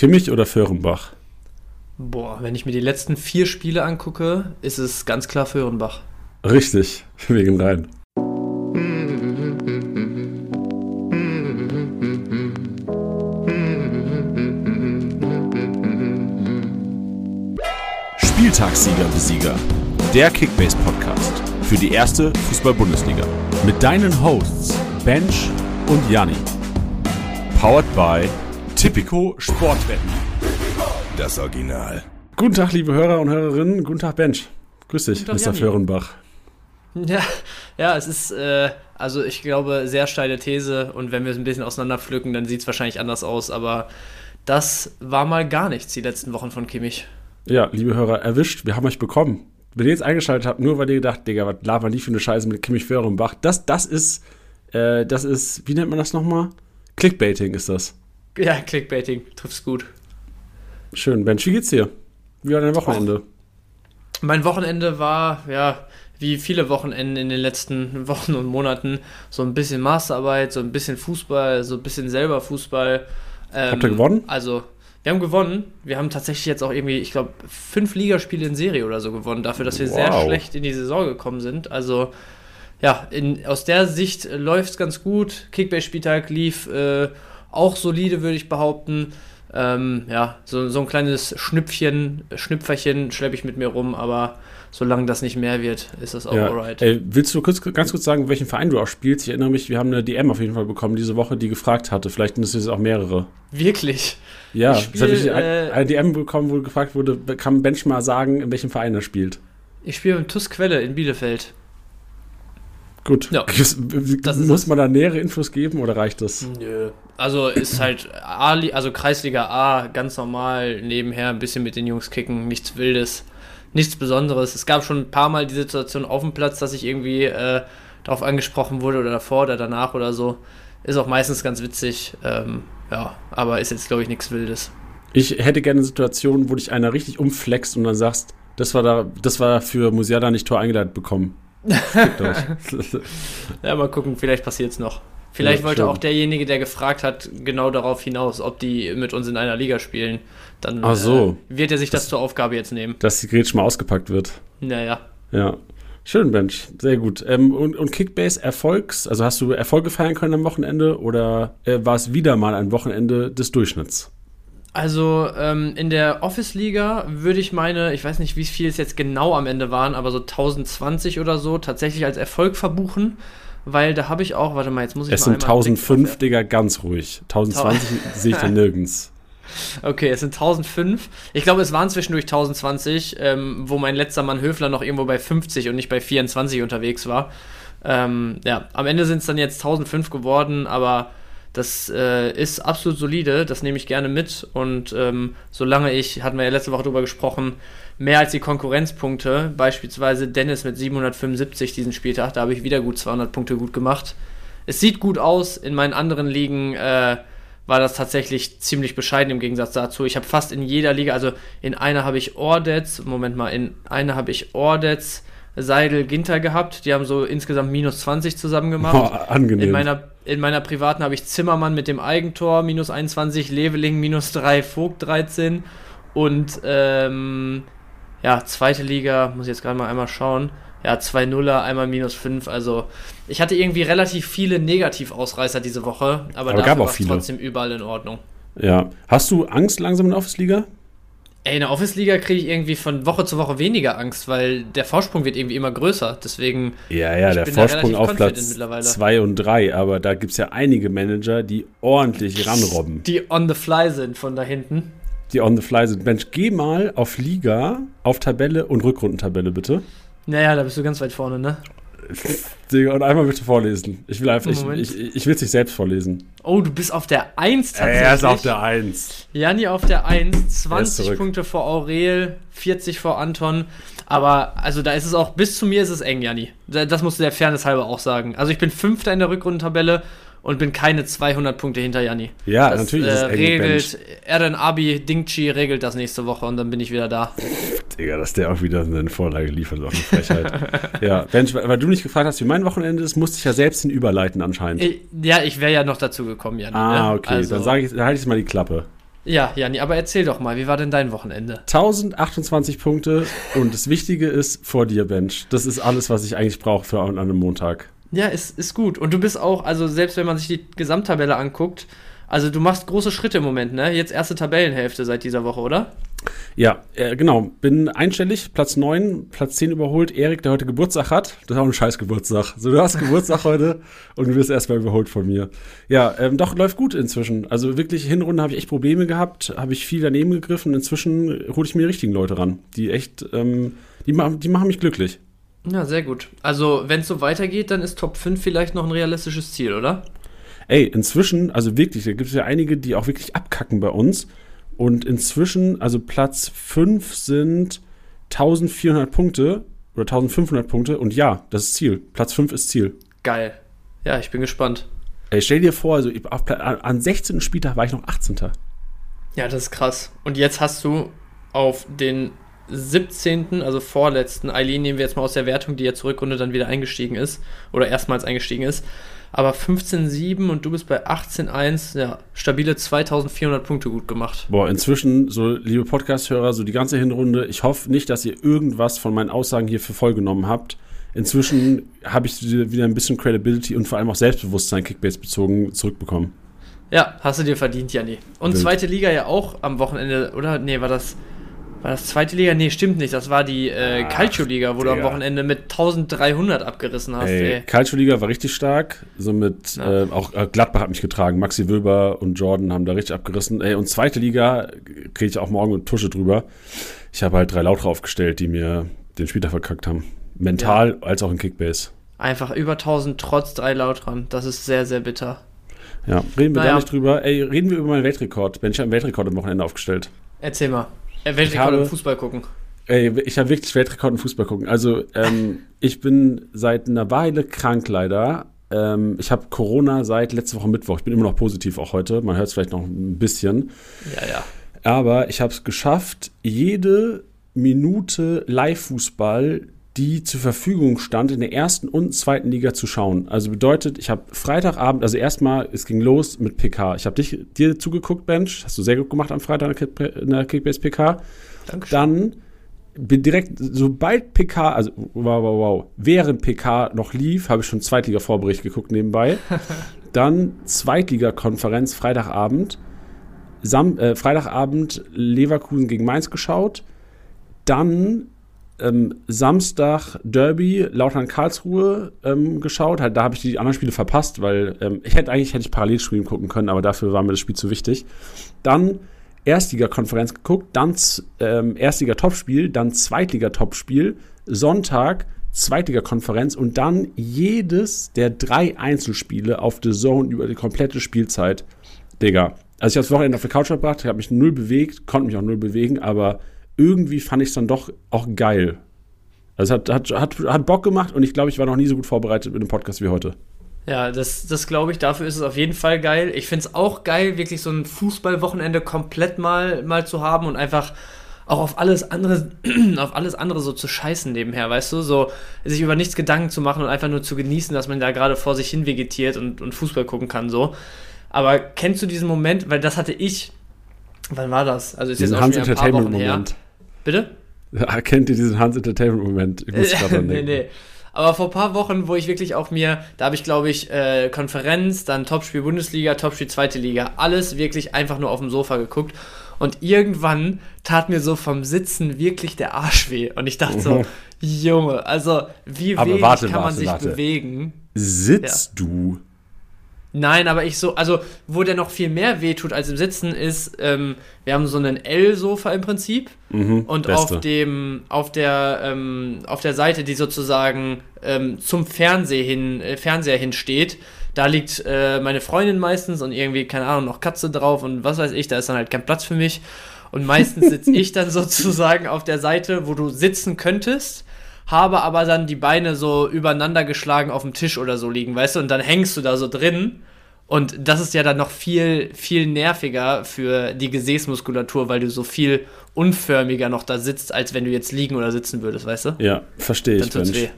Kimmich oder Föhrenbach? Boah, wenn ich mir die letzten vier Spiele angucke, ist es ganz klar Föhrenbach. Richtig, wegen rein. Spieltagssieger Besieger. Der Kickbase Podcast für die erste Fußball-Bundesliga. Mit deinen Hosts Bench und Janni. Powered by Tipico Sportwetten. Das Original. Guten Tag, liebe Hörer und Hörerinnen. Guten Tag, Bench. Grüß dich, Mr. Janni. Föhrenbach. Ja, ja, es ist, äh, also ich glaube, sehr steile These und wenn wir es ein bisschen auseinanderpflücken, dann sieht es wahrscheinlich anders aus, aber das war mal gar nichts die letzten Wochen von Kimmich. Ja, liebe Hörer, erwischt. Wir haben euch bekommen. Wenn ihr jetzt eingeschaltet habt, nur weil ihr gedacht, Digga, was labern die für eine Scheiße mit Kimmich Föhrenbach, das, das ist, äh, das ist, wie nennt man das nochmal? Clickbaiting ist das. Ja, Clickbaiting, trifft's gut. Schön. Bench, wie geht's dir? Wie war dein Wochenende? Mein Wochenende war, ja, wie viele Wochenenden in den letzten Wochen und Monaten, so ein bisschen Masterarbeit, so ein bisschen Fußball, so ein bisschen selber Fußball. Ähm, Habt ihr gewonnen? Also, wir haben gewonnen. Wir haben tatsächlich jetzt auch irgendwie, ich glaube, fünf Ligaspiele in Serie oder so gewonnen, dafür, dass wir sehr Wow. schlecht in die Saison gekommen sind. Also, ja, in, aus der Sicht läuft es ganz gut. Kickbase-Spieltag lief äh, auch solide, würde ich behaupten. Ähm, ja, so, so ein kleines Schnüpfchen, Schnüpferchen schleppe ich mit mir rum, aber solange das nicht mehr wird, ist das auch Ja. alright. Ey, willst du kurz, ganz kurz sagen, welchen Verein du auch spielst? Ich erinnere mich, wir haben eine DM auf jeden Fall bekommen diese Woche, die gefragt hatte. Vielleicht sind es jetzt auch mehrere. Wirklich. Ja, Ich ich spiel, ein- äh, eine DM bekommen, wo gefragt wurde, kann Bench mal sagen, in welchem Verein er spielt. Ich spiele im TUS Quelle in Bielefeld. Gut. Ja, Muss man da nähere Infos geben oder reicht das? Nö. Also ist halt A, also Kreisliga A, ganz normal, nebenher ein bisschen mit den Jungs kicken, nichts Wildes, nichts Besonderes. Es gab schon ein paar Mal die Situation auf dem Platz, dass ich irgendwie äh, darauf angesprochen wurde oder davor oder danach oder so. Ist auch meistens ganz witzig, ähm, ja, aber ist jetzt, glaube ich, nichts Wildes. Ich hätte gerne eine Situation, wo dich einer richtig umflext und dann sagst, das war da, das war für Musiala nicht Tor eingeleitet bekommen. Ja, mal gucken, vielleicht passiert es noch. Vielleicht Ja, wollte schön. auch derjenige, der gefragt hat, genau darauf hinaus, ob die mit uns in einer Liga spielen. Dann Ach so. äh, wird er sich das, Das- zur Aufgabe jetzt nehmen. Dass die Gretsch mal ausgepackt wird. Naja. Ja. Schön, Bench. Sehr gut. Ähm, und, und Kickbase Erfolgs, also hast du Erfolge feiern können am Wochenende oder äh, war es wieder mal ein Wochenende des Durchschnitts? Also ähm, in der Office-Liga würde ich meine, ich weiß nicht, wie viel es jetzt genau am Ende waren, aber so 1020 oder so tatsächlich als Erfolg verbuchen, weil da habe ich auch, warte mal, jetzt muss ich Es mal sind einen Blick 1005, drauf Digga, ganz ruhig. 1020 sehe ich da nirgends. Okay, es sind 1005. Ich glaube, es waren zwischendurch 1020, ähm, wo mein letzter Mann Höfler noch irgendwo bei 50 und nicht bei 24 unterwegs war. Ähm, ja, am Ende sind es dann jetzt 1005 geworden, aber das äh, ist absolut solide, das nehme ich gerne mit. Und ähm, solange ich, hatten wir ja letzte Woche drüber gesprochen, mehr als die Konkurrenzpunkte, beispielsweise Dennis mit 775 diesen Spieltag, da habe ich wieder gut 200 Punkte gut gemacht. Es sieht gut aus, in meinen anderen Ligen äh, war das tatsächlich ziemlich bescheiden im Gegensatz dazu. Ich habe fast in jeder Liga, also in einer habe ich Ordets, Moment mal, in einer habe ich Ordets, Seidel, Ginter gehabt. Die haben so insgesamt minus 20 zusammen gemacht. Boah, angenehm. In meiner, in meiner privaten habe ich Zimmermann mit dem Eigentor minus 21, Leveling minus 3, Vogt 13 und ähm, ja, zweite Liga, muss ich jetzt gerade mal einmal schauen. Ja, zwei Nuller, einmal minus 5. Also, ich hatte irgendwie relativ viele Negativausreißer diese Woche, aber, Aber dafür gab auch war es viele. trotzdem überall in Ordnung. ja. Hast du Angst langsam in der Office-Liga? Ey, in der Office-Liga kriege ich irgendwie von Woche zu Woche weniger Angst, weil der Vorsprung wird irgendwie immer größer. Deswegen, Ja, ja, der Vorsprung auf Platz mittlerweile. 2 und 3, aber da gibt es ja einige Manager, die ordentlich ranrobben, die on the fly sind von da hinten. die on the fly sind. Mensch, geh mal auf Liga, auf Tabelle und Rückrundentabelle bitte. Naja, da bist du ganz weit vorne, ne? Digga, Und einmal bitte vorlesen. Ich will einfach, ich, ich, ich will es nicht selbst vorlesen. Oh, du bist auf der 1 tatsächlich. Er ist auf der 1. Janni auf der 1, Er ist 20 zurück. Punkte vor Aurel, 40 vor Anton. Aber also da ist es auch, bis zu mir ist es eng, Janni. Da- Das musst du der Fairness halber auch sagen. Also ich bin Fünfter in der Rückrundentabelle und bin keine 200 Punkte hinter Janni. Ja, das, natürlich äh, ist es regelt, Eren Abi, Dingchi regelt das nächste Woche und dann bin ich wieder da. Digga, dass der auch wieder eine Vorlage liefert, ist auch eine Frechheit. ja, Bench, weil du nicht gefragt hast, wie mein Wochenende ist, musste ich ja selbst ihn überleiten anscheinend. Ich, ja, ich wäre ja noch dazu gekommen, Janni. ah, ne? okay, Also, dann sage ich, dann halte ich mal die Klappe. Ja, Jani, aber erzähl doch mal, wie war denn dein Wochenende? 1028 Punkte und das Wichtige ist vor dir, Bench. Das ist alles, was ich eigentlich brauche für an einem Montag. Ja, ist, ist gut. Und du bist auch, also selbst wenn man sich die Gesamttabelle anguckt, also du machst große Schritte im Moment, ne? Jetzt erste Tabellenhälfte seit dieser Woche, oder? Ja, äh, genau. Bin einstellig, Platz 9, Platz 10 überholt. Erik, der heute Geburtstag hat. Das ist auch ein scheiß Geburtstag. So, du hast Geburtstag heute und du wirst erstmal überholt von mir. Ja, ähm, doch, läuft gut inzwischen. Also wirklich, Hinrunde habe ich echt Probleme gehabt, habe ich viel daneben gegriffen. Inzwischen hole ich mir die richtigen Leute ran, die echt, ähm, die, ma die machen mich glücklich. Ja, sehr gut. Also, wenn es so weitergeht, dann ist Top 5 vielleicht noch ein realistisches Ziel, oder? Ey, inzwischen, also wirklich, da gibt es ja einige, die auch wirklich abkacken bei uns. Und inzwischen, also Platz 5 sind 1400 Punkte oder 1500 Punkte. Und ja, das ist Ziel. Platz 5 ist Ziel. Geil. Ja, ich bin gespannt. Ey, stell dir vor, also auf, an 16. Spieltag war ich noch 18. Ja, das ist krass. Und jetzt hast du auf den 17., also vorletzten, Eileen nehmen wir jetzt mal aus der Wertung, die ja zur Rückrunde dann wieder eingestiegen ist oder erstmals eingestiegen ist, aber 15,7 und du bist bei 18,1, ja, stabile 2400 Punkte gut gemacht. Boah, inzwischen, so liebe Podcast-Hörer, so die ganze Hinrunde, ich hoffe nicht, dass ihr irgendwas von meinen Aussagen hier für voll genommen habt. Inzwischen habe ich wieder ein bisschen Credibility und vor allem auch Selbstbewusstsein Kickbase bezogen zurückbekommen. Ja, hast du dir verdient, Janni. Und Wild. zweite Liga ja auch am Wochenende, oder? Nee, war das war das zweite Liga? Nee, stimmt nicht. Das war die äh, Calcio-Liga, wo Digga. du am Wochenende mit 1300 abgerissen hast. Ey, ey. Calcio-Liga war richtig stark. Somit ja. äh, auch äh, Gladbach hat mich getragen. Maxi Wöber und Jordan haben da richtig abgerissen. Ey, und zweite Liga kriege ich auch morgen mit Tusche drüber. Ich habe halt drei Lauter aufgestellt, die mir den Spieltag verkackt haben. Mental ja. als auch in Kickbase. Einfach über 1000 trotz drei Lautern. Das ist sehr, sehr bitter. Ja, reden wir naja. da nicht drüber. Ey, reden wir über meinen Weltrekord. Bin ich einen Weltrekord am Wochenende aufgestellt. Erzähl mal. Äh, Weltrekord im Fußball gucken. Ey, ich habe wirklich Weltrekord im Fußball gucken. Also, ähm, ich bin seit einer Weile krank leider. Ähm, ich habe Corona seit letzte Woche Mittwoch. Ich bin immer noch positiv auch heute. Man hört es vielleicht noch ein bisschen. Ja, ja. Aber ich habe es geschafft, jede Minute Live-Fußball, die zur Verfügung stand, in der ersten und zweiten Liga zu schauen. Also bedeutet, ich habe Freitagabend, also erstmal, es ging los mit PK. Ich habe dich dir zugeguckt, Bench. Hast du sehr gut gemacht am Freitag in der Kickbase PK. Dankeschön. Dann bin direkt, sobald PK, also wow, wow, wow, während PK noch lief, habe ich schon Zweitliga-Vorbericht geguckt nebenbei. Dann Zweitliga-Konferenz Freitagabend. Sam, äh, Freitagabend Leverkusen gegen Mainz geschaut. Dann ähm, Samstag Derby Lautern Karlsruhe ähm, geschaut. Halt, da habe ich die anderen Spiele verpasst, weil ähm, ich hätte eigentlich hätte ich parallel streamen gucken können, aber dafür war mir das Spiel zu wichtig. Dann Erstliga-Konferenz geguckt, dann ähm, Erstliga-Topspiel, dann Zweitliga-Topspiel, Sonntag Zweitliga-Konferenz und dann jedes der drei Einzelspiele auf The Zone über die komplette Spielzeit. Digga. Also ich habe das Wochenende auf der Couch verbracht, habe mich null bewegt, konnte mich auch null bewegen, aber irgendwie fand ich es dann doch auch geil. Also es hat, hat, hat, hat Bock gemacht und ich glaube, ich war noch nie so gut vorbereitet mit dem Podcast wie heute. Ja, das, das glaube ich, dafür ist es auf jeden Fall geil. Ich finde es auch geil, wirklich so ein Fußballwochenende komplett mal, mal zu haben und einfach auch auf alles andere, auf alles andere so zu scheißen nebenher, weißt du? So sich über nichts Gedanken zu machen und einfach nur zu genießen, dass man da gerade vor sich hin vegetiert und, und Fußball gucken kann, so. Aber kennst du diesen Moment, weil das hatte ich, wann war das? Also ist jetzt auch schon ein paar Wochen her. Bitte? Erkennt ihr diesen Hans Entertainment-Moment? Ich muss gerade nee, nee. Aber vor ein paar Wochen, wo ich wirklich auch mir, da habe ich glaube ich äh, Konferenz, dann Topspiel Bundesliga, Topspiel Zweite Liga, alles wirklich einfach nur auf dem Sofa geguckt. Und irgendwann tat mir so vom Sitzen wirklich der Arsch weh. Und ich dachte so, Junge, also wie wenig warte, kann man warte, sich warte. bewegen? Sitzt ja. du? Nein, aber ich so, also wo der noch viel mehr wehtut als im Sitzen ist, ähm, wir haben so einen L-Sofa im Prinzip mhm, und beste. auf dem, auf der, ähm, auf der Seite, die sozusagen ähm, zum Fernseher hin, äh, Fernseher hinsteht, da liegt äh, meine Freundin meistens und irgendwie, keine Ahnung, noch Katze drauf und was weiß ich, da ist dann halt kein Platz für mich. Und meistens sitze ich dann sozusagen auf der Seite, wo du sitzen könntest habe aber dann die Beine so übereinander geschlagen auf dem Tisch oder so liegen, weißt du, und dann hängst du da so drin. Und das ist ja dann noch viel, viel nerviger für die Gesäßmuskulatur, weil du so viel unförmiger noch da sitzt, als wenn du jetzt liegen oder sitzen würdest, weißt du? Ja, verstehe ich. Dann Weh.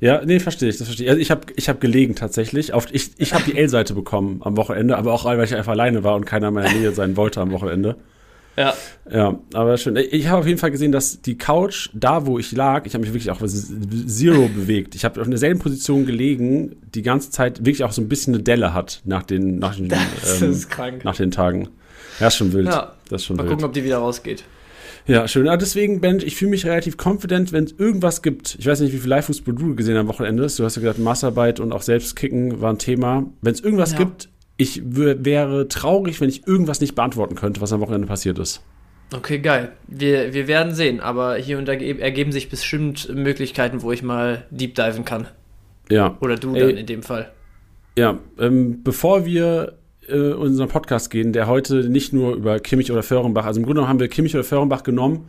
Ja, nee, verstehe ich, das verstehe ich. Also ich habe ich hab gelegen tatsächlich. Auf, ich ich habe die L-Seite bekommen am Wochenende, aber auch weil ich einfach alleine war und keiner in meiner Nähe sein wollte am Wochenende. Ja. Ja, aber schön. Ich habe auf jeden Fall gesehen, dass die Couch, da wo ich lag, ich habe mich wirklich auch Zero bewegt. Ich habe auf derselben Position gelegen, die ganze Zeit wirklich auch so ein bisschen eine Delle hat nach den, nach den, das ähm, ist krank. nach den Tagen. Ja, ist schon wild. Ja. Das ist schon Mal wild. gucken, ob die wieder rausgeht. Ja, schön. Aber deswegen, Ben, ich fühle mich relativ confident, wenn es irgendwas gibt. Ich weiß nicht, wie viel Live-Fußball du gesehen am Wochenende. Du hast ja gesagt, Massarbeit und auch Selbstkicken war ein Thema. Wenn es irgendwas Ja. gibt, ich wär- wäre traurig, wenn ich irgendwas nicht beantworten könnte, was am Wochenende passiert ist. Okay, geil. Wir, wir werden sehen, aber hier und da ge- ergeben sich bestimmt Möglichkeiten, wo ich mal deep diven kann. Ja. Oder du Ey. dann in dem Fall. Ja, ähm, bevor wir äh, unseren Podcast gehen, der heute nicht nur über Kimmich oder Föhrenbach, also im Grunde genommen haben wir Kimmich oder Föhrenbach genommen,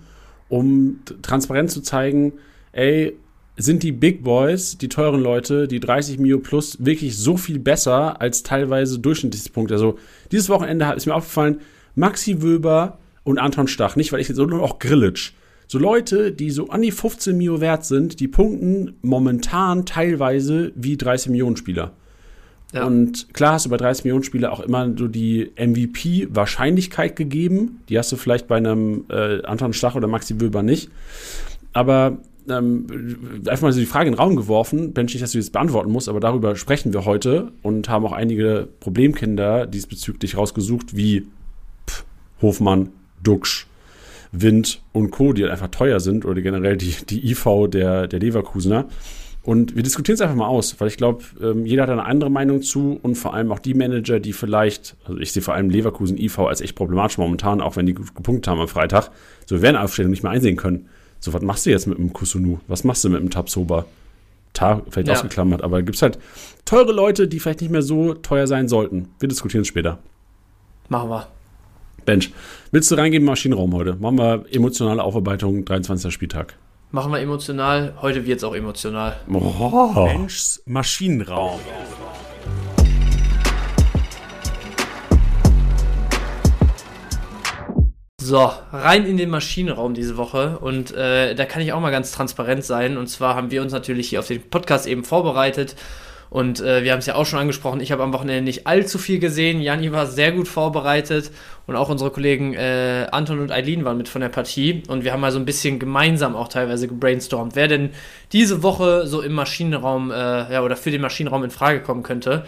um transparent zu zeigen, ey, sind die Big Boys, die teuren Leute, die 30 Mio plus, wirklich so viel besser als teilweise durchschnittliche Punkte. Also dieses Wochenende hat- ist mir aufgefallen, Maxi Wöber und Anton Stach, nicht weil ich jetzt, sondern auch Grillitsch. So Leute, die so an die 15 Mio wert sind, die punkten momentan teilweise wie 30 Millionen Spieler. Ja. Und klar hast du bei 30 Millionen Spieler auch immer so die MVP-Wahrscheinlichkeit gegeben. Die hast du vielleicht bei einem äh, Anton Stach oder Maxi Wöber nicht. Aber ähm, einfach mal so die Frage in den Raum geworfen, Bench nicht, dass du jetzt beantworten musst, aber darüber sprechen wir heute und haben auch einige Problemkinder diesbezüglich rausgesucht, wie pff, Hofmann, Duxch, Wind und Co., die halt einfach teuer sind oder generell die, die IV der, der Leverkusener. Und wir diskutieren es einfach mal aus, weil ich glaube, ähm, jeder hat eine andere Meinung zu und vor allem auch die Manager, die vielleicht, also ich sehe vor allem Leverkusen IV als echt problematisch momentan, auch wenn die gut gepunktet haben am Freitag, so wir werden Aufstellung nicht mehr einsehen können. So, was machst du jetzt mit dem Kusunu? Was machst du mit dem Tabsoba? Tar vielleicht Ja. ausgeklammert, aber gibt es halt teure Leute, die vielleicht nicht mehr so teuer sein sollten. Wir diskutieren es später. Machen wir. Bench, willst du reingehen im Maschinenraum heute? Machen wir emotionale Aufarbeitung, 23. Spieltag. Machen wir emotional. Heute wird es auch emotional. Oh. Benchs Maschinenraum. So, rein in den Maschinenraum diese Woche und äh, da kann ich auch mal ganz transparent sein. Und zwar haben wir uns natürlich hier auf den Podcast eben vorbereitet und äh, wir haben es ja auch schon angesprochen. Ich habe am Wochenende nicht allzu viel gesehen. Janni war sehr gut vorbereitet und auch unsere Kollegen äh, Anton und Eileen waren mit von der Partie und wir haben mal so ein bisschen gemeinsam auch teilweise gebrainstormt, wer denn diese Woche so im Maschinenraum äh, ja, oder für den Maschinenraum in Frage kommen könnte.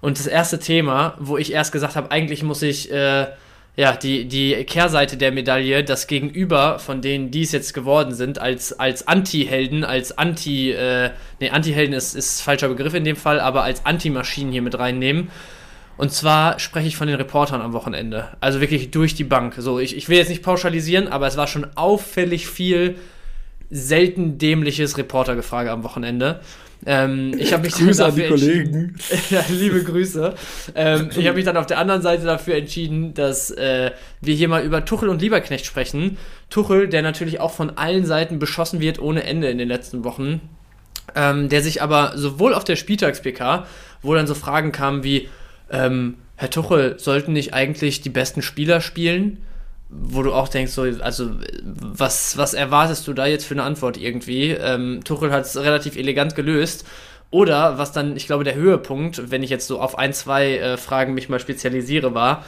Und das erste Thema, wo ich erst gesagt habe, eigentlich muss ich äh, ja, die, die Kehrseite der Medaille, das Gegenüber von denen, die es jetzt geworden sind, als, als Anti-Helden, als Anti, äh, nee, Anti-Helden ist, ist falscher Begriff in dem Fall, aber als Anti-Maschinen hier mit reinnehmen. Und zwar spreche ich von den Reportern am Wochenende. Also wirklich durch die Bank. So, ich, ich will jetzt nicht pauschalisieren, aber es war schon auffällig viel selten dämliches Reportergefrage am Wochenende. Ähm, ich habe mich dann Grüße an die Kollegen. liebe Grüße. Ähm, ich habe mich dann auf der anderen Seite dafür entschieden, dass äh, wir hier mal über Tuchel und Lieberknecht sprechen. Tuchel, der natürlich auch von allen Seiten beschossen wird ohne Ende in den letzten Wochen. Ähm, der sich aber sowohl auf der Spieltags-PK, wo dann so Fragen kamen wie, ähm, Herr Tuchel, sollten nicht eigentlich die besten Spieler spielen? Wo du auch denkst, so, also was, was erwartest du da jetzt für eine Antwort irgendwie? Ähm, Tuchel hat es relativ elegant gelöst. Oder was dann, ich glaube, der Höhepunkt, wenn ich jetzt so auf ein, zwei äh, Fragen mich mal spezialisiere, war,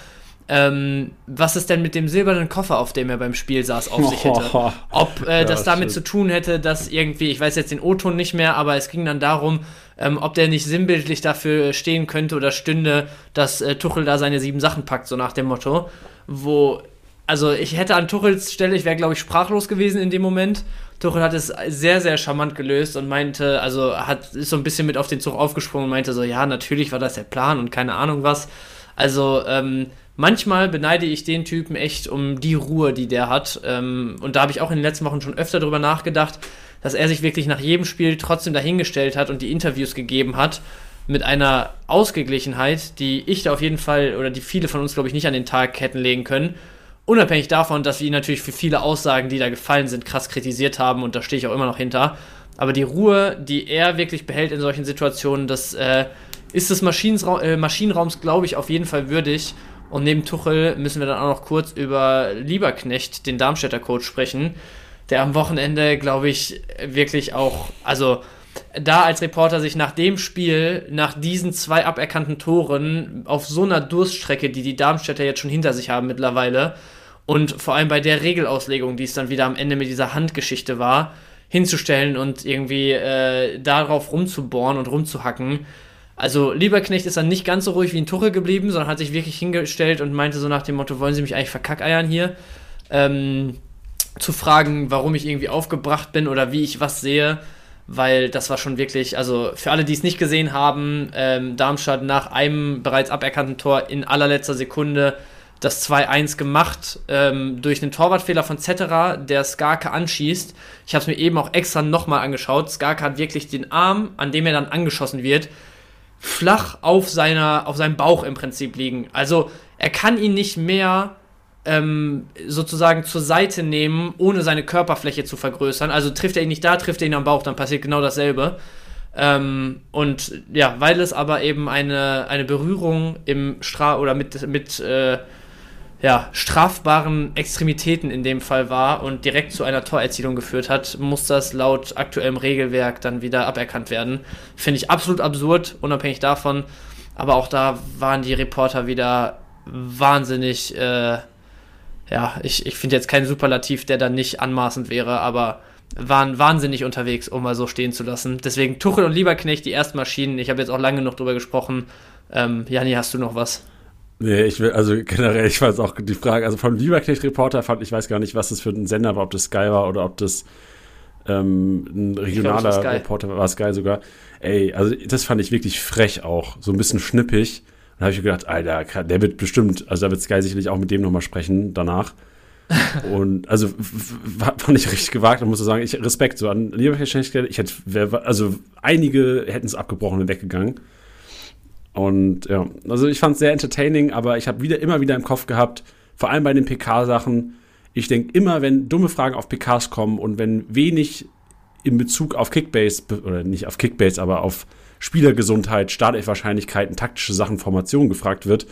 ähm, was es denn mit dem silbernen Koffer, auf dem er beim Spiel saß, auf sich hätte. Ob äh, Ja, das damit stimmt. zu tun hätte, dass irgendwie, ich weiß jetzt den O-Ton nicht mehr, aber es ging dann darum, ähm, ob der nicht sinnbildlich dafür stehen könnte oder stünde, dass äh, Tuchel da seine sieben Sachen packt, so nach dem Motto. Wo, also ich hätte an Tuchels Stelle, ich wäre glaube ich sprachlos gewesen in dem Moment. Tuchel hat es sehr, sehr charmant gelöst und meinte, also hat, ist so ein bisschen mit auf den Zug aufgesprungen und meinte so, ja, natürlich war das der Plan und keine Ahnung was. Also, ähm, manchmal beneide ich den Typen echt um die Ruhe, die der hat. Ähm, und da habe ich auch in den letzten Wochen schon öfter drüber nachgedacht, dass er sich wirklich nach jedem Spiel trotzdem dahingestellt hat und die Interviews gegeben hat mit einer Ausgeglichenheit, die ich da auf jeden Fall oder die viele von uns, glaube ich, nicht an den Tag hätten legen können. Unabhängig davon, dass wir ihn natürlich für viele Aussagen, die da gefallen sind, krass kritisiert haben und da stehe ich auch immer noch hinter. Aber die Ruhe, die er wirklich behält in solchen Situationen, das äh, ist des äh, Maschinenraums, glaube ich, auf jeden Fall würdig. Und neben Tuchel müssen wir dann auch noch kurz über Lieberknecht, den Darmstädter Coach, sprechen, der am Wochenende, glaube ich, wirklich auch, also da als Reporter sich nach dem Spiel, nach diesen zwei aberkannten Toren, auf so einer Durststrecke, die die Darmstädter jetzt schon hinter sich haben mittlerweile, Und vor allem bei der Regelauslegung, die es dann wieder am Ende mit dieser Handgeschichte war, hinzustellen und irgendwie äh, darauf rumzubohren und rumzuhacken. Also Lieberknecht ist dann nicht ganz so ruhig wie ein Tuche geblieben, sondern hat sich wirklich hingestellt und meinte so nach dem Motto, wollen Sie mich eigentlich verkackeiern hier? Ähm, zu fragen, warum ich irgendwie aufgebracht bin oder wie ich was sehe, weil das war schon wirklich, also für alle, die es nicht gesehen haben, ähm, Darmstadt nach einem bereits aberkannten Tor in allerletzter Sekunde das 2-1 gemacht ähm, durch einen Torwartfehler von Zetterer, der Skarke anschießt. Ich habe es mir eben auch extra nochmal angeschaut. Skarke hat wirklich den Arm, an dem er dann angeschossen wird, flach auf, seiner, auf seinem Bauch im Prinzip liegen. Also er kann ihn nicht mehr ähm, sozusagen zur Seite nehmen, ohne seine Körperfläche zu vergrößern. Also trifft er ihn nicht da, trifft er ihn am Bauch, dann passiert genau dasselbe. Ähm, und ja, weil es aber eben eine, eine Berührung im Stra oder mit, mit äh, ja, strafbaren Extremitäten in dem Fall war und direkt zu einer Torerzielung geführt hat, muss das laut aktuellem Regelwerk dann wieder aberkannt werden. Finde ich absolut absurd, unabhängig davon. Aber auch da waren die Reporter wieder wahnsinnig, äh, ja, ich, ich finde jetzt keinen Superlativ, der dann nicht anmaßend wäre, aber waren wahnsinnig unterwegs, um mal so stehen zu lassen. Deswegen Tuchel und Lieberknecht, die ersten Maschinen. Ich habe jetzt auch lange noch drüber gesprochen. Ähm, Jani, hast du noch was? Nee, ich will, also generell, ich weiß auch die Frage, also vom Lieberknecht-Reporter fand, ich weiß gar nicht, was das für ein Sender war, ob das Sky war oder ob das ähm, ein regionaler glaub, Reporter war, Sky sogar. Ey, also das fand ich wirklich frech auch, so ein bisschen schnippig. Und habe ich gedacht, Alter, der wird bestimmt, also da wird Sky sicherlich auch mit dem nochmal sprechen danach. und also fand ich richtig gewagt und muss sagen, ich Respekt so an Lieberknecht, ich hätte, also einige hätten es abgebrochen und weggegangen. Und ja, also ich fand es sehr entertaining, aber ich habe wieder immer wieder im Kopf gehabt, vor allem bei den PK-Sachen, ich denke immer, wenn dumme Fragen auf PKs kommen und wenn wenig in Bezug auf Kickbase, oder nicht auf Kickbase, aber auf Spielergesundheit, Startelf-Wahrscheinlichkeiten, taktische Sachen, Formationen gefragt wird,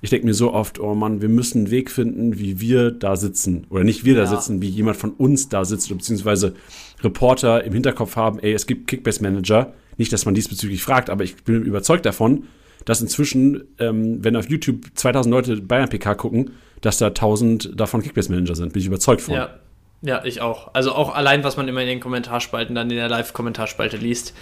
ich denke mir so oft, oh Mann, wir müssen einen Weg finden, wie wir da sitzen. Oder nicht wir ja. da sitzen, wie jemand von uns da sitzt, beziehungsweise Reporter im Hinterkopf haben, ey, es gibt Kickbase-Manager. Nicht, dass man diesbezüglich fragt, aber ich bin überzeugt davon, dass inzwischen, ähm, wenn auf YouTube 2000 Leute Bayern PK gucken, dass da 1000 davon Kickbase-Manager sind. Bin ich überzeugt von. Ja. ja, ich auch. Also auch allein, was man immer in den Kommentarspalten, dann in der Live-Kommentarspalte liest,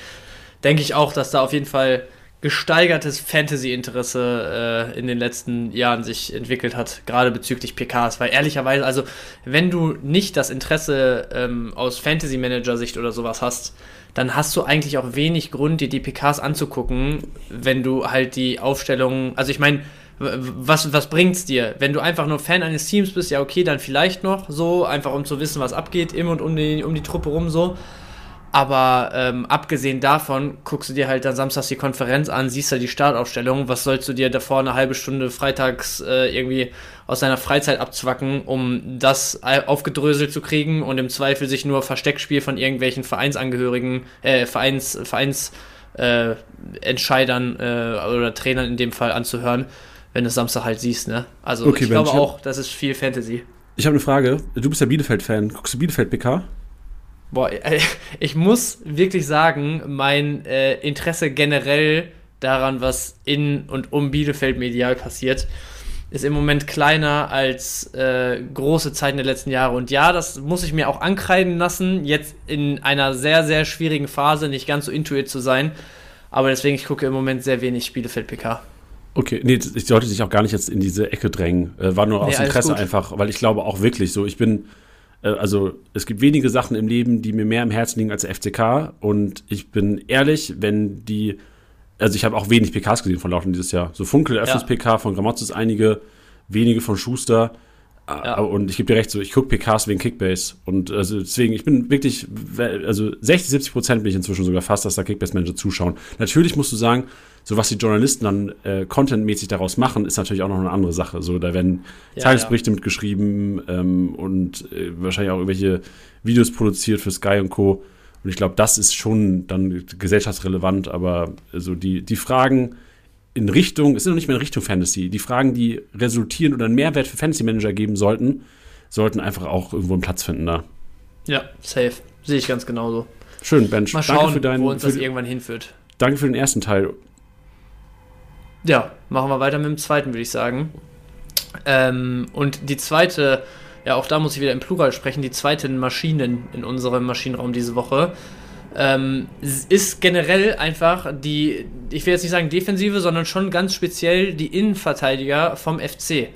denke ich auch, dass da auf jeden Fall gesteigertes Fantasy-Interesse äh, in den letzten Jahren sich entwickelt hat, gerade bezüglich PKs, weil ehrlicherweise, also wenn du nicht das Interesse ähm, aus Fantasy-Manager-Sicht oder sowas hast, dann hast du eigentlich auch wenig Grund, dir die PKs anzugucken, wenn du halt die Aufstellung, also ich meine, was, was bringt's dir? Wenn du einfach nur Fan eines Teams bist, ja okay, dann vielleicht noch so, einfach um zu wissen, was abgeht, im und um die, um die Truppe rum so. Aber ähm, abgesehen davon guckst du dir halt dann samstags die Konferenz an, siehst da die Startaufstellung. Was sollst du dir davor eine halbe Stunde freitags äh, irgendwie aus deiner Freizeit abzwacken, um das aufgedröselt zu kriegen und im Zweifel sich nur Versteckspiel von irgendwelchen Vereinsangehörigen, äh, Vereins, Vereins äh, Entscheidern äh, oder Trainern in dem Fall anzuhören, wenn du es Samstag halt siehst, ne? Also okay, ich glaube auch, das ist viel Fantasy. Ich habe eine Frage. Du bist ja Bielefeld-Fan. Guckst du Bielefeld-PK? Boah, äh, ich muss wirklich sagen, mein äh, Interesse generell daran, was in und um Bielefeld medial passiert, ist im Moment kleiner als äh, große Zeiten der letzten Jahre. Und ja, das muss ich mir auch ankreiden lassen, jetzt in einer sehr, sehr schwierigen Phase nicht ganz so intuit zu sein. Aber deswegen, ich gucke im Moment sehr wenig Bielefeld-PK. Okay, nee, ich sollte dich auch gar nicht jetzt in diese Ecke drängen. Äh, war nur aus nee, Interesse einfach, weil ich glaube auch wirklich so, ich bin also es gibt wenige Sachen im Leben, die mir mehr im Herzen liegen als der FCK. Und ich bin ehrlich, wenn die, also ich habe auch wenig PKs gesehen von Lautern dieses Jahr. So Funkel, Eröffnungs-PK ja. von Gramozis einige, wenige von Schuster. Ja. Und ich gebe dir recht, so ich gucke PKs wegen Kickbase. Und also deswegen, ich bin wirklich, also 60, 70 Prozent bin ich inzwischen sogar fast, dass da Kickbase-Manager zuschauen. Natürlich musst du sagen, so was die Journalisten dann äh, contentmäßig daraus machen, ist natürlich auch noch eine andere Sache. So, da werden ja, Tagesberichte ja. mitgeschrieben ähm, und äh, wahrscheinlich auch irgendwelche Videos produziert für Sky und Co. Und ich glaube, das ist schon dann gesellschaftsrelevant, aber so die, die Fragen in Richtung, es sind noch nicht mehr in Richtung Fantasy, die Fragen, die resultieren oder einen Mehrwert für Fantasy Manager geben sollten, sollten einfach auch irgendwo einen Platz finden da. Ja, safe. Sehe ich ganz genauso. Schön, Bench. Mal schauen, danke für deinen, wo uns das irgendwann hinführt. Danke für den ersten Teil ja, machen wir weiter mit dem zweiten, würde ich sagen. Ähm, und die zweite, ja, auch da muss ich wieder im Plural sprechen, die zweite Maschinen in unserem Maschinenraum diese Woche ähm, ist generell einfach die, ich will jetzt nicht sagen Defensive, sondern schon ganz speziell die Innenverteidiger vom FC.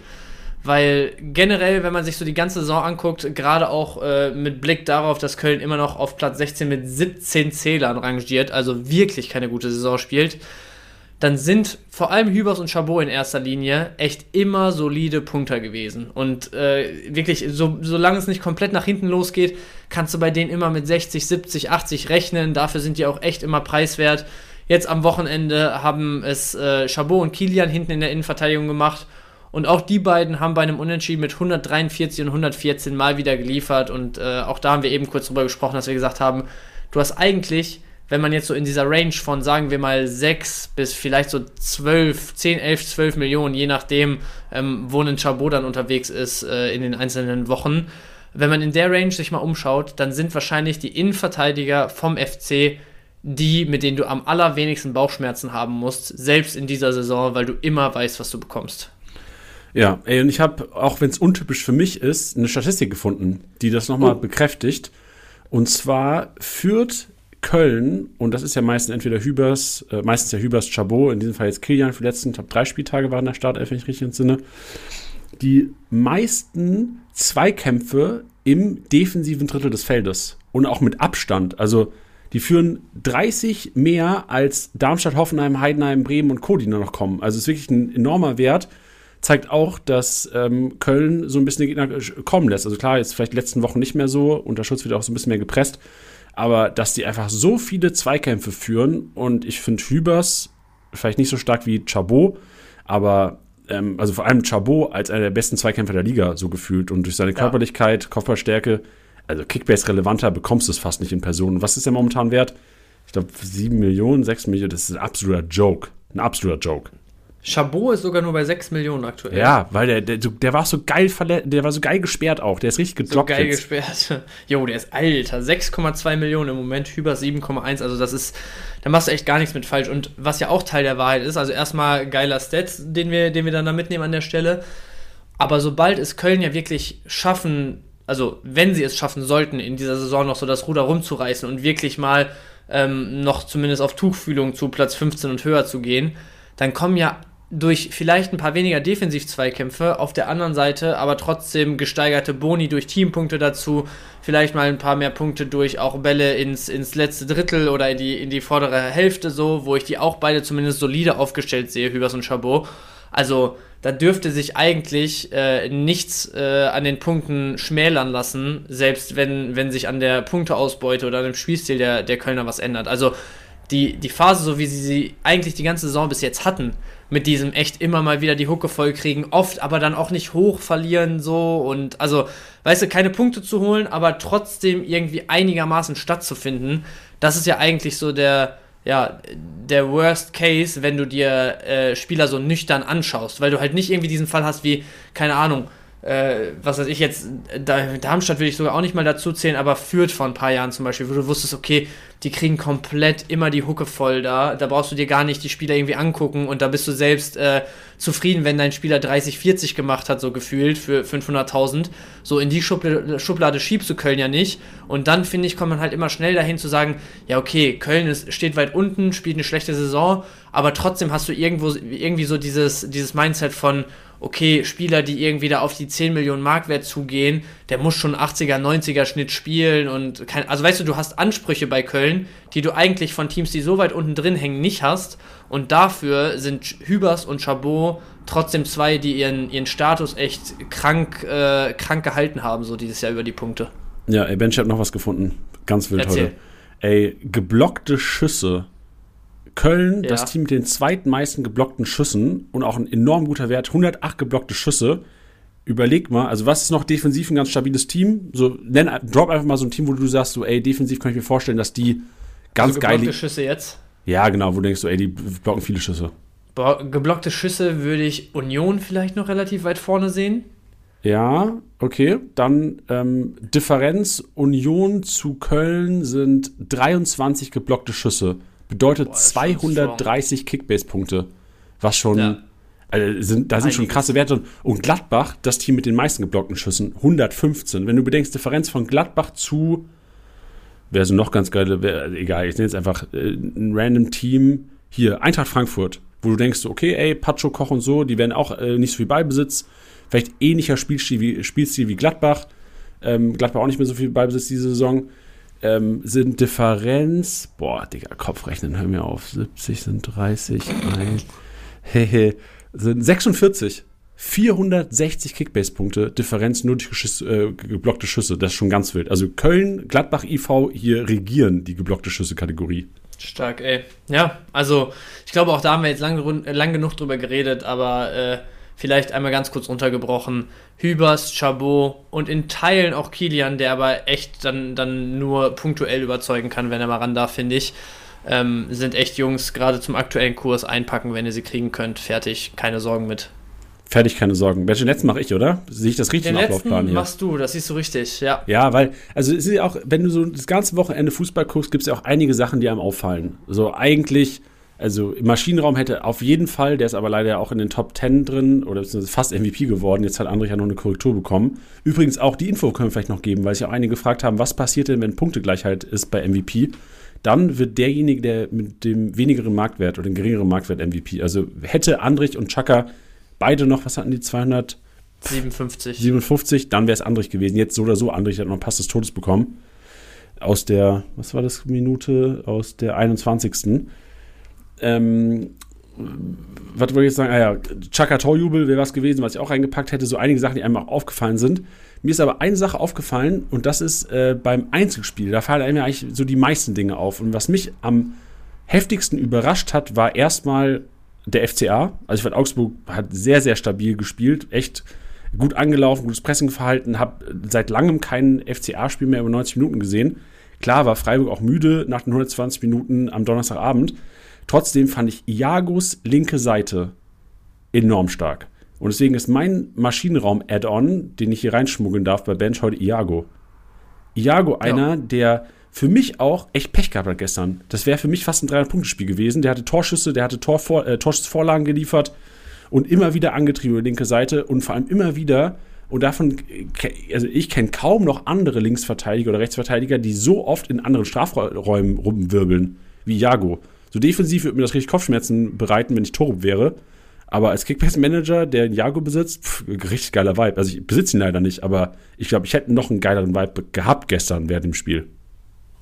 Weil generell, wenn man sich so die ganze Saison anguckt, gerade auch äh, mit Blick darauf, dass Köln immer noch auf Platz 16 mit 17 Zählern rangiert, also wirklich keine gute Saison spielt, dann sind vor allem Hübers und Chabot in erster Linie echt immer solide Punkter gewesen. Und äh, wirklich, so, solange es nicht komplett nach hinten losgeht, kannst du bei denen immer mit 60, 70, 80 rechnen. Dafür sind die auch echt immer preiswert. Jetzt am Wochenende haben es äh, Chabot und Kilian hinten in der Innenverteidigung gemacht. Und auch die beiden haben bei einem Unentschieden mit 143 und 114 mal wieder geliefert. Und äh, auch da haben wir eben kurz drüber gesprochen, dass wir gesagt haben, du hast eigentlich wenn man jetzt so in dieser Range von, sagen wir mal, 6 bis vielleicht so 12, 10, 11, 12 Millionen, je nachdem, ähm, wo ein Chabot dann unterwegs ist äh, in den einzelnen Wochen, wenn man in der Range sich mal umschaut, dann sind wahrscheinlich die Innenverteidiger vom FC die, mit denen du am allerwenigsten Bauchschmerzen haben musst, selbst in dieser Saison, weil du immer weißt, was du bekommst. Ja, ey, und ich habe, auch wenn es untypisch für mich ist, eine Statistik gefunden, die das nochmal oh. bekräftigt. Und zwar führt Köln, und das ist ja meistens entweder Hübers, äh, meistens ja Hübers Chabot, in diesem Fall jetzt Kilian für die letzten, ich glaube, drei Spieltage waren der Startelf, wenn ich richtig entsinne, die meisten Zweikämpfe im defensiven Drittel des Feldes und auch mit Abstand. Also die führen 30 mehr als Darmstadt, Hoffenheim, Heidenheim, Bremen und Co., die nur noch kommen. Also es ist wirklich ein enormer Wert. Zeigt auch, dass ähm, Köln so ein bisschen den Gegner kommen lässt. Also klar, jetzt vielleicht letzten Wochen nicht mehr so. Unter Schutz wird auch so ein bisschen mehr gepresst aber dass die einfach so viele Zweikämpfe führen und ich finde Hübers vielleicht nicht so stark wie Chabot, aber ähm, also vor allem Chabot als einer der besten Zweikämpfer der Liga so gefühlt und durch seine Körperlichkeit, Kopfballstärke, also Kickbase relevanter bekommst du es fast nicht in Person. Was ist der momentan wert? Ich glaube 7 Millionen, 6 Millionen, das ist ein absoluter Joke. Ein absoluter Joke. Chabot ist sogar nur bei 6 Millionen aktuell. Ja, weil der, der, der war so geil der war so geil gesperrt auch. Der ist richtig gedroppt. So geil jetzt. gesperrt. Jo, der ist alter. 6,2 Millionen im Moment, über 7,1. Also das ist, da machst du echt gar nichts mit falsch. Und was ja auch Teil der Wahrheit ist, also erstmal geiler Stats, den wir, den wir dann da mitnehmen an der Stelle. Aber sobald es Köln ja wirklich schaffen, also wenn sie es schaffen sollten, in dieser Saison noch so das Ruder rumzureißen und wirklich mal ähm, noch zumindest auf Tuchfühlung zu Platz 15 und höher zu gehen, dann kommen ja durch vielleicht ein paar weniger Defensiv-Zweikämpfe, auf der anderen Seite aber trotzdem gesteigerte Boni durch Teampunkte dazu, vielleicht mal ein paar mehr Punkte durch auch Bälle ins, ins letzte Drittel oder in die, in die vordere Hälfte so, wo ich die auch beide zumindest solide aufgestellt sehe, Hübers und Chabot. Also da dürfte sich eigentlich äh, nichts äh, an den Punkten schmälern lassen, selbst wenn, wenn sich an der Punkteausbeute oder an dem Spielstil der, der Kölner was ändert. Also die, die Phase, so wie sie sie eigentlich die ganze Saison bis jetzt hatten, mit diesem echt immer mal wieder die Hucke voll kriegen, oft aber dann auch nicht hoch verlieren so und also, weißt du, keine Punkte zu holen, aber trotzdem irgendwie einigermaßen stattzufinden, das ist ja eigentlich so der, ja, der Worst Case, wenn du dir äh, Spieler so nüchtern anschaust, weil du halt nicht irgendwie diesen Fall hast wie, keine Ahnung, äh, was weiß ich jetzt, Darmstadt will ich sogar auch nicht mal dazu zählen, aber führt vor ein paar Jahren zum Beispiel, wo du wusstest, okay, die kriegen komplett immer die Hucke voll da, da brauchst du dir gar nicht die Spieler irgendwie angucken und da bist du selbst äh, zufrieden, wenn dein Spieler 30, 40 gemacht hat, so gefühlt für 500.000. So in die Schublade, Schublade schiebst du Köln ja nicht und dann, finde ich, kommt man halt immer schnell dahin zu sagen, ja okay, Köln ist, steht weit unten, spielt eine schlechte Saison, aber trotzdem hast du irgendwo irgendwie so dieses, dieses Mindset von, okay, Spieler, die irgendwie da auf die 10 Millionen Markwert zugehen, der muss schon 80er, 90er Schnitt spielen und kein, also weißt du, du hast Ansprüche bei Köln, die du eigentlich von Teams, die so weit unten drin hängen, nicht hast und dafür sind Hübers und Chabot trotzdem zwei, die ihren, ihren Status echt krank, äh, krank gehalten haben, so dieses Jahr über die Punkte. Ja, ey, Bench hat noch was gefunden. Ganz wild Erzähl. heute. Ey, geblockte Schüsse Köln, ja. das Team mit den zweitmeisten geblockten Schüssen und auch ein enorm guter Wert, 108 geblockte Schüsse. Überleg mal, also was ist noch defensiv ein ganz stabiles Team? So, nenn, drop einfach mal so ein Team, wo du sagst, so, ey, defensiv kann ich mir vorstellen, dass die ganz also geil. Geblockte Schüsse jetzt? Ja, genau, wo du denkst so, ey, die blocken viele Schüsse. Geblockte Schüsse würde ich Union vielleicht noch relativ weit vorne sehen. Ja, okay. Dann ähm, Differenz Union zu Köln sind 23 geblockte Schüsse bedeutet Boah, 230 Kickbase-Punkte. Was schon, ja. Also sind, da sind Einiges. schon krasse Werte. Und Gladbach, das Team mit den meisten geblockten Schüssen, 115. Wenn du bedenkst, Differenz von Gladbach zu, wer sind noch ganz geile, wer, egal, ich nenne jetzt einfach äh, ein random Team, hier, Eintracht Frankfurt, wo du denkst, okay, ey, Pacho, Koch und so, die werden auch äh, nicht so viel Ballbesitz, vielleicht ähnlicher Spielstil wie, Spielstil wie Gladbach, ähm, Gladbach auch nicht mehr so viel Ballbesitz diese Saison, ähm, sind Differenz, boah, Digga, Kopfrechnen, hör mir auf, 70 sind 30, ein, hehe, sind 46. 460 Kickbase-Punkte, Differenz nur durch äh, geblockte Schüsse. Das ist schon ganz wild. Also Köln, Gladbach, IV hier regieren die geblockte Schüsse-Kategorie. Stark, ey. Ja, also ich glaube, auch da haben wir jetzt lang, äh, lang genug drüber geredet, aber äh, vielleicht einmal ganz kurz runtergebrochen. Hübers, Chabot und in Teilen auch Kilian, der aber echt dann, dann nur punktuell überzeugen kann, wenn er mal ran darf, finde ich. Ähm, sind echt Jungs, gerade zum aktuellen Kurs einpacken, wenn ihr sie kriegen könnt. Fertig, keine Sorgen mit. Fertig, keine Sorgen. Welchen letzten mache ich, oder? Sehe ich das richtig Den im letzten Ablaufplan hier? machst du, das siehst du richtig, ja. Ja, weil, also es ist ja auch, wenn du so das ganze Wochenende Fußball guckst, gibt es ja auch einige Sachen, die einem auffallen. So eigentlich, also im Maschinenraum hätte auf jeden Fall, der ist aber leider auch in den Top 10 drin oder beziehungsweise fast MVP geworden. Jetzt hat André ja noch eine Korrektur bekommen. Übrigens auch die Info können wir vielleicht noch geben, weil sich auch einige gefragt haben, was passiert denn, wenn Punktegleichheit ist bei MVP? Dann wird derjenige, der mit dem wenigeren Marktwert oder dem geringeren Marktwert MVP. Also hätte Andrich und Chaka beide noch, was hatten die, 200? 57. 57, dann wäre es Andrich gewesen. Jetzt so oder so, Andrich hat noch einen Pass des Todes bekommen. Aus der, was war das, Minute? Aus der 21. Ähm, was wollte ich jetzt sagen? Ah ja, Chaka Torjubel wäre was gewesen, was ich auch reingepackt hätte. So einige Sachen, die einem auch aufgefallen sind. Mir ist aber eine Sache aufgefallen und das ist äh, beim Einzelspiel. Da fallen einem ja eigentlich so die meisten Dinge auf. Und was mich am heftigsten überrascht hat, war erstmal der FCA. Also ich fand, Augsburg hat sehr, sehr stabil gespielt. Echt gut angelaufen, gutes Pressingverhalten. Habe seit langem kein FCA-Spiel mehr über 90 Minuten gesehen. Klar war Freiburg auch müde nach den 120 Minuten am Donnerstagabend. Trotzdem fand ich Iagos linke Seite enorm stark. Und deswegen ist mein Maschinenraum-Add-on, den ich hier reinschmuggeln darf bei Bench, heute Iago. Iago, einer, der für mich auch echt Pech gehabt hat gestern. Das wäre für mich fast ein 300-Punkte-Spiel gewesen. Der hatte Torschüsse, der hatte Torvor äh, Torschussvorlagen geliefert und immer wieder angetrieben über die linke Seite und vor allem immer wieder, und davon, also ich kenne kaum noch andere Linksverteidiger oder Rechtsverteidiger, die so oft in anderen Strafräumen rumwirbeln wie Iago. So defensiv würde mir das richtig Kopfschmerzen bereiten, wenn ich Torup wäre. Aber als Kickbase-Manager, der einen Jago besitzt, pff, richtig geiler Vibe. Also ich besitze ihn leider nicht, aber ich glaube, ich hätte noch einen geileren Vibe gehabt gestern während dem Spiel.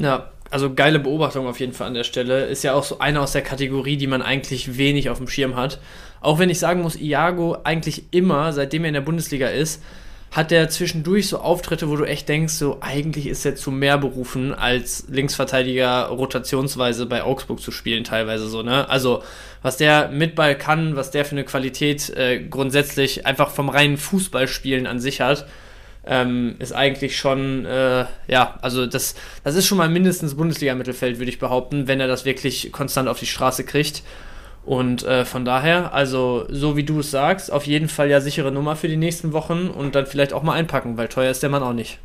Ja, also geile Beobachtung auf jeden Fall an der Stelle. Ist ja auch so eine aus der Kategorie, die man eigentlich wenig auf dem Schirm hat. Auch wenn ich sagen muss, Iago eigentlich immer, seitdem er in der Bundesliga ist, hat er zwischendurch so Auftritte, wo du echt denkst, so eigentlich ist er zu mehr berufen, als Linksverteidiger rotationsweise bei Augsburg zu spielen, teilweise so, ne? Also, was der mit Ball kann, was der für eine Qualität äh, grundsätzlich einfach vom reinen Fußballspielen an sich hat, ähm, ist eigentlich schon, äh, ja, also das, das ist schon mal mindestens Bundesliga-Mittelfeld, würde ich behaupten, wenn er das wirklich konstant auf die Straße kriegt. Und äh, von daher, also so wie du es sagst, auf jeden Fall ja sichere Nummer für die nächsten Wochen und dann vielleicht auch mal einpacken, weil teuer ist der Mann auch nicht.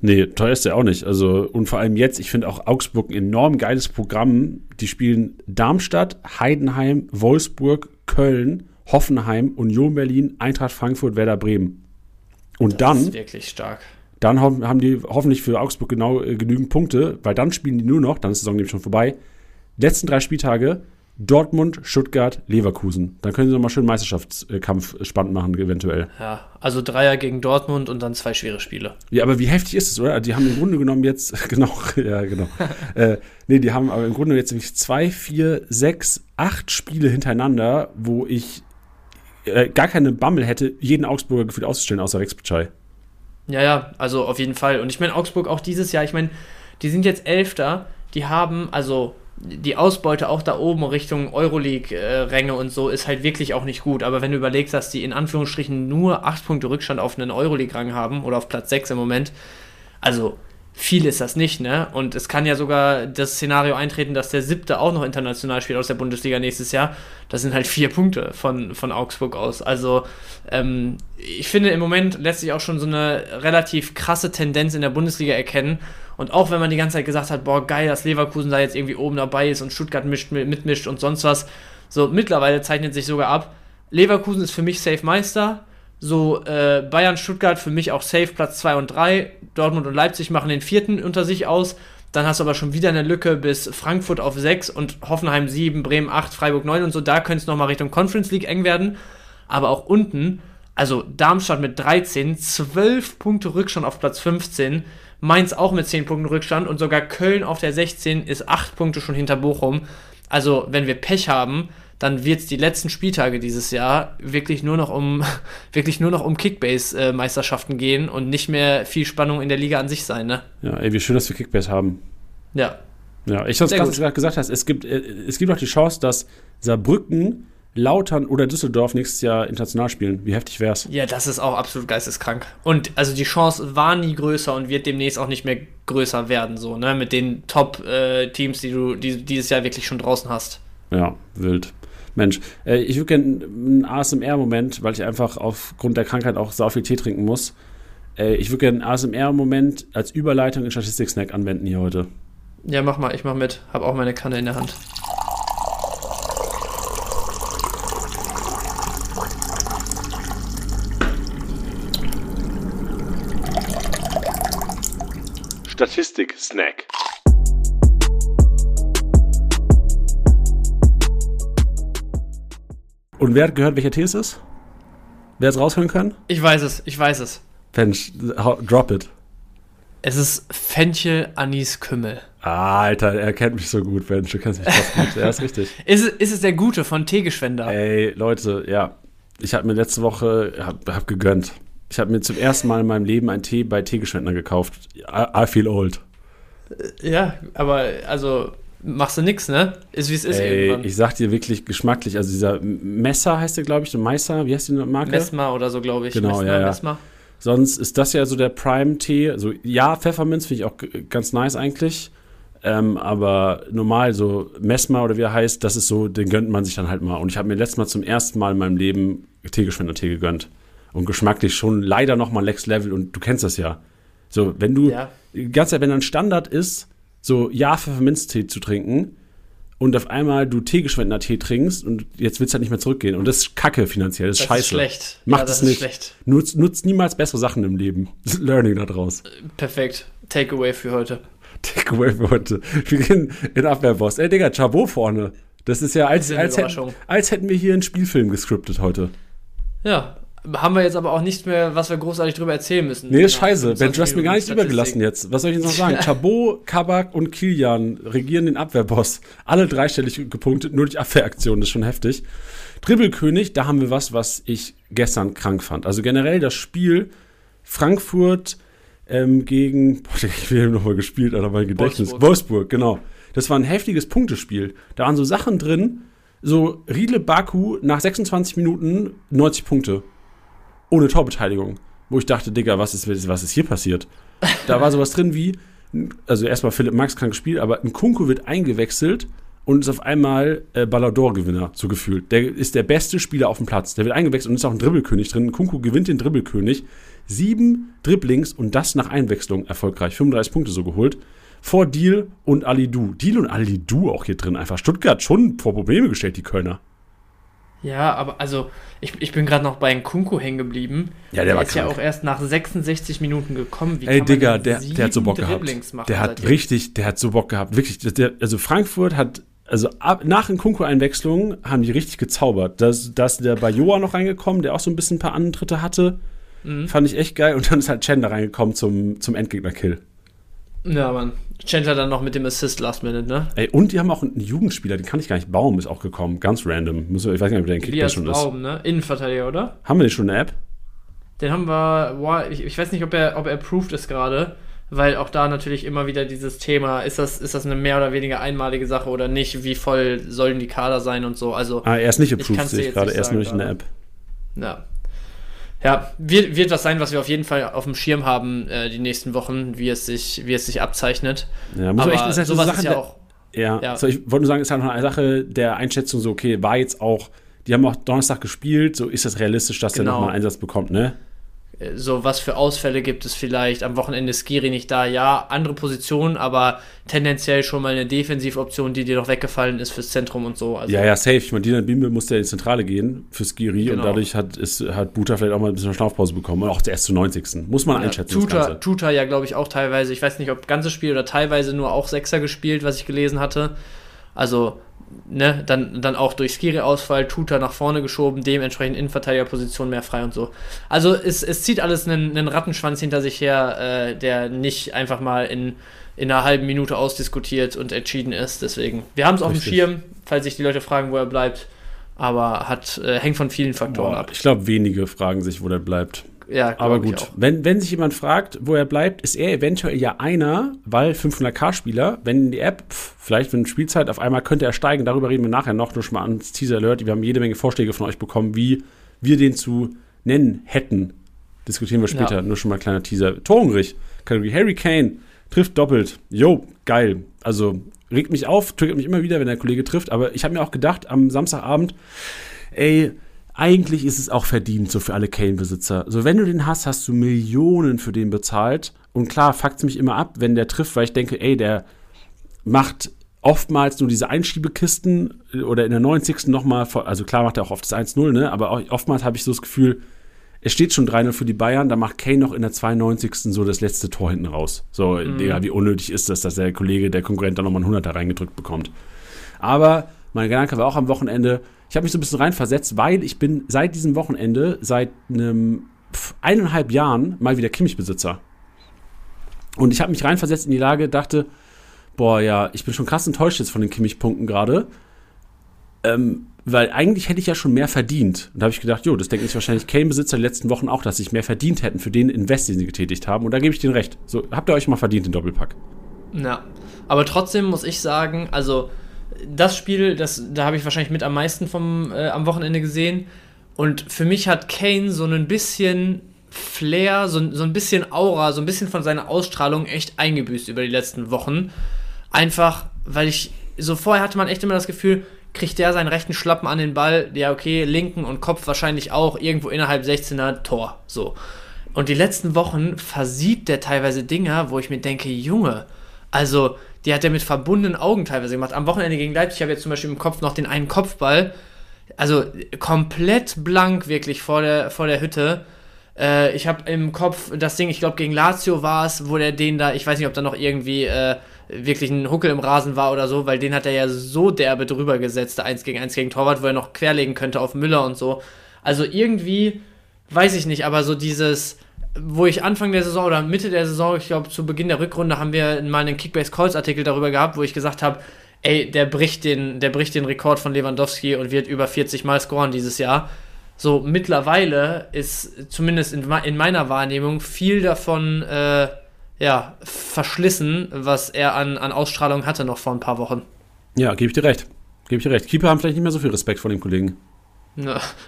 Nee, teuer ist der auch nicht. Also, und vor allem jetzt, ich finde auch Augsburg ein enorm geiles Programm. Die spielen Darmstadt, Heidenheim, Wolfsburg, Köln, Hoffenheim, Union Berlin, Eintracht Frankfurt, Werder Bremen. Und Das dann, ist wirklich stark. dann haben die hoffentlich für Augsburg genau äh, genügend Punkte, weil dann spielen die nur noch, dann ist die Saison nämlich schon vorbei, letzten drei Spieltage Dortmund, Stuttgart, Leverkusen. Dann können sie nochmal schön Meisterschaftskampf spannend machen, eventuell. Ja, also Dreier gegen Dortmund und dann zwei schwere Spiele. Ja, aber wie heftig ist es, oder? Die haben im Grunde genommen jetzt, genau, ja, genau. äh, nee, die haben aber im Grunde jetzt nämlich zwei, vier, sechs, acht Spiele hintereinander, wo ich äh, gar keine Bammel hätte, jeden Augsburger gefühlt auszustellen, außer Rex Bitschei. Ja, ja, also auf jeden Fall. Und ich meine, Augsburg auch dieses Jahr, ich meine, die sind jetzt Elfter, die haben, also die Ausbeute auch da oben Richtung Euroleague-Ränge und so ist halt wirklich auch nicht gut. Aber wenn du überlegst, dass die in Anführungsstrichen nur 8 Punkte Rückstand auf einen Euroleague-Rang haben oder auf Platz 6 im Moment, also viel ist das nicht, ne? Und es kann ja sogar das Szenario eintreten, dass der siebte auch noch international spielt aus der Bundesliga nächstes Jahr. Das sind halt vier Punkte von, von Augsburg aus. Also ähm, ich finde, im Moment lässt sich auch schon so eine relativ krasse Tendenz in der Bundesliga erkennen. Und auch wenn man die ganze Zeit gesagt hat, boah, geil, dass Leverkusen da jetzt irgendwie oben dabei ist und Stuttgart mischt, mitmischt und sonst was, so mittlerweile zeichnet sich sogar ab, Leverkusen ist für mich Safe Meister. So, äh, Bayern, Stuttgart für mich auch safe Platz 2 und 3. Dortmund und Leipzig machen den vierten unter sich aus. Dann hast du aber schon wieder eine Lücke bis Frankfurt auf 6 und Hoffenheim 7, Bremen 8, Freiburg 9 und so. Da könnte es nochmal Richtung Conference League eng werden. Aber auch unten, also Darmstadt mit 13, 12 Punkte Rückstand auf Platz 15. Mainz auch mit 10 Punkten Rückstand und sogar Köln auf der 16 ist 8 Punkte schon hinter Bochum. Also, wenn wir Pech haben, dann wird es die letzten Spieltage dieses Jahr wirklich nur noch um wirklich nur noch um Kickbase-Meisterschaften gehen und nicht mehr viel Spannung in der Liga an sich sein, ne? Ja, ey, wie schön, dass wir Kickbase haben. Ja. Ja, ich habe Sehr es gut. gerade gesagt hast, es gibt, äh, es gibt auch die Chance, dass Saarbrücken, Lautern oder Düsseldorf nächstes Jahr international spielen. Wie heftig wär's? Ja, das ist auch absolut geisteskrank. Und also die Chance war nie größer und wird demnächst auch nicht mehr größer werden, so, ne? Mit den Top-Teams, die du die, dieses Jahr wirklich schon draußen hast. Ja, wild. Mensch, äh, ich würde gerne einen ASMR-Moment, weil ich einfach aufgrund der Krankheit auch sau viel Tee trinken muss. Äh, ich würde gerne einen ASMR-Moment als Überleitung in Statistik-Snack anwenden hier heute. Ja, mach mal, ich mach mit. Hab auch meine Kanne in der Hand. Statistik-Snack. Und wer hat gehört, welcher Tee es ist? Wer es raushören kann? Ich weiß es, ich weiß es. Mensch, drop it. Es ist Fenchel Anis Kümmel. Ah, Alter, er kennt mich so gut, Mensch. Du kennst mich fast gut. Er ist richtig. Ist, es- ist es der Gute von Teegeschwender? Ey, Leute, ja. Ich habe mir letzte Woche, hab, hab gegönnt. Ich habe mir zum ersten Mal in meinem Leben einen Tee bei Teegeschwendner gekauft. I, I feel old. Ja, aber also machst du nix, ne? Ist wie es ist Ey, irgendwann. ich sag dir wirklich geschmacklich, also dieser Messer heißt der, glaube ich, der Meister, wie heißt die Marke? Mesmer oder so, glaube ich. Genau, Messmer, ja, ja. Messmer. Sonst ist das ja so der Prime-Tee. Also ja, Pfefferminz finde ich auch ganz nice eigentlich. Ähm, aber normal so Mesmer oder wie er heißt, das ist so, den gönnt man sich dann halt mal. Und ich habe mir letztes Mal zum ersten Mal in meinem Leben Teegeschwender-Tee gegönnt. Und geschmacklich schon leider noch mal Next Level. Und du kennst das ja. So, wenn du, Ja. ganz wenn ein Standard ist, so ja, Pfefferminztee zu trinken und auf einmal du Teegeschwender-Tee trinkst und jetzt willst du halt nicht mehr zurückgehen. Und das ist kacke finanziell, das ist Das scheiße. ist schlecht. Macht ja, das es nicht. schlecht. Nutzt, nutzt niemals bessere Sachen im Leben. Learning da draus. Perfekt. Takeaway für heute. Takeaway für heute. Wir gehen in Abwehrboss. Ey, Digga, Chabot vorne. Das ist ja, als, ist als, hätten, als hätten wir hier einen Spielfilm gescriptet heute. Ja. Haben wir jetzt aber auch nichts mehr, was wir großartig drüber erzählen müssen. Nee, ist scheiße. Ben, 25 du hast mir gar nichts übergelassen jetzt. Was soll ich jetzt noch sagen? Chabot, Kabak und Kilian regieren den Abwehrboss. Alle dreistellig gepunktet, nur die Abwehraktion, das ist schon heftig. Dribbelkönig, da haben wir was, was ich gestern krank fand. Also generell das Spiel Frankfurt ähm, gegen, boah, ich will nochmal gespielt, aber mein Gedächtnis. Wolfsburg. Wolfsburg, genau. Das war ein heftiges Punktespiel. Da waren so Sachen drin, so Riedle Baku nach 26 Minuten 90 Punkte. Ohne Torbeteiligung. Wo ich dachte, Digga, was ist, was ist hier passiert? Da war sowas drin wie, also erstmal Philipp Max krank gespielt, aber ein Kunku wird eingewechselt und ist auf einmal äh, Ballador-Gewinner, so gefühlt. Der ist der beste Spieler auf dem Platz. Der wird eingewechselt und ist auch ein Dribbelkönig drin. Kunku gewinnt den Dribbelkönig. Sieben Dribblings und das nach Einwechslung erfolgreich. 35 Punkte so geholt. Vor Deal und Alidu. Deal und Alidu auch hier drin. Einfach Stuttgart schon vor Probleme gestellt, die Kölner. Ja, aber also, ich, ich bin gerade noch bei Nkunku hängen geblieben. Ja, der war ist ja krank. auch erst nach 66 Minuten gekommen. Wie Ey, Digga, der, der hat so Bock gehabt. Dribblings machen Der hat richtig, der hat so Bock gehabt. Wirklich, der- der, also Frankfurt hat, also ab, nach den Kunku-Einwechslungen haben die richtig gezaubert. Da ist da ist der Bayoa noch reingekommen, der auch so ein bisschen ein paar Antritte hatte. Mhm. Fand ich echt geil. Und dann ist halt Chen da reingekommen zum, zum Endgegner-Kill. Ja, Mann. Chandler dann noch mit dem Assist Last Minute, ne? Ey, und die haben auch einen Jugendspieler, den kann ich gar nicht. Baum ist auch gekommen, ganz random. Ich weiß gar nicht, ob der in Kickbase Elias schon ist. Baum, ne? Innenverteidiger, oder? Haben wir den schon eine App? Den haben wir, boah, ich, ich weiß nicht, ob er, ob er approved ist gerade, weil auch da natürlich immer wieder dieses Thema, ist das, ist das eine mehr oder weniger einmalige Sache oder nicht? Wie voll sollen die Kader sein und so? Also, Ah, er ist nicht Ich approved, sehe ich gerade. Er ist nur nicht in der App. ja. Ja, wird, wird was sein, was wir auf jeden Fall auf dem Schirm haben, äh, die nächsten Wochen, wie es sich, wie es sich abzeichnet. Ja, muss Aber echt, das so eine sowas Sache, ist ja der- auch. Ja, Ja. So, ich wollte nur sagen, es ist halt noch eine Sache der Einschätzung so, okay, war jetzt auch, die haben auch Donnerstag gespielt, so ist das realistisch, dass der Genau. nochmal einen Einsatz bekommt, ne? So, was für Ausfälle gibt es vielleicht? Am Wochenende Skiri nicht da, ja, andere Positionen, aber tendenziell schon mal eine Defensivoption, die dir noch weggefallen ist fürs Zentrum und so. Also ja, ja, safe. Ich meine, Dina Bimbe musste ja in die Zentrale gehen für Skiri genau. und dadurch hat, ist, hat Buta vielleicht auch mal ein bisschen Schlafpause bekommen. Und auch erst zu 90. Muss man ja, einschätzen. Tuta, Tuta ja, glaube ich, auch teilweise. Ich weiß nicht, ob ganzes Spiel oder teilweise nur auch Sechser gespielt, was ich gelesen hatte. Also ne, dann, dann auch durch Skiri-Ausfall, Tuta nach vorne geschoben, dementsprechend Innenverteidigerposition mehr frei und so. Also es, es zieht alles einen, einen Rattenschwanz hinter sich her, äh, der nicht einfach mal in, in einer halben Minute ausdiskutiert und entschieden ist. Deswegen, wir haben es auf dem Schirm, falls sich die Leute fragen, wo er bleibt. Aber hat, äh, hängt von vielen Faktoren Boah, ab. Ich glaube, wenige fragen sich, wo der bleibt. Ja, aber gut. Wenn, wenn sich jemand fragt, wo er bleibt, ist er eventuell ja einer, weil 500k-Spieler, wenn die App, pff, vielleicht wenn Spielzeit auf einmal könnte er steigen, darüber reden wir nachher noch, nur schon mal ans Teaser Alert. Wir haben jede Menge Vorschläge von euch bekommen, wie wir den zu nennen hätten. Diskutieren wir später, ja. nur schon mal ein kleiner Teaser. Torenrich, Kategorie Harry Kane, trifft doppelt. Jo, geil. Also regt mich auf, triggert mich immer wieder, wenn der Kollege trifft, aber ich habe mir auch gedacht, am Samstagabend, ey, eigentlich ist es auch verdient, so für alle Kane-Besitzer. So, wenn du den hast, hast du Millionen für den bezahlt. Und klar, fuckt es mich immer ab, wenn der trifft, weil ich denke, ey, der macht oftmals nur diese Einschiebekisten oder in der 90. nochmal, also klar macht er auch oft das 1-0, ne? Aber oftmals habe ich so das Gefühl, es steht schon 3-0 für die Bayern, da macht Kane noch in der 92. so das letzte Tor hinten raus. So, mhm. Digga, wie unnötig ist das, dass der Kollege, der Konkurrent da nochmal einen 100er reingedrückt bekommt. Aber mein Gedanke war auch am Wochenende, ich habe mich so ein bisschen reinversetzt, weil ich bin seit diesem Wochenende, seit einem pf, eineinhalb Jahren mal wieder Kimmich-Besitzer. Und ich habe mich reinversetzt in die Lage, dachte, boah, ja, ich bin schon krass enttäuscht jetzt von den Kimmich-Punkten gerade. Ähm, weil eigentlich hätte ich ja schon mehr verdient. Und da habe ich gedacht, jo, das denken sich wahrscheinlich Kane-Besitzer die letzten Wochen auch, dass sie mehr verdient hätten für den Invest, den sie getätigt haben. Und da gebe ich denen recht. So, habt ihr euch mal verdient, den Doppelpack? Ja, aber trotzdem muss ich sagen, also das Spiel, das, da habe ich wahrscheinlich mit am meisten vom, äh, am Wochenende gesehen. Und für mich hat Kane so ein bisschen Flair, so, so ein bisschen Aura, so ein bisschen von seiner Ausstrahlung echt eingebüßt über die letzten Wochen. Einfach, weil ich, so vorher hatte man echt immer das Gefühl, kriegt der seinen rechten Schlappen an den Ball, ja okay, linken und Kopf wahrscheinlich auch, irgendwo innerhalb 16er Tor, so. Und die letzten Wochen versiebt der teilweise Dinger, wo ich mir denke, Junge, also die hat er mit verbundenen Augen teilweise gemacht. Am Wochenende gegen Leipzig habe ich jetzt zum Beispiel im Kopf noch den einen Kopfball. Also komplett blank wirklich vor der, vor der Hütte. Äh, ich habe im Kopf das Ding, ich glaube gegen Lazio war es, wo der den da, ich weiß nicht, ob da noch irgendwie äh, wirklich ein Huckel im Rasen war oder so, weil den hat er ja so derbe drüber gesetzt, der 1 gegen 1 gegen Torwart, wo er noch querlegen könnte auf Müller und so. Also irgendwie, weiß ich nicht, aber so dieses wo ich Anfang der Saison oder Mitte der Saison, ich glaube zu Beginn der Rückrunde, haben wir mal einen Kickbase Calls Artikel darüber gehabt, wo ich gesagt habe, ey, der bricht den, der bricht den Rekord von Lewandowski und wird über 40 Mal scoren dieses Jahr. So mittlerweile ist zumindest in, in meiner Wahrnehmung viel davon äh, ja, verschlissen, was er an, an Ausstrahlung hatte noch vor ein paar Wochen. Ja, gebe ich dir recht. Gebe ich dir recht. Keeper haben vielleicht nicht mehr so viel Respekt vor den Kollegen.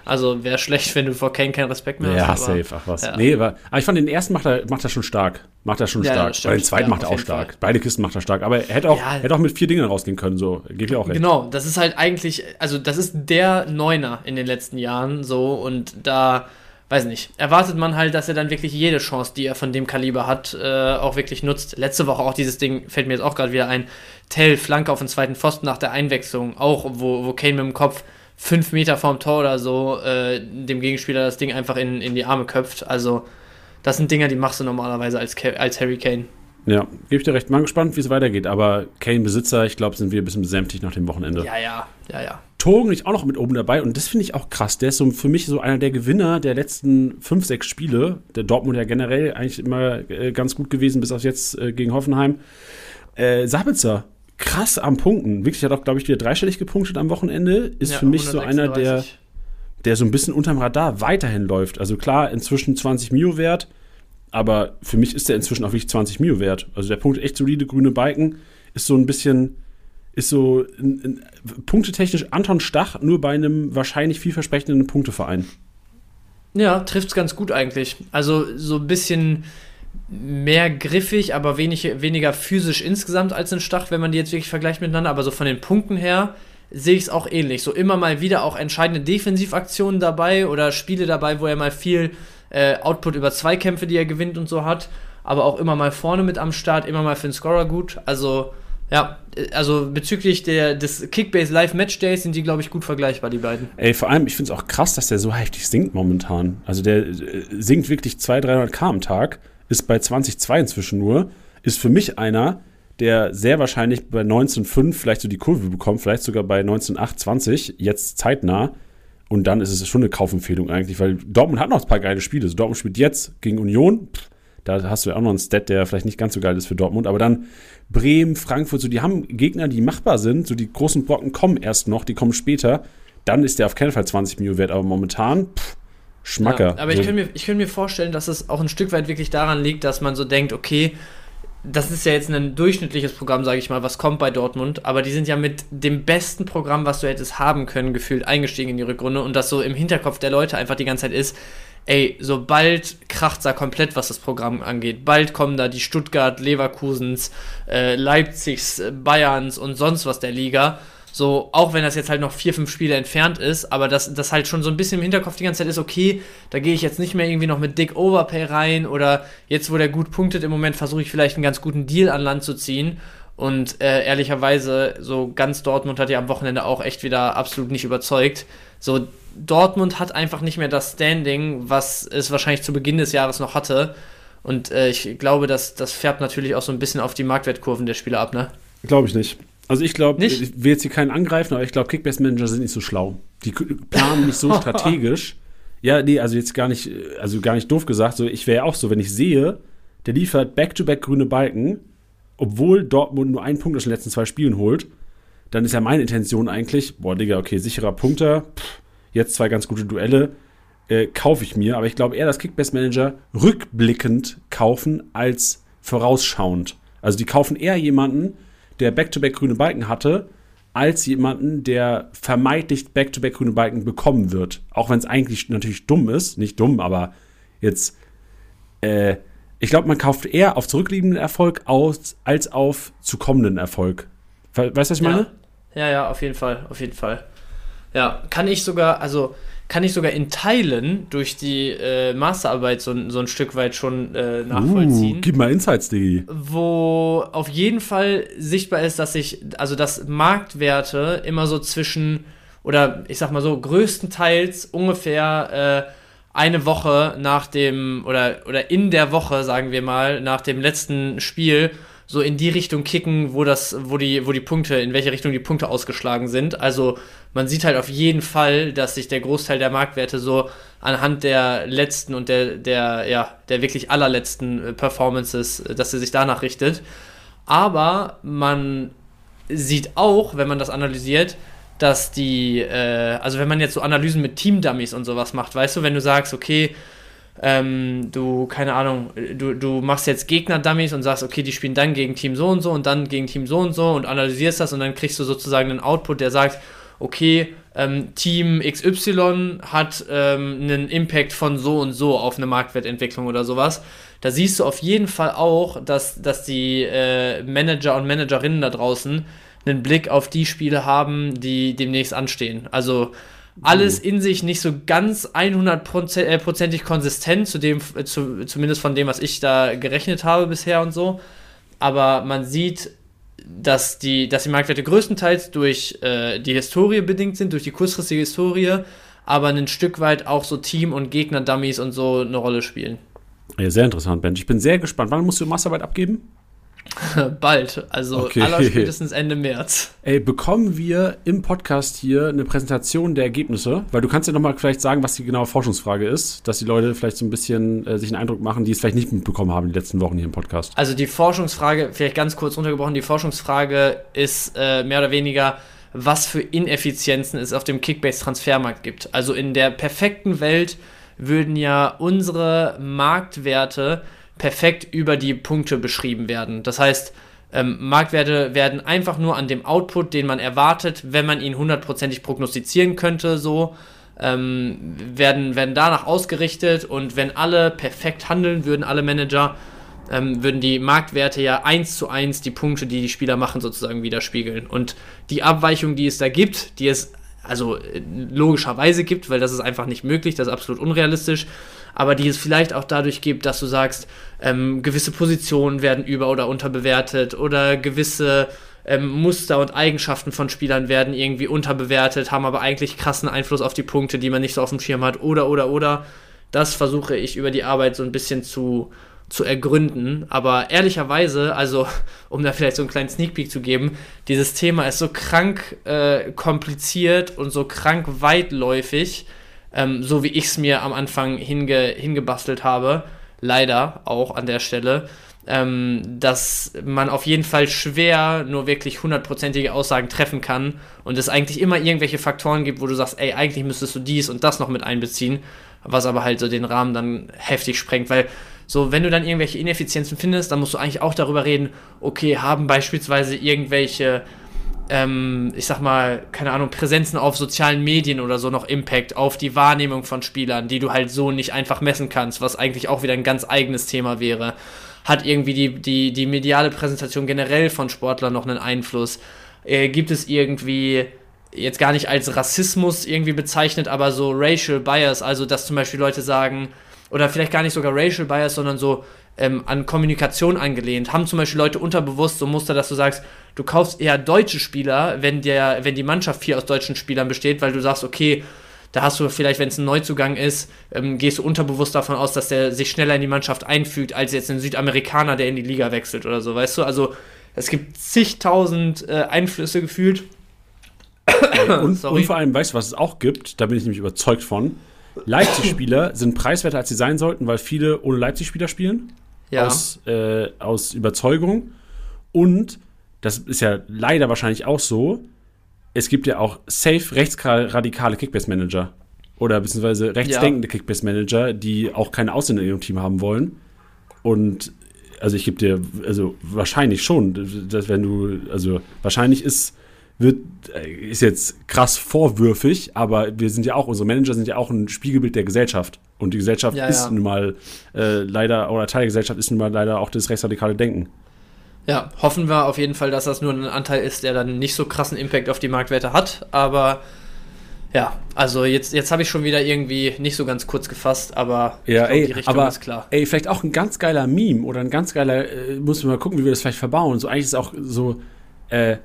Also wäre schlecht, wenn du vor Kane keinen Respekt mehr ja, hast. Ja, safe, ach was. Ja. Nee, aber, aber, ich fand den ersten macht er, macht er schon stark. Macht er schon ja, stark. Bei den zweiten macht er auch stark. Fall. Beide Kisten macht er stark. Aber er hätte auch, hätte auch mit vier Dingen rausgehen können, so. Gebe ich auch recht. Genau, das ist halt eigentlich, also das ist der Neuner in den letzten Jahren, so. Und da, weiß nicht, erwartet man halt, dass er dann wirklich jede Chance, die er von dem Kaliber hat, äh, auch wirklich nutzt. Letzte Woche auch dieses Ding, fällt mir jetzt auch gerade wieder ein, Tell, Flanke auf den zweiten Pfosten nach der Einwechslung, auch wo, wo Kane mit dem Kopf fünf Meter vorm Tor oder so äh, dem Gegenspieler das Ding einfach in, in die Arme köpft. Also, das sind Dinger, die machst du normalerweise als, als Harry Kane. Ja, gebe ich dir recht. Mal gespannt, wie es weitergeht. Aber Kane-Besitzer, ich glaube, sind wir ein bisschen besänftigt nach dem Wochenende. Ja, ja, ja, ja. Togen ist auch noch mit oben dabei und das finde ich auch krass. Der ist so für mich so einer der Gewinner der letzten fünf, sechs Spiele. Der Dortmund ja generell eigentlich immer äh, ganz gut gewesen, bis auf jetzt äh, gegen Hoffenheim. Äh, Sabitzer, krass am Punkten. Wirklich, hat auch, glaube ich, wieder dreistellig gepunktet am Wochenende. Ist ja, für mich 136. so einer, der, der so ein bisschen unterm Radar weiterhin läuft. Also klar, inzwischen 20 Mio wert, aber für mich ist der inzwischen auch wirklich 20 Mio wert. Also der Punkt echt solide grüne Balken ist so ein bisschen, ist so in, in, punktetechnisch Anton Stach, nur bei einem wahrscheinlich vielversprechenden Punkteverein. Ja, trifft es ganz gut eigentlich. Also so ein bisschen mehr griffig, aber wenig, weniger physisch insgesamt als ein Stach, wenn man die jetzt wirklich vergleicht miteinander. Aber so von den Punkten her sehe ich es auch ähnlich. So immer mal wieder auch entscheidende Defensivaktionen dabei oder Spiele dabei, wo er mal viel äh, Output über Zweikämpfe, die er gewinnt und so hat, aber auch immer mal vorne mit am Start, immer mal für den Scorer gut. Also ja, also bezüglich der, des Kickbase Live Match Days sind die, glaube ich, gut vergleichbar, die beiden. Ey, vor allem, ich finde es auch krass, dass der so heftig sinkt momentan. Also der äh, sinkt wirklich 200, 300 K am Tag, ist bei 20,2 inzwischen nur, ist für mich einer, der sehr wahrscheinlich bei 19,5 vielleicht so die Kurve bekommt, vielleicht sogar bei 19,8, 20, jetzt zeitnah. Und dann ist es schon eine Kaufempfehlung eigentlich, weil Dortmund hat noch ein paar geile Spiele. Also Dortmund spielt jetzt gegen Union. Pff, da hast du ja auch noch einen Stat, der vielleicht nicht ganz so geil ist für Dortmund. Aber dann Bremen, Frankfurt, so die haben Gegner, die machbar sind. So die großen Brocken kommen erst noch, die kommen später. Dann ist der auf keinen Fall 20 Mio wert. Aber momentan, pff, Schmacker. Ja, aber ich könnte mir, könnt mir vorstellen, dass es auch ein Stück weit wirklich daran liegt, dass man so denkt, okay, das ist ja jetzt ein durchschnittliches Programm, sage ich mal, was kommt bei Dortmund, aber die sind ja mit dem besten Programm, was du hättest haben können, gefühlt eingestiegen in die Rückrunde und das so im Hinterkopf der Leute einfach die ganze Zeit ist, ey, sobald kracht da komplett, was das Programm angeht. Bald kommen da die Stuttgart, Leverkusens, äh, Leipzigs, Bayerns und sonst was der Liga. So, auch wenn das jetzt halt noch vier, fünf Spiele entfernt ist, aber das, das halt schon so ein bisschen im Hinterkopf die ganze Zeit ist, okay, da gehe ich jetzt nicht mehr irgendwie noch mit Dick Overpay rein oder jetzt, wo der gut punktet, im Moment versuche ich vielleicht einen ganz guten Deal an Land zu ziehen. Und äh, ehrlicherweise, so ganz Dortmund hat ja am Wochenende auch echt wieder absolut nicht überzeugt. So, Dortmund hat einfach nicht mehr das Standing, was es wahrscheinlich zu Beginn des Jahres noch hatte. Und äh, ich glaube, dass das färbt natürlich auch so ein bisschen auf die Marktwertkurven der Spieler ab, ne? Glaube ich nicht. Also ich glaube, ich will jetzt hier keinen angreifen, aber ich glaube, Kickbase-Manager sind nicht so schlau. Die planen nicht so strategisch. Ja, nee, also jetzt gar nicht, also gar nicht doof gesagt. So, ich wäre auch so, wenn ich sehe, der liefert back-to-back -back grüne Balken, obwohl Dortmund nur einen Punkt aus den letzten zwei Spielen holt, dann ist ja meine Intention eigentlich, boah, Digga, okay, sicherer Punkter, pff, jetzt zwei ganz gute Duelle, äh, kaufe ich mir. Aber ich glaube eher, dass Kickbase-Manager rückblickend kaufen als vorausschauend. Also die kaufen eher jemanden, der Back-to-Back -back grüne Balken hatte, als jemanden, der vermeintlich Back-to-Back -back grüne Balken bekommen wird. Auch wenn es eigentlich natürlich dumm ist, nicht dumm, aber jetzt, äh, ich glaube, man kauft eher auf zurückliegenden Erfolg aus, als auf zu kommenden Erfolg. Weißt du, was ich meine? Ja. ja, ja, auf jeden Fall, auf jeden Fall. Ja, kann ich sogar, also kann ich sogar in Teilen durch die äh, Masterarbeit so, so ein Stück weit schon äh, nachvollziehen. Uh, gib mal Insights, Digi. Wo auf jeden Fall sichtbar ist, dass sich, also dass Marktwerte immer so zwischen, oder ich sag mal so, größtenteils ungefähr äh, eine Woche nach dem, oder, oder in der Woche, sagen wir mal, nach dem letzten Spiel so in die Richtung kicken, wo das, wo die, wo die Punkte, in welche Richtung die Punkte ausgeschlagen sind. Also man sieht halt auf jeden Fall, dass sich der Großteil der Marktwerte so anhand der letzten und der, der, ja, der wirklich allerletzten äh, Performances, äh, dass er sich danach richtet. Aber man sieht auch, wenn man das analysiert, dass die, äh, also wenn man jetzt so Analysen mit Team-Dummies und sowas macht, weißt du, wenn du sagst, okay, ähm, du, keine Ahnung, du, du machst jetzt Gegner-Dummies und sagst, okay, die spielen dann gegen Team so und so und dann gegen Team so und so und analysierst das und dann kriegst du sozusagen einen Output, der sagt, okay, ähm, Team XY hat ähm, einen Impact von so und so auf eine Marktwertentwicklung oder sowas. Da siehst du auf jeden Fall auch, dass, dass die äh, Manager und Managerinnen da draußen einen Blick auf die Spiele haben, die demnächst anstehen. Also alles in sich nicht so ganz 100%ig äh, konsistent, zu dem, äh, zu, zumindest von dem, was ich da gerechnet habe bisher und so. Aber man sieht, dass die, dass die Marktwerte größtenteils durch äh, die Historie bedingt sind, durch die kurzfristige Historie, aber ein Stück weit auch so Team- und Gegner-Dummies und so eine Rolle spielen. Ja, sehr interessant, Ben. Ich bin sehr gespannt. Wann musst du Masterarbeit abgeben? Bald, also okay. aller spätestens Ende März. Ey, bekommen wir im Podcast hier eine Präsentation der Ergebnisse? Weil du kannst ja nochmal vielleicht sagen, was die genaue Forschungsfrage ist, dass die Leute vielleicht so ein bisschen äh, sich einen Eindruck machen, die es vielleicht nicht mitbekommen haben in den letzten Wochen hier im Podcast. Also die Forschungsfrage, vielleicht ganz kurz runtergebrochen, die Forschungsfrage ist äh, mehr oder weniger, was für Ineffizienzen es auf dem Kickbase-Transfermarkt gibt. Also in der perfekten Welt würden ja unsere Marktwerte perfekt über die Punkte beschrieben werden. Das heißt, ähm, Marktwerte werden einfach nur an dem Output, den man erwartet, wenn man ihn hundertprozentig prognostizieren könnte, so ähm, werden, werden danach ausgerichtet und wenn alle perfekt handeln würden, alle Manager, ähm, würden die Marktwerte ja eins zu eins die Punkte, die die Spieler machen, sozusagen widerspiegeln. Und die Abweichung, die es da gibt, die es also äh, logischerweise gibt, weil das ist einfach nicht möglich, das ist absolut unrealistisch, aber die es vielleicht auch dadurch gibt, dass du sagst, ähm, gewisse Positionen werden über- oder unterbewertet oder gewisse ähm, Muster und Eigenschaften von Spielern werden irgendwie unterbewertet, haben aber eigentlich krassen Einfluss auf die Punkte, die man nicht so auf dem Schirm hat, oder, oder, oder. Das versuche ich über die Arbeit so ein bisschen zu, zu ergründen. Aber ehrlicherweise, also um da vielleicht so einen kleinen Sneak Peek zu geben, dieses Thema ist so krank äh, kompliziert und so krank weitläufig, ähm, so wie ich es mir am Anfang hinge hingebastelt habe. Leider auch an der Stelle ähm, dass man auf jeden Fall schwer nur wirklich hundertprozentige Aussagen treffen kann und es eigentlich immer irgendwelche Faktoren gibt, wo du sagst, ey, eigentlich müsstest du dies und das noch mit einbeziehen, was aber halt so den Rahmen dann heftig sprengt, weil so, wenn du dann irgendwelche Ineffizienzen findest, dann musst du eigentlich auch darüber reden, okay, haben beispielsweise irgendwelche, ähm, ich sag mal, keine Ahnung, Präsenzen auf sozialen Medien oder so noch Impact auf die Wahrnehmung von Spielern, die du halt so nicht einfach messen kannst, was eigentlich auch wieder ein ganz eigenes Thema wäre hat irgendwie die, die, die mediale Präsentation generell von Sportlern noch einen Einfluss? Äh, gibt es irgendwie jetzt gar nicht als Rassismus irgendwie bezeichnet, aber so Racial Bias, also dass zum Beispiel Leute sagen, oder vielleicht gar nicht sogar Racial Bias, sondern so ähm, an Kommunikation angelehnt, haben zum Beispiel Leute unterbewusst so Muster, dass du sagst, du kaufst eher deutsche Spieler, wenn, der, wenn die Mannschaft viel aus deutschen Spielern besteht, weil du sagst, okay, da hast du vielleicht, wenn es ein Neuzugang ist, ähm, gehst du unterbewusst davon aus, dass der sich schneller in die Mannschaft einfügt, als jetzt ein Südamerikaner, der in die Liga wechselt oder so, weißt du? Also es gibt zigtausend äh, Einflüsse gefühlt. und, und, vor allem, weißt du, was es auch gibt? Da bin ich nämlich überzeugt von. Leipzig-Spieler sind preiswerter, als sie sein sollten, weil viele ohne Leipzig-Spieler spielen. Ja. Aus, äh, aus Überzeugung. Und, das ist ja leider wahrscheinlich auch so, es gibt ja auch safe rechtsradikale Kickbase-Manager oder beziehungsweise rechtsdenkende ja. Kickbase-Manager, die auch keine Ausländer in ihrem Team haben wollen. Und also ich gebe dir, also wahrscheinlich schon, dass wenn du, also wahrscheinlich ist, wird, äh, ist jetzt krass vorwürfig, aber wir sind ja auch, unsere Manager sind ja auch ein Spiegelbild der Gesellschaft. Und die Gesellschaft ja, ist ja. nun mal äh, leider, oder Teil der Gesellschaft ist nun mal leider auch das rechtsradikale Denken. Ja, hoffen wir auf jeden Fall, dass das nur ein Anteil ist, der dann nicht so krassen Impact auf die Marktwerte hat. Aber ja, also jetzt, jetzt habe ich schon wieder irgendwie nicht so ganz kurz gefasst, aber ja, glaub, ey, die Richtung aber, ist klar. Ey, vielleicht auch ein ganz geiler Meme oder ein ganz geiler, äh, muss man mal gucken, wie wir das vielleicht verbauen. So eigentlich ist auch so, äh,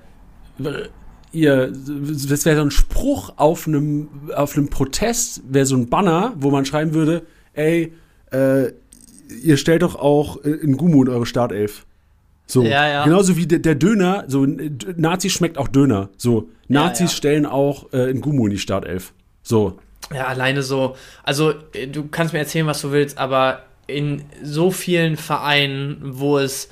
ihr, das wäre so ein Spruch auf einem, auf einem Protest, wäre so ein Banner, wo man schreiben würde, ey, äh, ihr stellt doch auch in Gumu in eure Startelf. So, ja, ja. genauso wie der, der, Döner, so Nazis schmeckt auch Döner. So, Nazis ja, stellen auch äh, in Gumu in die Startelf. So. Ja, alleine so, also äh, du kannst mir erzählen, was du willst, aber in so vielen Vereinen, wo es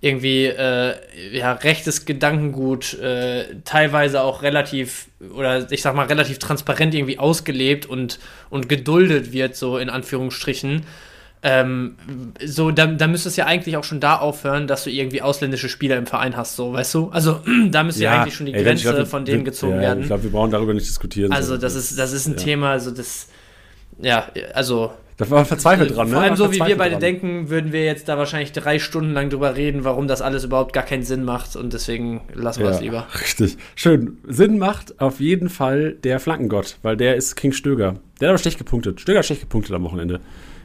irgendwie äh, ja, rechtes Gedankengut äh, teilweise auch relativ oder ich sag mal relativ transparent irgendwie ausgelebt und, und geduldet wird, so in Anführungsstrichen, ähm, so, da, da müsste es ja eigentlich auch schon da aufhören, dass du irgendwie ausländische Spieler im Verein hast, so, weißt du? Also, da müsste ja, ja eigentlich schon die ey, Grenze glaub, von denen gezogen ja, werden. Ich glaube, wir brauchen darüber nicht diskutieren. Also, das ist, das ist ein. Thema, also das, ja, also. Da war man verzweifelt dran, ne? Vor allem so, wie wir beide dran. denken, würden wir jetzt da wahrscheinlich drei Stunden lang drüber reden, warum das alles überhaupt gar keinen Sinn macht und deswegen lassen wir es lieber. Richtig. Schön. Sinn macht auf jeden Fall der Flankengott, weil der ist King Stöger. Der hat aber schlecht gepunktet. Stöger hat schlecht gepunktet am Wochenende.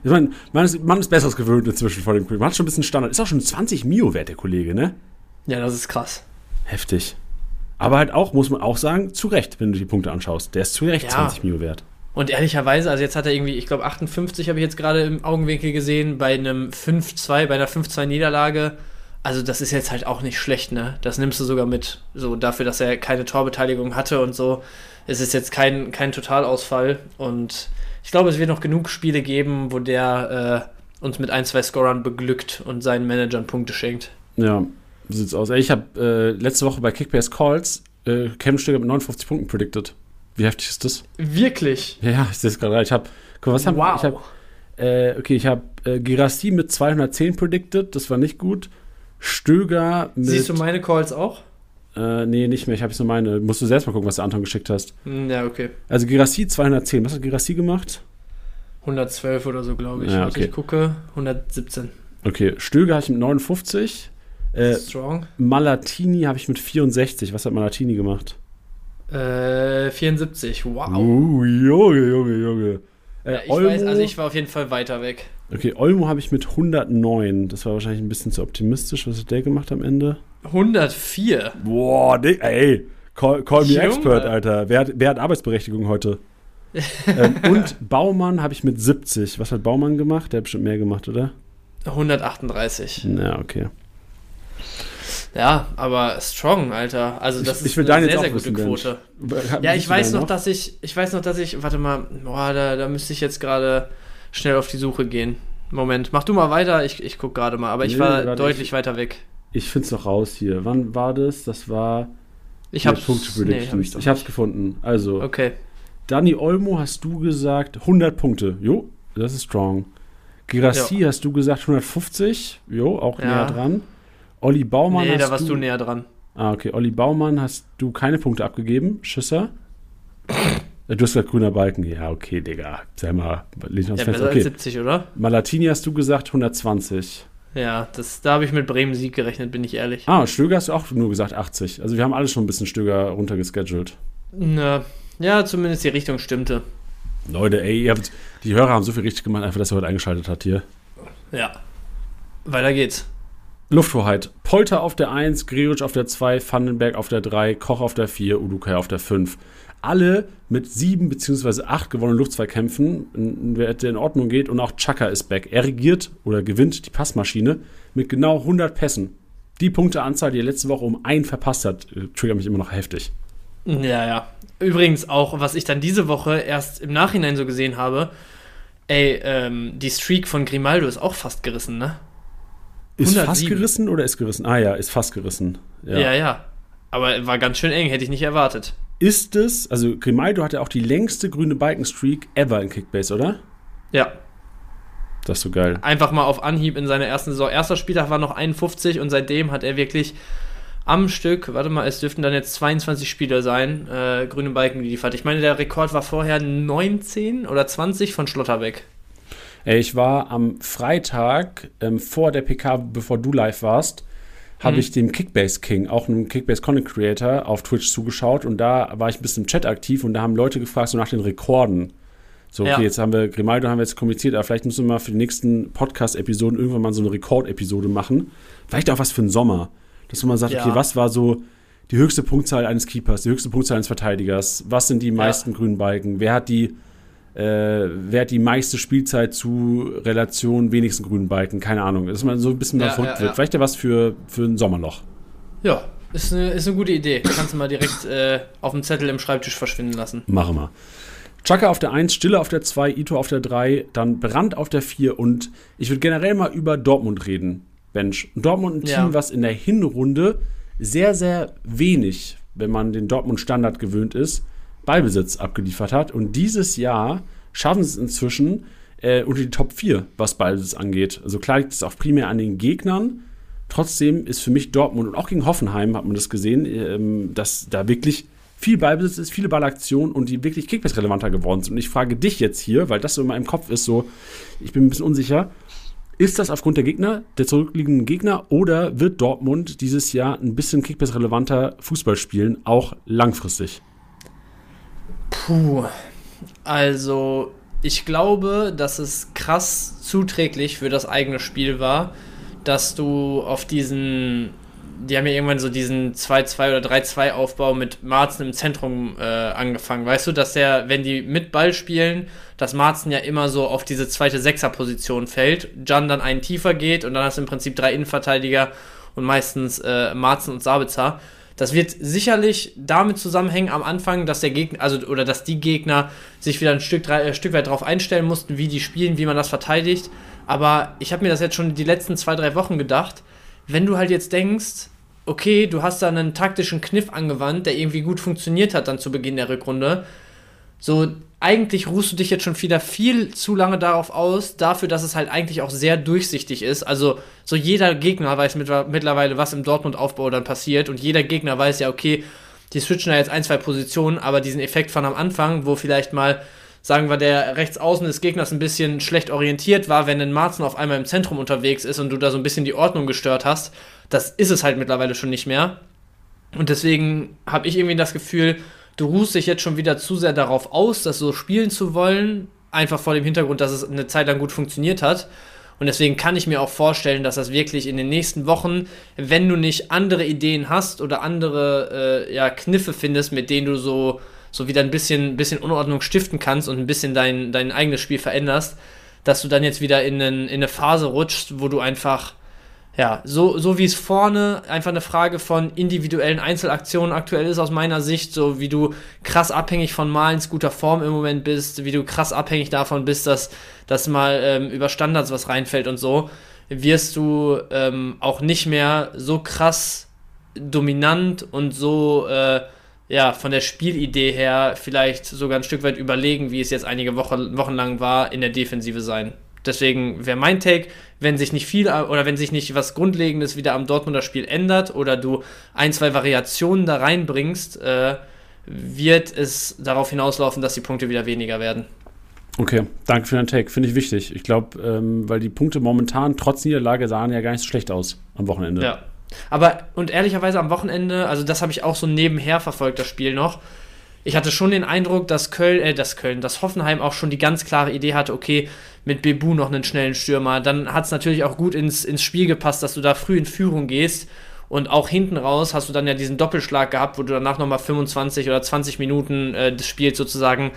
Ich meine, man ist, man ist Besseres gewöhnt inzwischen von dem Kollegen. Man hat schon ein bisschen Standard. Ist auch schon 20 Mio wert, der Kollege, ne? Ja, das ist krass. Heftig. Aber halt auch, muss man auch sagen, zu Recht, wenn du die Punkte anschaust. Der ist zu Recht ja. 20 Mio wert. Und ehrlicherweise, also jetzt hat er irgendwie, ich glaube 58 habe ich jetzt gerade im Augenwinkel gesehen, bei einem 5-2, bei einer 5-2-Niederlage. Also das ist jetzt halt auch nicht schlecht, ne? Das nimmst du sogar mit. So dafür, dass er keine Torbeteiligung hatte und so. Es ist jetzt kein, kein Totalausfall. Und ich glaube, es wird noch genug Spiele geben, wo der äh, uns mit ein, zwei Scorern beglückt und seinen Managern Punkte schenkt. Ja, so sieht's aus. Ich habe äh, letzte Woche bei Kickbase Calls äh, Cam Stöger mit 59 Punkten predicted. Wie heftig ist das? Wirklich? Ja, ich sehe es gerade. Ich habe, guck was haben wow. ich habe äh, okay, ich habe äh, Girassi mit 210 predicted, das war nicht gut. Stöger mit. Siehst du meine Calls auch? Äh, nee, nicht mehr. Ich habe jetzt nur meine. Musst du selbst mal gucken, was der Anton geschickt hast. Hm, ja, okay. Also Girassi 210. Was hat Girassi gemacht? 112 oder so, glaube ich. Ja, okay. Ich gucke, 117. Okay, Stöger habe ich mit 59. Äh, Strong. Malatini habe ich mit 64. Was hat Malatini gemacht? Äh, 74. Wow. Uh, Junge, Junge, Junge. Äh, Ja, ich Olmo, weiß, also ich war auf jeden Fall weiter weg. okay, Olmo habe ich mit 109. Das war wahrscheinlich ein bisschen zu optimistisch. Was hat der gemacht am Ende? 104. Boah, Dick, ey. Call, call me Junge. expert, Alter. Wer hat, wer hat Arbeitsberechtigung heute? ähm, und Baumann habe ich mit 70. Was hat Baumann gemacht? Der hat bestimmt mehr gemacht, oder? 138. Na, okay. Ja, aber strong, Alter. Also das Ich- ist ich will eine sehr, sehr gute wissen. Quote. Ja, ich weiß deinen noch, dass ich, ich weiß noch, dass ich, warte mal, boah, da, da müsste ich jetzt gerade schnell auf die Suche gehen. Moment, mach du mal weiter, ich, ich guck gerade mal, aber ich Nee, war deutlich ich- weiter weg. Ich find's noch raus hier. Wann war das? Das war Ich hab's, Punkte nee, hab ich ich hab's gefunden. Also, Okay. Dani Olmo hast du gesagt 100 Punkte. Jo, das ist strong. Girassi hast du gesagt 150. Jo, auch Ja. näher dran. Olli Baumann nee, hast da warst du, du näher dran. Ah, okay. Olli Baumann hast du keine Punkte abgegeben. Schisser. Du hast gesagt grüner Balken. Ja, okay, Digga. Sag mal, leg uns Ja, fest. besser als Okay. 70, oder? Malatini hast du gesagt 120. Ja, das, da habe ich mit Bremen Sieg gerechnet, bin ich ehrlich. Ah, Stöger hast du auch nur gesagt 80. Also wir haben alle schon ein bisschen Stöger runtergeschedult. Na, ja, zumindest die Richtung stimmte. Leute, ey, ihr habt, die Hörer haben so viel richtig gemacht, einfach, dass ihr heute eingeschaltet habt hier. Ja. Weiter geht's. Lufthoheit. Polter auf der 1, Gregoritsch auf der 2, Vandenberg auf der 3, Koch auf der 4, Udukai auf der 5. Alle mit 7 bzw. 8 gewonnenen Luftzweikämpfen, n- wer in Ordnung geht. Und auch Chaka ist back. Er regiert oder gewinnt die Passmaschine mit genau 100 Pässen. Die Punkteanzahl, die er letzte Woche um einen verpasst hat, äh, triggert mich immer noch heftig. Ja, ja. Übrigens auch, was ich dann diese Woche erst im Nachhinein so gesehen habe, ey, ähm, die Streak von Grimaldo ist auch fast gerissen, ne? Ist 107. fast gerissen oder ist gerissen? Ah ja, ist fast gerissen. Ja, ja. Aber war ganz schön eng, hätte ich nicht erwartet. Ist es, also Grimaldo hat ja auch die längste grüne Balkenstreak ever in Kickbase, oder? Ja, Das ist so geil. einfach mal auf Anhieb in seiner ersten Saison. Erster Spieltag war noch 51 und seitdem hat er wirklich am Stück, warte mal, es dürften dann jetzt 22 Spieler sein, äh, grüne Balken geliefert. Ich meine, der Rekord war vorher 19 oder 20 von Schlotterbeck. Ey, ich war am Freitag ähm, vor der PK, bevor du live warst, habe Mhm. ich dem Kickbase King, auch einem Kickbase Content Creator, auf Twitch zugeschaut und da war ich ein bisschen im Chat aktiv und da haben Leute gefragt, so nach den Rekorden. So, okay, Ja. jetzt haben wir, Grimaldo haben wir jetzt kommuniziert, aber vielleicht müssen wir mal für die nächsten Podcast-Episoden irgendwann mal so eine Rekord-Episode machen. Vielleicht auch was für den Sommer. Dass man sagt, Ja. okay, was war so die höchste Punktzahl eines Keepers, die höchste Punktzahl eines Verteidigers? Was sind die meisten grünen Balken? Wer hat die, äh, wer hat die meiste Spielzeit zu Relation wenigsten grünen Balken? Keine Ahnung. Dass man so ein bisschen Ja, mal verrückt ja, wird. ja. Vielleicht ja was für, für ein Sommerloch. Ja, ist eine, ist eine gute Idee. Kannst du mal direkt äh, auf dem Zettel im Schreibtisch verschwinden lassen. Machen wir. Chaka auf der 1, Stille auf der 2, Ito auf der 3, dann Brand auf der 4 und ich würde generell mal über Dortmund reden, Bench. Dortmund ein Ja. Team, was in der Hinrunde sehr, sehr wenig, wenn man den Dortmund-Standard gewöhnt ist, Ballbesitz abgeliefert hat. Und dieses Jahr schaffen sie es inzwischen äh, unter die Top 4, was Ballbesitz angeht. Also klar liegt es auch primär an den Gegnern. Trotzdem ist für mich Dortmund und auch gegen Hoffenheim hat man das gesehen, ähm, dass da wirklich viel Ballbesitz ist, viele Ballaktionen und die wirklich Kickbase-relevanter geworden sind. Und ich frage dich jetzt hier, weil das so in meinem Kopf ist, so, ich bin ein bisschen unsicher, ist das aufgrund der Gegner, der zurückliegenden Gegner, oder wird Dortmund dieses Jahr ein bisschen Kickbase-relevanter Fußball spielen, auch langfristig? Puh. Also, ich glaube, dass es krass zuträglich für das eigene Spiel war, dass du auf diesen. Die haben ja irgendwann so diesen 2-2 oder 3-2-Aufbau mit Marzen im Zentrum äh, angefangen. Weißt du, dass der, wenn die mit Ball spielen, dass Marzen ja immer so auf diese zweite Sechser-Position fällt, Jan dann einen tiefer geht und dann hast du im Prinzip drei Innenverteidiger und meistens äh, Marzen und Sabitzer. Das wird sicherlich damit zusammenhängen am Anfang, dass der Gegner, also oder dass die Gegner sich wieder ein Stück, drei, äh, Stück weit darauf einstellen mussten, wie die spielen, wie man das verteidigt. Aber ich habe mir das jetzt schon die letzten zwei, drei Wochen gedacht. Wenn du halt jetzt denkst, okay, du hast da einen taktischen Kniff angewandt, der irgendwie gut funktioniert hat dann zu Beginn der Rückrunde, so eigentlich ruhst du dich jetzt schon wieder viel zu lange darauf aus, dafür, dass es halt eigentlich auch sehr durchsichtig ist. Also so jeder Gegner weiß mit, mittlerweile, was im Dortmund-Aufbau dann passiert und jeder Gegner weiß ja, okay, die switchen da jetzt ein, zwei Positionen, aber diesen Effekt von am Anfang, wo vielleicht mal, sagen wir, der Rechtsaußen des Gegners ein bisschen schlecht orientiert war, wenn ein Marzen auf einmal im Zentrum unterwegs ist und du da so ein bisschen die Ordnung gestört hast, das ist es halt mittlerweile schon nicht mehr. Und deswegen habe ich irgendwie das Gefühl, du ruhst dich jetzt schon wieder zu sehr darauf aus, das so spielen zu wollen, einfach vor dem Hintergrund, dass es eine Zeit lang gut funktioniert hat. Und deswegen kann ich mir auch vorstellen, dass das wirklich in den nächsten Wochen, wenn du nicht andere Ideen hast oder andere äh, ja, Kniffe findest, mit denen du so, so wieder ein bisschen, bisschen Unordnung stiften kannst und ein bisschen dein, dein eigenes Spiel veränderst, dass du dann jetzt wieder in, einen, in eine Phase rutschst, wo du einfach ja, so, so wie es vorne einfach eine Frage von individuellen Einzelaktionen aktuell ist aus meiner Sicht, so wie du krass abhängig von Malens guter Form im Moment bist, wie du krass abhängig davon bist, dass, dass mal ähm, über Standards was reinfällt und so, wirst du ähm, auch nicht mehr so krass dominant und so äh, ja, von der Spielidee her vielleicht sogar ein Stück weit überlegen, wie es jetzt einige Wochen, Wochen lang war, in der Defensive sein. Deswegen wäre mein Take, wenn sich nicht viel oder wenn sich nicht was Grundlegendes wieder am Dortmunder Spiel ändert oder du ein, zwei Variationen da reinbringst, äh, wird es darauf hinauslaufen, dass die Punkte wieder weniger werden. Okay, danke für deinen Take. Finde ich wichtig. Ich glaube, ähm, weil die Punkte momentan trotz Niederlage sahen ja gar nicht so schlecht aus am Wochenende. Ja. Aber, und ehrlicherweise am Wochenende, also das habe ich auch so nebenher verfolgt, das Spiel noch ich hatte schon den Eindruck, dass Köln, äh, dass Köln, dass Hoffenheim auch schon die ganz klare Idee hatte, okay, mit Bebu noch einen schnellen Stürmer. Dann hat es natürlich auch gut ins, ins Spiel gepasst, dass du da früh in Führung gehst. Und auch hinten raus hast du dann ja diesen Doppelschlag gehabt, wo du danach nochmal 25 oder 20 Minuten äh, des Spiels sozusagen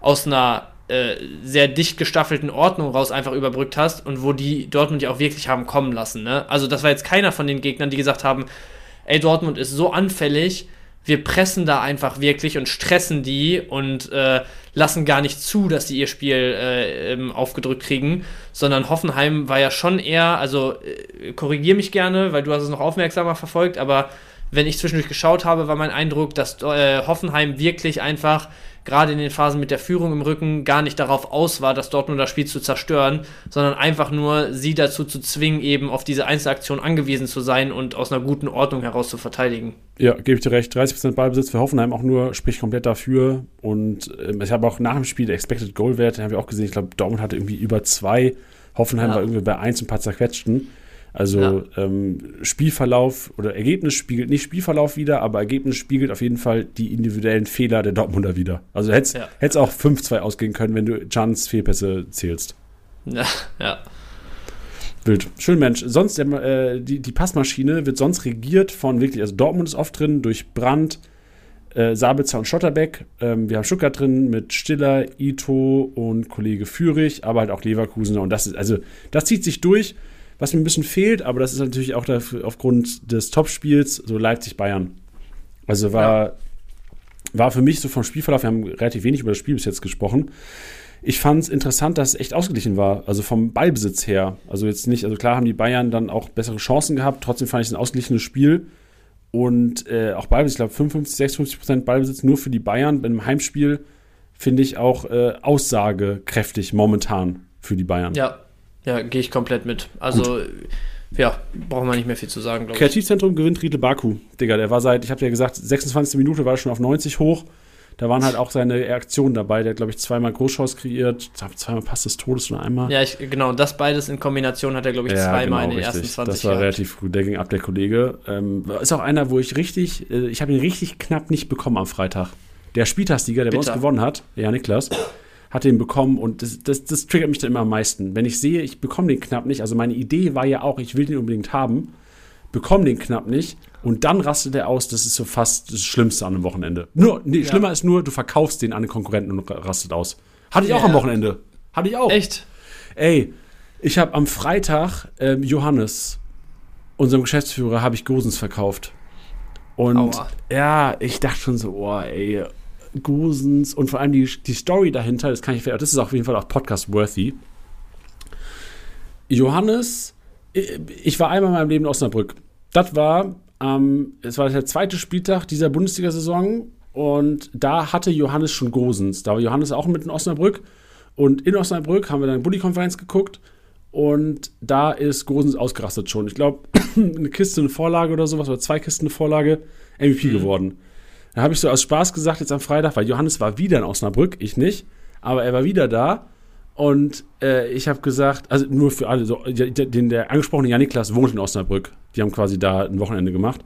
aus einer äh, sehr dicht gestaffelten Ordnung raus einfach überbrückt hast und wo die Dortmund ja auch wirklich haben kommen lassen. Ne? Also das war jetzt keiner von den Gegnern, die gesagt haben, ey, Dortmund ist so anfällig, wir pressen da einfach wirklich und stressen die und äh, lassen gar nicht zu, dass die ihr Spiel äh, ähm, aufgedrückt kriegen, sondern Hoffenheim war ja schon eher, also äh, korrigier mich gerne, weil du hast es noch aufmerksamer verfolgt, aber wenn ich zwischendurch geschaut habe, war mein Eindruck, dass äh, Hoffenheim wirklich einfach gerade in den Phasen mit der Führung im Rücken gar nicht darauf aus war, das Dortmund das Spiel zu zerstören, sondern einfach nur sie dazu zu zwingen, eben auf diese Einzelaktion angewiesen zu sein und aus einer guten Ordnung heraus zu verteidigen. Ja, gebe ich dir recht. 30% Ballbesitz für Hoffenheim auch nur, spricht komplett dafür. Und äh, ich habe auch nach dem Spiel der Expected Goal Wert, den haben wir auch gesehen. Ich glaube, Dortmund hatte irgendwie über zwei. Hoffenheim ja. war irgendwie bei eins und ein paar zerquetschten. Also ja. ähm, Spielverlauf oder Ergebnis spiegelt nicht Spielverlauf wieder, aber Ergebnis spiegelt auf jeden Fall die individuellen Fehler der Dortmunder wieder. Also hätte es ja. auch 5-2 ausgehen können, wenn du Jans Fehlpässe zählst. Ja, ja. Wild. Schön Mensch. Sonst, äh, die, die Passmaschine wird sonst regiert von wirklich, also Dortmund ist oft drin durch Brandt, äh, Sabitzer und Schotterbeck. Ähm, wir haben Stuttgart drin mit Stiller, Ito und Kollege Führig, aber halt auch Leverkusener. Und das ist, also, das zieht sich durch was mir ein bisschen fehlt, aber das ist natürlich auch dafür, aufgrund des Topspiels, so Leipzig-Bayern. Also war, ja. war für mich so vom Spielverlauf, wir haben relativ wenig über das Spiel bis jetzt gesprochen. Ich fand es interessant, dass es echt ausgeglichen war, also vom Ballbesitz her. Also jetzt nicht, also klar haben die Bayern dann auch bessere Chancen gehabt, trotzdem fand ich es ein ausgeglichenes Spiel. Und äh, auch Ballbesitz, ich glaube 55, 56 Prozent Ballbesitz nur für die Bayern. Beim Heimspiel finde ich auch äh, aussagekräftig momentan für die Bayern. Ja, ja, gehe ich komplett mit. Also, Gut. ja, brauchen wir nicht mehr viel zu sagen, glaube ich. Kreativzentrum gewinnt Riedle Baku. Digga, der war seit, ich habe ja gesagt, 26. Minute war er schon auf 90 hoch. Da waren halt auch seine Aktionen dabei. Der hat, glaube ich, zweimal Großchance kreiert, zweimal Pass des Todes und einmal. Ja, ich, genau, das beides in Kombination hat er, glaube ich, ja, zweimal genau, in den richtig. ersten 20 Das war gehabt. relativ früh. Der ging ab, der Kollege. Ähm, ist auch einer, wo ich richtig, äh, ich habe ihn richtig knapp nicht bekommen am Freitag. Der Spieltagssieger, der Bitter. bei uns gewonnen hat, ja, Niklas, hat den bekommen und das, das, das triggert mich dann immer am meisten. Wenn ich sehe, ich bekomme den knapp nicht, also meine Idee war ja auch, ich will den unbedingt haben, bekomme den knapp nicht und dann rastet er aus, das ist so fast das Schlimmste an einem Wochenende. Nur, nee, ja. schlimmer ist nur, du verkaufst den an den Konkurrenten und rastet aus. Hatte ich ja. auch am Wochenende. Hatte ich auch. Echt? Ey, ich habe am Freitag ähm, Johannes, unserem Geschäftsführer, habe ich Gosens verkauft. Und Aua. ja, ich dachte schon so, oh, ey, Gosens und vor allem die, die Story dahinter, das kann ich, das ist auf jeden Fall auch Podcast-worthy. Johannes, ich war einmal in meinem Leben in Osnabrück. Das war, ähm, es war der zweite Spieltag dieser Bundesliga-Saison und da hatte Johannes schon Gosens. Da war Johannes auch mit in Osnabrück und in Osnabrück haben wir dann Bulli-Konferenz geguckt und da ist Gosens ausgerastet schon. Ich glaube, eine Kiste, eine Vorlage oder sowas, oder zwei Kisten, eine Vorlage, MVP mhm. geworden. Da habe ich so aus Spaß gesagt, jetzt am Freitag, weil Johannes war wieder in Osnabrück, ich nicht, aber er war wieder da. Und äh, ich habe gesagt, also nur für alle, so, den, der angesprochene Janiklas wohnt in Osnabrück. Die haben quasi da ein Wochenende gemacht.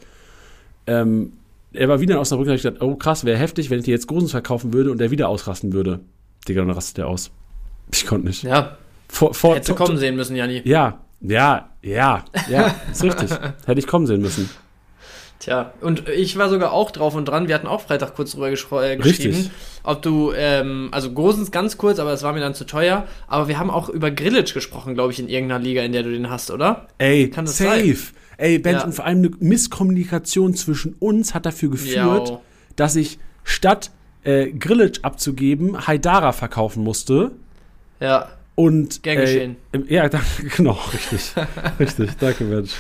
Ähm, er war wieder in Osnabrück und habe gesagt, oh krass, wäre heftig, wenn ich dir jetzt Gosens verkaufen würde und er wieder ausrasten würde. Digga, dann rastet er aus. Ich konnte nicht. Ja, Vor, vor, hätte kommen sehen müssen, Janni. Ja, ja, ja, ja, ist richtig. Hätte ich kommen sehen müssen. Tja, und ich war sogar auch drauf und dran. Wir hatten auch Freitag kurz drüber äh, geschrieben, Richtig. ob du, ähm, also Gosens ganz kurz, aber es war mir dann zu teuer. Aber wir haben auch über Grillage gesprochen, glaube ich, in irgendeiner Liga, in der du den hast, oder? Ey, Kann das safe. sein? Ey, Bench, Ja. und vor allem eine Misskommunikation zwischen uns hat dafür geführt, Ja. dass ich statt äh, Grillage abzugeben, Haidara verkaufen musste. Ja. Und, Gern äh, geschehen. Ja, danke, genau, richtig. richtig, danke, Mensch.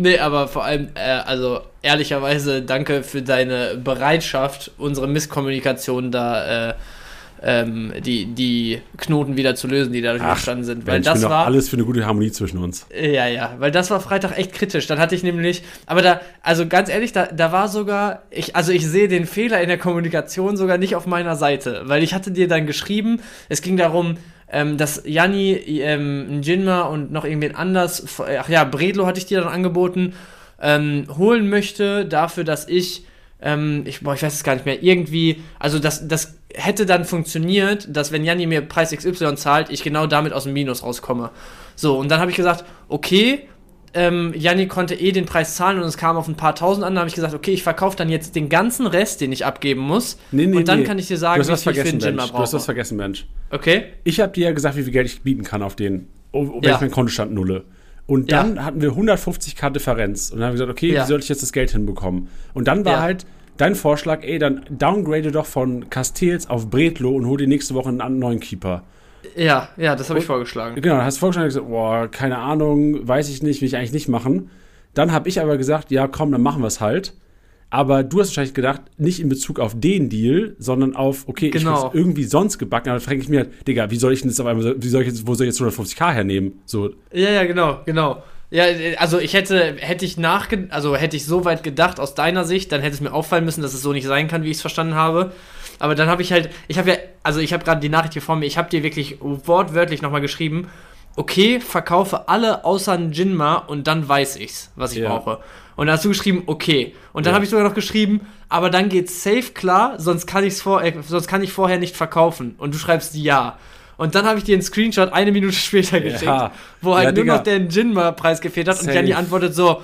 Nee, aber vor allem, äh, also ehrlicherweise danke für deine Bereitschaft, unsere Misskommunikation da, äh, ähm, die, die Knoten wieder zu lösen, die dadurch entstanden sind. Weil Mensch, das war. alles für eine gute Harmonie zwischen uns. Ja, ja, weil das war Freitag echt kritisch. Dann hatte ich nämlich, aber da, also ganz ehrlich, da, da war sogar, ich, also ich sehe den Fehler in der Kommunikation sogar nicht auf meiner Seite, weil ich hatte dir dann geschrieben, es ging darum, ähm, dass Janni, ähm, Jinma und noch irgendwen anders, ach ja, Bredlo hatte ich dir dann angeboten, ähm, holen möchte, dafür, dass ich, ähm, ich, boah, ich weiß es gar nicht mehr, irgendwie, also das, das hätte dann funktioniert, dass wenn Janni mir Preis XY zahlt, ich genau damit aus dem Minus rauskomme. So, und dann habe ich gesagt, okay, ähm, Janni konnte eh den Preis zahlen und es kam auf ein paar tausend an, da habe ich gesagt, okay, ich verkaufe dann jetzt den ganzen Rest, den ich abgeben muss. Nee, nee, und dann nee. kann ich dir sagen, wie was viel ich für den mal Mensch. Du hast was brauche. vergessen, Mensch. Okay? Ich habe dir ja gesagt, wie viel Geld ich bieten kann auf den, wenn Ja. ich meinen Kontostand nulle. Und Ja. dann hatten wir 150k Differenz. Und dann haben wir gesagt, okay, Ja. wie soll ich jetzt das Geld hinbekommen? Und dann war Ja. halt dein Vorschlag, ey, dann downgrade doch von Castells auf Bretlo und hol dir nächste Woche einen neuen Keeper. Ja, ja, das habe ich vorgeschlagen. Genau, hast du vorgeschlagen gesagt, boah, keine Ahnung, weiß ich nicht, will ich eigentlich nicht machen. Dann habe ich aber gesagt, ja, komm, dann machen wir es halt. Aber du hast wahrscheinlich gedacht, nicht in Bezug auf den Deal, sondern auf, okay, Genau. ich hab's irgendwie sonst gebacken. Aber dann frage ich mir halt, Digga, wie soll ich denn jetzt auf einmal, wie soll ich jetzt, wo soll ich jetzt 150k hernehmen? So, Ja, ja, genau, genau. Ja, also ich hätte, hätte ich nachge also hätte ich so weit gedacht aus deiner Sicht, dann hätte es mir auffallen müssen, dass es so nicht sein kann, wie ich es verstanden habe. Aber dann habe ich halt, ich habe ja, also ich habe gerade die Nachricht hier vor mir, ich habe dir wirklich wortwörtlich nochmal geschrieben, okay, verkaufe alle außer einen Jinma und dann weiß ich's, was ich Ja. brauche. Und dann hast du geschrieben, okay. Und dann Ja. habe ich sogar noch geschrieben, aber dann geht's safe klar, sonst kann ich's vor, äh, sonst kann ich vorher nicht verkaufen. Und du schreibst ja. Und dann habe ich dir einen Screenshot eine Minute später geschickt, wo halt Ja, nur Digga. noch der Jinma-Preis gefehlt hat. Und Safe. Janni antwortet so,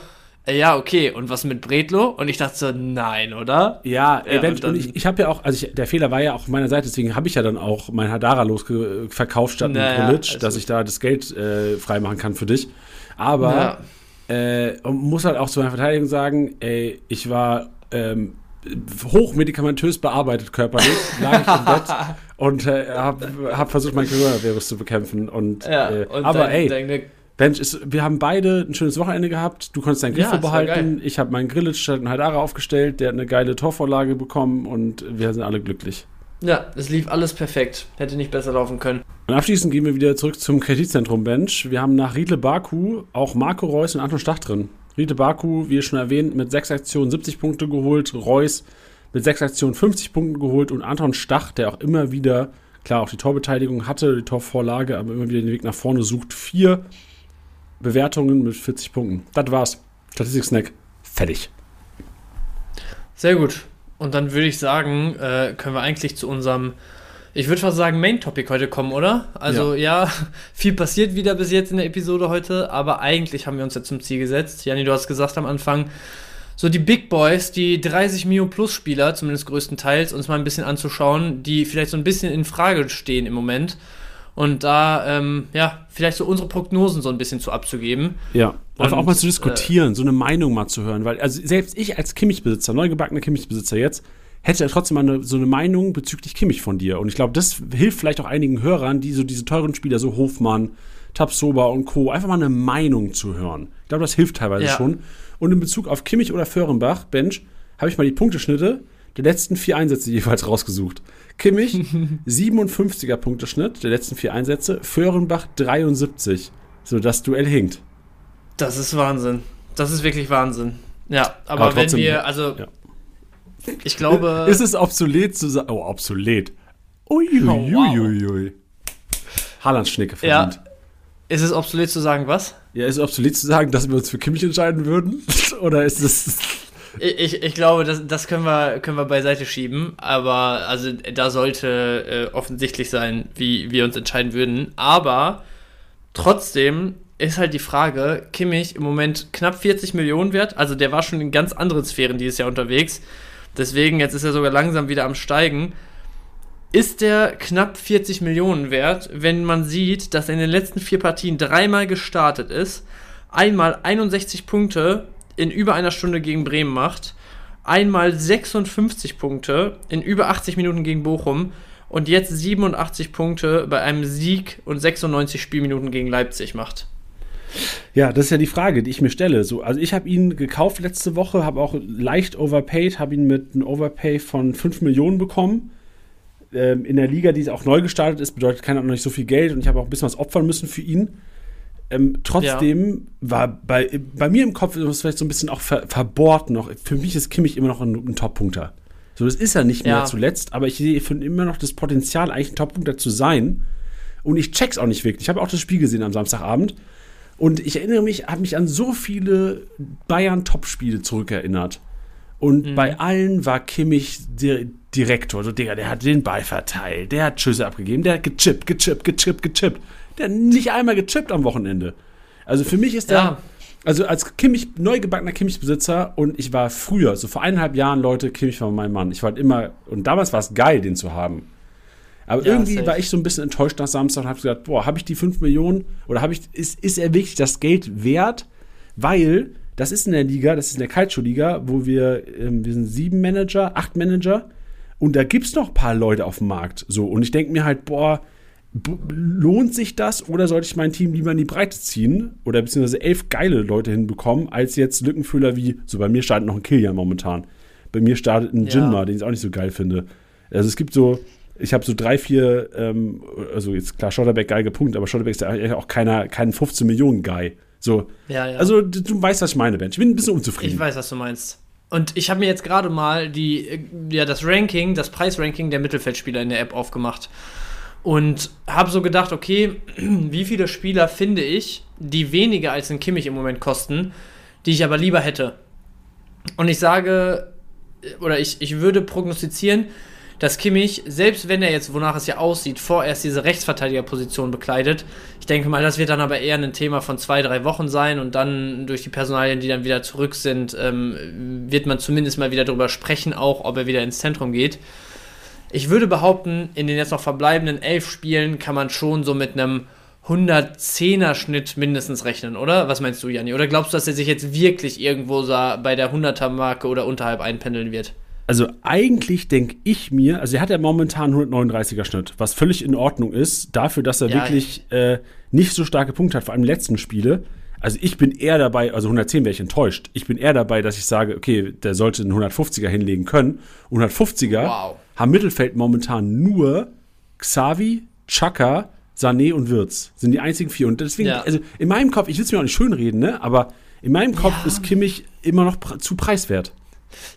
ja, okay, und was mit Bredlo? Und ich dachte so, nein, oder? Ja, Ja, wenn, und ich, ich habe ja auch, also ich, der Fehler war ja auch auf meiner Seite, deswegen habe ich ja dann auch mein Hadara losverkauft statt Naja, mit College, alles dass ich da das Geld äh, freimachen kann für dich. Aber äh, und muss halt auch zu meiner Verteidigung sagen, ey, ich war ähm, hochmedikamentös bearbeitet körperlich, lag ich im Bett und äh, habe hab versucht, mein Coronavirus zu bekämpfen. Und, Ja, äh, und aber dein- ey, deine- Bench, ist, wir haben beide ein schönes Wochenende gehabt. Du konntest dein Ja, Grifo es war behalten. Ich habe meinen Grillage statt einen Haidara aufgestellt. Der hat eine geile Torvorlage bekommen und wir sind alle glücklich. ja, es lief alles perfekt. Hätte nicht besser laufen können. Und abschließend gehen wir wieder zurück zum Kreditzentrum Bench. Wir haben nach Riedle Baku auch Marco Reus und Anton Stach drin. Riedle Baku, wie schon erwähnt, mit sechs Aktionen 70 Punkte geholt. Reus mit sechs Aktionen 50 Punkte geholt. Und Anton Stach, der auch immer wieder, klar, auch die Torbeteiligung hatte, die Torvorlage, aber immer wieder den Weg nach vorne sucht. Vier Bewertungen mit 40 Punkten. Das war's. Statistik-Snack. Fertig. Sehr gut. Und dann würde ich sagen, äh, können wir eigentlich zu unserem, ich würde fast sagen, Main-Topic heute kommen, oder? Also ja. viel passiert wieder bis jetzt in der Episode heute, aber eigentlich haben wir uns ja zum Ziel gesetzt. Janni, du hast gesagt am Anfang, so die Big Boys, die 30 Mio Plus Spieler, zumindest größtenteils, uns mal ein bisschen anzuschauen, die vielleicht so ein bisschen in Frage stehen im Moment. Und da, ähm, ja, vielleicht so unsere Prognosen so ein bisschen zu abzugeben. Ja. Einfach Und, auch mal zu diskutieren, so eine Meinung mal zu hören. Weil, also selbst ich als Kimmich-Besitzer, neugebackener Kimmich-Besitzer jetzt, hätte ja trotzdem mal eine, so eine Meinung bezüglich Kimmich von dir. Und ich glaube, das hilft vielleicht auch einigen Hörern, die so diese teuren Spieler, so Hofmann, Tapsoba und Co., einfach mal eine Meinung zu hören. Ich glaube, das hilft teilweise Ja. schon. Und in Bezug auf Kimmich oder Föhrenbach, Bench, habe ich mal die Punkteschnitte der letzten vier Einsätze jeweils rausgesucht. Kimmich, 57er Punkteschnitt der letzten vier Einsätze, Föhrenbach 73. So, das Duell hinkt. Das ist Wahnsinn. Das ist wirklich Wahnsinn. Ja, aber, Aber trotzdem, wenn wir, also, ja. ich glaube, Ist es obsolet zu sagen? Oh, obsolet. Uiuiuiui. Oh, wow. Ui. Haaland Schnicke Ja. verdient. ist es obsolet zu sagen, was? Ja. ist es obsolet zu sagen, dass wir uns für Kimmich entscheiden würden? Oder ist es. Ich, ich glaube, das, das können, wir, können wir beiseite schieben, aber also da sollte äh, offensichtlich sein, wie wir uns entscheiden würden. Aber trotzdem ist halt die Frage, Kimmich im Moment knapp 40 Millionen wert, also der war schon in ganz anderen Sphären dieses Jahr unterwegs. Deswegen, jetzt ist er sogar langsam wieder am Steigen. Ist der knapp 40 Millionen wert, wenn man sieht, dass er in den letzten vier Partien dreimal gestartet ist, einmal 61 Punkte in über einer Stunde gegen Bremen macht, einmal 56 Punkte in über 80 Minuten gegen Bochum und jetzt 87 Punkte bei einem Sieg und 96 Spielminuten gegen Leipzig macht. Ja, das ist ja die Frage, die ich mir stelle. So, also ich habe ihn gekauft letzte Woche, habe auch leicht overpaid, habe ihn mit einem Overpay von 5 Millionen bekommen. Ähm, in der Liga, die auch neu gestartet ist, bedeutet keiner noch nicht so viel Geld und ich habe auch ein bisschen was opfern müssen für ihn. Ähm, trotzdem ja. war bei, bei mir im Kopf ist vielleicht so ein bisschen auch ver, verbohrt noch. Für mich ist Kimmich immer noch ein, ein Top-Punkter. So, das ist er nicht ja. mehr zuletzt, aber ich sehe immer noch das Potenzial, eigentlich ein Top-Punkter zu sein. Und ich check's auch nicht wirklich. Ich habe auch das Spiel gesehen am Samstagabend. Und ich erinnere mich, habe mich an so viele Bayern-Top-Spiele zurückerinnert. Und mhm. bei allen war Kimmich der Direktor. So, Digga, der hat den Ball verteilt, der hat Schüsse abgegeben, der hat gechippt, gechippt, gechippt, gechippt. Der hat nicht einmal gechippt am Wochenende. Also für mich ist der, ja. also als Kimmich, neu gebackener Kimmich-Besitzer und ich war früher, so vor eineinhalb Jahren, Leute, Kimmich war mein Mann. Ich war halt immer, und damals war es geil, den zu haben. Aber ja, irgendwie war ich so ein bisschen enttäuscht nach Samstag und habe gesagt, boah, habe ich die 5 Millionen oder habe ich, ist, ist er wirklich das Geld wert? Weil das ist in der Liga, das ist in der Calcio-Liga, wo wir, ähm, wir sind sieben Manager, acht Manager und da gibt es noch ein paar Leute auf dem Markt. So, und ich denke mir halt, boah, lohnt sich das oder sollte ich mein Team lieber in die Breite ziehen oder beziehungsweise elf geile Leute hinbekommen, als jetzt Lückenfüller wie, so bei mir startet noch ein Kilian momentan. Bei mir startet ein Jinma, ja. den ich auch nicht so geil finde. Also es gibt so, ich habe so drei, vier, ähm, also jetzt klar, Schotterbeck geil gepunktet, aber Schotterbeck ist ja auch keiner, kein 15 Millionen Guy. So. Ja, ja. Also du, du weißt, was ich meine, Ben. Ich bin ein bisschen unzufrieden. Ich weiß, was du meinst. Und ich habe mir jetzt gerade mal die, äh, ja, das Ranking, das Preisranking der Mittelfeldspieler in der App aufgemacht. Und habe so gedacht, okay, wie viele Spieler finde ich, die weniger als ein Kimmich im Moment kosten, die ich aber lieber hätte. Und ich sage, oder ich, ich würde prognostizieren, dass Kimmich, selbst wenn er jetzt, wonach es ja aussieht, vorerst diese Rechtsverteidigerposition bekleidet, ich denke mal, das wird dann aber eher ein Thema von zwei, drei Wochen sein und dann durch die Personalien, die dann wieder zurück sind, ähm, wird man zumindest mal wieder darüber sprechen, auch ob er wieder ins Zentrum geht. Ich würde behaupten, in den jetzt noch verbleibenden elf Spielen kann man schon so mit einem 110er Schnitt mindestens rechnen, oder? Was meinst du, Janni? Oder glaubst du, dass er sich jetzt wirklich irgendwo bei der 100er Marke oder unterhalb einpendeln wird? Also eigentlich denke ich mir, also er hat ja momentan 139er Schnitt, was völlig in Ordnung ist, dafür, dass er ja, wirklich äh, nicht so starke Punkte hat, vor allem letzten Spiele. Also ich bin eher dabei, also 110 wäre ich enttäuscht. Ich bin eher dabei, dass ich sage, okay, der sollte einen 150er hinlegen können. 150er wow. Haben Mittelfeld momentan nur Xavi, Chaka, Sané und Wirtz. Sind die einzigen vier. Und deswegen, ja. also in meinem Kopf, ich will es mir auch nicht schönreden, ne? aber in meinem Kopf ja. ist Kimmich immer noch zu preiswert.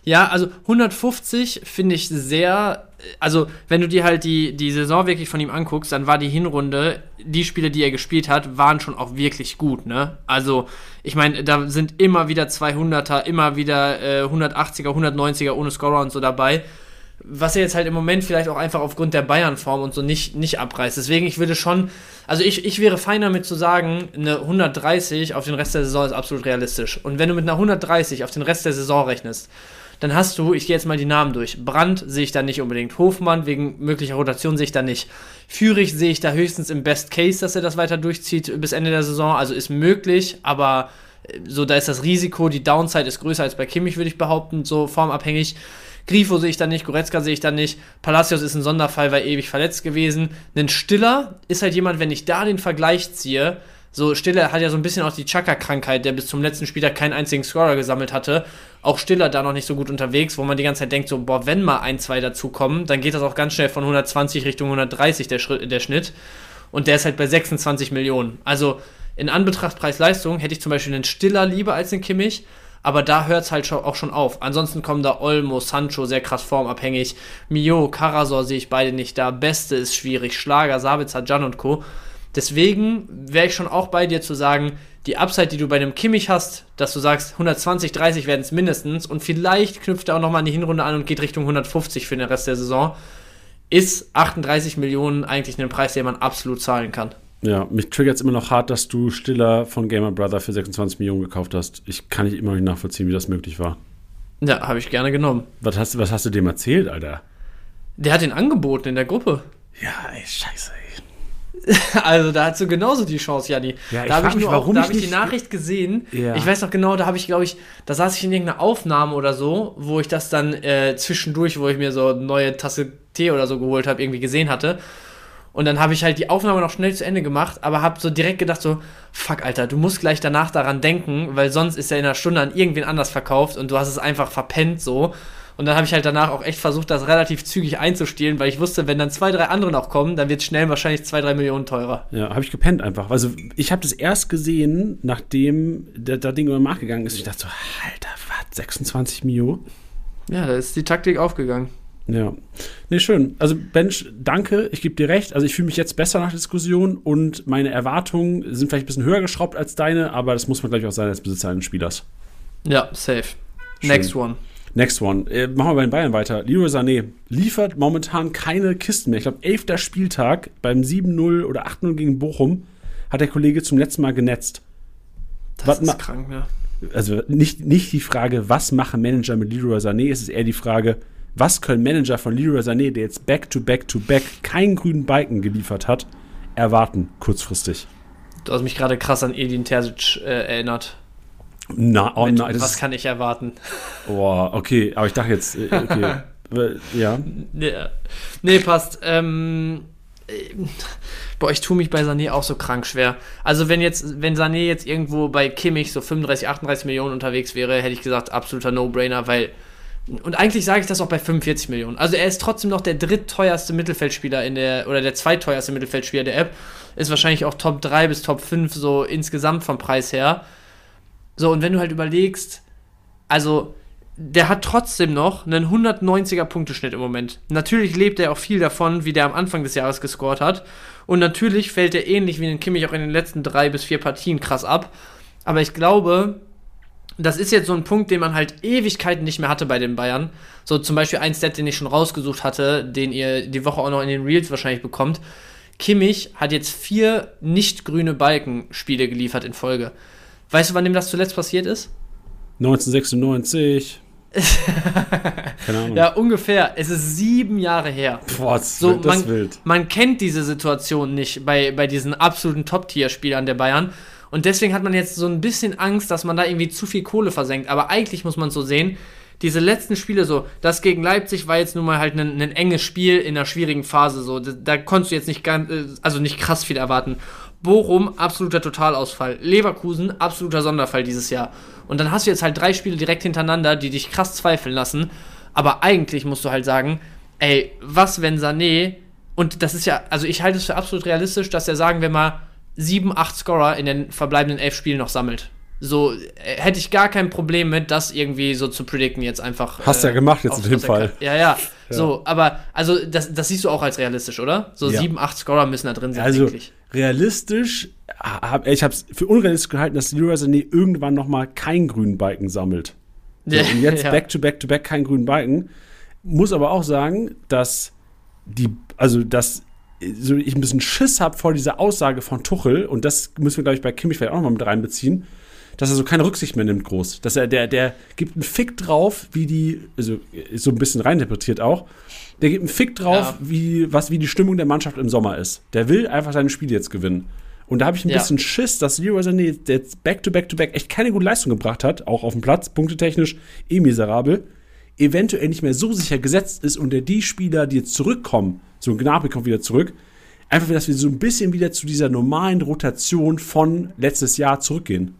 Ja, also 150 finde ich sehr. Also, wenn du dir halt die, die Saison wirklich von ihm anguckst, dann war die Hinrunde, die Spiele, die er gespielt hat, waren schon auch wirklich gut, ne? Also, ich meine, da sind immer wieder 200er, immer wieder äh, 180er, 190er ohne Scorer und so dabei was er jetzt halt im Moment vielleicht auch einfach aufgrund der Bayern-Form und so nicht, nicht abreißt. Deswegen, ich würde schon, also ich, ich wäre fein damit zu sagen, eine 130 auf den Rest der Saison ist absolut realistisch. Und wenn du mit einer 130 auf den Rest der Saison rechnest, dann hast du, ich gehe jetzt mal die Namen durch. Brandt sehe ich da nicht unbedingt. Hofmann wegen möglicher Rotation sehe ich da nicht. Führig sehe ich da höchstens im Best Case, dass er das weiter durchzieht bis Ende der Saison. Also ist möglich, aber äh, so da ist das Risiko, die Downside ist größer als bei Kimmich, würde ich behaupten, so formabhängig. Grifo sehe ich da nicht, Goretzka sehe ich da nicht. Palacios ist ein Sonderfall, weil ewig verletzt gewesen. Ein Stiller ist halt jemand, wenn ich da den Vergleich ziehe, so Stiller hat ja so ein bisschen auch die Chaka-Krankheit, der bis zum letzten Spieltag keinen einzigen Scorer gesammelt hatte. Auch Stiller da noch nicht so gut unterwegs, wo man die ganze Zeit denkt, so, boah, wenn mal ein, zwei dazukommen, dann geht das auch ganz schnell von 120 Richtung 130 der, Schritt, der Schnitt. Und der ist halt bei 26 Millionen. Also in Anbetracht Preis-Leistung hätte ich zum Beispiel einen Stiller lieber als einen Kimmich aber da hört es halt auch schon auf. Ansonsten kommen da Olmo, Sancho, sehr krass formabhängig. Mio, Karasor sehe ich beide nicht da. Beste ist schwierig. Schlager, Sabitzer, Jan und Co. Deswegen wäre ich schon auch bei dir zu sagen, die Upside, die du bei einem Kimmich hast, dass du sagst, 120, 30 werden es mindestens und vielleicht knüpft er auch nochmal an die Hinrunde an und geht Richtung 150 für den Rest der Saison, ist 38 Millionen eigentlich ein Preis, den man absolut zahlen kann. Ja, mich triggert es immer noch hart, dass du Stiller von Gamer Brother für 26 Millionen gekauft hast. Ich kann nicht immer nicht nachvollziehen, wie das möglich war. Ja, habe ich gerne genommen. Was hast, was hast du dem erzählt, Alter? Der hat ihn angeboten in der Gruppe. Ja, ey, scheiße, ey. Also da hast du genauso die Chance, Janni. Ja, ich da habe ich, mich, nur auch, warum da ich hab ich die Nachricht gesehen. Ja. Ich weiß noch genau, da habe ich, glaube ich, da saß ich in irgendeiner Aufnahme oder so, wo ich das dann äh, zwischendurch, wo ich mir so eine neue Tasse Tee oder so geholt habe, irgendwie gesehen hatte. Und dann habe ich halt die Aufnahme noch schnell zu Ende gemacht, aber habe so direkt gedacht so, fuck, Alter, du musst gleich danach daran denken, weil sonst ist er in einer Stunde an irgendwen anders verkauft und du hast es einfach verpennt so. Und dann habe ich halt danach auch echt versucht, das relativ zügig einzustielen, weil ich wusste, wenn dann zwei, drei andere noch kommen, dann wird es schnell wahrscheinlich zwei, drei Millionen teurer. Ja, habe ich gepennt einfach. Also ich habe das erst gesehen, nachdem der, der Ding über nachgegangen ist. Ich dachte so, Alter, was, 26 Mio? Ja, da ist die Taktik aufgegangen. Ja. Nee, schön. Also Bench, danke, ich gebe dir recht. Also ich fühle mich jetzt besser nach der Diskussion und meine Erwartungen sind vielleicht ein bisschen höher geschraubt als deine, aber das muss man gleich auch sein als Besitzer eines Spielers. Ja, safe. Schön. Next one. Next one. Äh, machen wir bei den Bayern weiter. Leroy Sané liefert momentan keine Kisten mehr. Ich glaube, elfter Spieltag beim 7-0 oder 8-0 gegen Bochum hat der Kollege zum letzten Mal genetzt. Das Was ist krank, ne? Also nicht, nicht die Frage, was machen Manager mit Leroy Sané, es ist eher die Frage, was können Manager von Leroy Sané, der jetzt back-to-back-to-back keinen grünen Balken geliefert hat, erwarten kurzfristig. Du hast mich gerade krass an Edin Terzic äh, erinnert. Na, oh Mit, das was kann ich erwarten? oh, okay, aber ich dachte jetzt, äh, okay, äh, ja. Nee, nee passt. Ähm, äh, boah, ich tue mich bei Sané auch so krank schwer. Also wenn jetzt, wenn Sané jetzt irgendwo bei Kimmich so 35, 38 Millionen unterwegs wäre, hätte ich gesagt, absoluter No-Brainer, weil und eigentlich sage ich das auch bei 45 Millionen. Also er ist trotzdem noch der drittteuerste Mittelfeldspieler in der, oder der zweitteuerste Mittelfeldspieler der App. Ist wahrscheinlich auch Top 3 bis Top 5 so insgesamt vom Preis her. So, und wenn du halt überlegst, also der hat trotzdem noch einen 190er Punkteschnitt im Moment. Natürlich lebt er auch viel davon, wie der am Anfang des Jahres gescored hat. Und natürlich fällt er ähnlich wie den Kimmich auch in den letzten drei bis vier Partien krass ab. Aber ich glaube, das ist jetzt so ein Punkt, den man halt Ewigkeiten nicht mehr hatte bei den Bayern. So zum Beispiel ein Stat, den ich schon rausgesucht hatte, den ihr die Woche auch noch in den Reels wahrscheinlich bekommt. Kimmich hat jetzt vier nicht grüne Balkenspiele geliefert in Folge. Weißt du, wann dem das zuletzt passiert ist? 1996. Keine Ahnung. Ja, ungefähr. Es ist sieben Jahre her. Boah, das, So, wild, das ist man, wild. man kennt diese Situation nicht bei, bei diesen absoluten Top-Tier-Spielern der Bayern. Und deswegen hat man jetzt so ein bisschen Angst, dass man da irgendwie zu viel Kohle versenkt. Aber eigentlich muss man es so sehen, diese letzten Spiele so, das gegen Leipzig war jetzt nun mal halt ein, ein enges Spiel in einer schwierigen Phase. So, da, da konntest du jetzt nicht ganz, äh, also nicht krass viel erwarten. Bochum, absoluter Totalausfall. Leverkusen, absoluter Sonderfall dieses Jahr. Und dann hast du jetzt halt drei Spiele direkt hintereinander, die dich krass zweifeln lassen. Aber eigentlich musst du halt sagen, ey, was wenn Sané, und das ist ja, also ich halte es für absolut realistisch, dass er, sagen wir mal, sieben, acht Scorer in den verbleibenden elf Spielen noch sammelt. So äh, hätte ich gar kein Problem mit, das irgendwie so zu predikten jetzt einfach. Hast ja gemacht jetzt in dem Fall. Karte. Ja, ja, So, aber also das, das siehst du auch als realistisch, oder? So Ja. sieben, acht Scorer müssen da drin sein, Also eigentlich. realistisch, hab, ich habe es für unrealistisch gehalten, dass Leroy Sané irgendwann noch mal keinen grünen Balken sammelt. So, Ja, und jetzt ja. back to back to back keinen grünen Balken. Muss aber auch sagen, dass die, also dass so ich ein bisschen Schiss habe vor dieser Aussage von Tuchel und das müssen wir glaube ich bei Kimmich vielleicht auch noch mal mit reinbeziehen, dass er so keine Rücksicht mehr nimmt groß, dass er der der gibt einen Fick drauf, wie die also ist so ein bisschen reininterpretiert auch. Der gibt einen Fick drauf, Ja. wie was wie die Stimmung der Mannschaft im Sommer ist. Der will einfach seine Spiele jetzt gewinnen. Und da habe ich ein Ja. bisschen Schiss, dass Leroy Sané der jetzt back to back to back echt keine gute Leistung gebracht hat, auch auf dem Platz, punktetechnisch eh miserabel, eventuell nicht mehr so sicher gesetzt ist und der die Spieler, die jetzt zurückkommen, so ein Gnabry kommt wieder zurück, einfach, dass wir so ein bisschen wieder zu dieser normalen Rotation von letztes Jahr zurückgehen.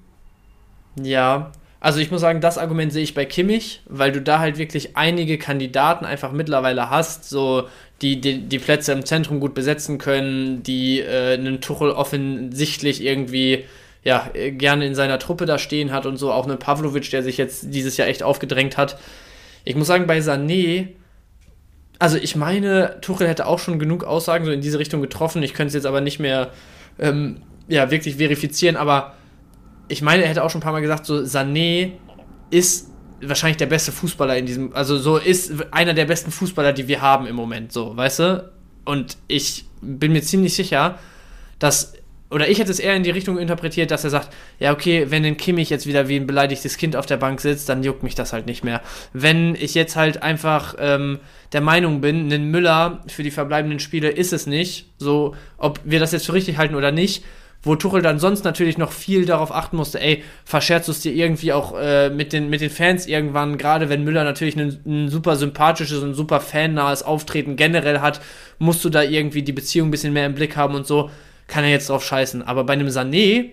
Ja, also ich muss sagen, das Argument sehe ich bei Kimmich, weil du da halt wirklich einige Kandidaten einfach mittlerweile hast, so die die, die Plätze im Zentrum gut besetzen können, die äh, einen Tuchel offensichtlich irgendwie ja äh, gerne in seiner Truppe da stehen hat und so auch einen Pavlovic, der sich jetzt dieses Jahr echt aufgedrängt hat. Ich muss sagen, bei Sané also ich meine, Tuchel hätte auch schon genug Aussagen so in diese Richtung getroffen. Ich könnte es jetzt aber nicht mehr ähm, ja, wirklich verifizieren, aber ich meine, er hätte auch schon ein paar Mal gesagt, so Sané ist wahrscheinlich der beste Fußballer in diesem, also so ist einer der besten Fußballer, die wir haben im Moment, so, weißt du? Und ich bin mir ziemlich sicher, dass oder ich hätte es eher in die Richtung interpretiert, dass er sagt, ja, okay, wenn ein Kimmich jetzt wieder wie ein beleidigtes Kind auf der Bank sitzt, dann juckt mich das halt nicht mehr. Wenn ich jetzt halt einfach ähm, der Meinung bin, ein Müller für die verbleibenden Spiele ist es nicht, so, ob wir das jetzt für richtig halten oder nicht, wo Tuchel dann sonst natürlich noch viel darauf achten musste, ey, verscherzt du es dir irgendwie auch äh, mit, den, mit den Fans irgendwann, gerade wenn Müller natürlich ein, ein super sympathisches und super fannahes Auftreten generell hat, musst du da irgendwie die Beziehung ein bisschen mehr im Blick haben und so kann er jetzt drauf scheißen. Aber bei einem Sané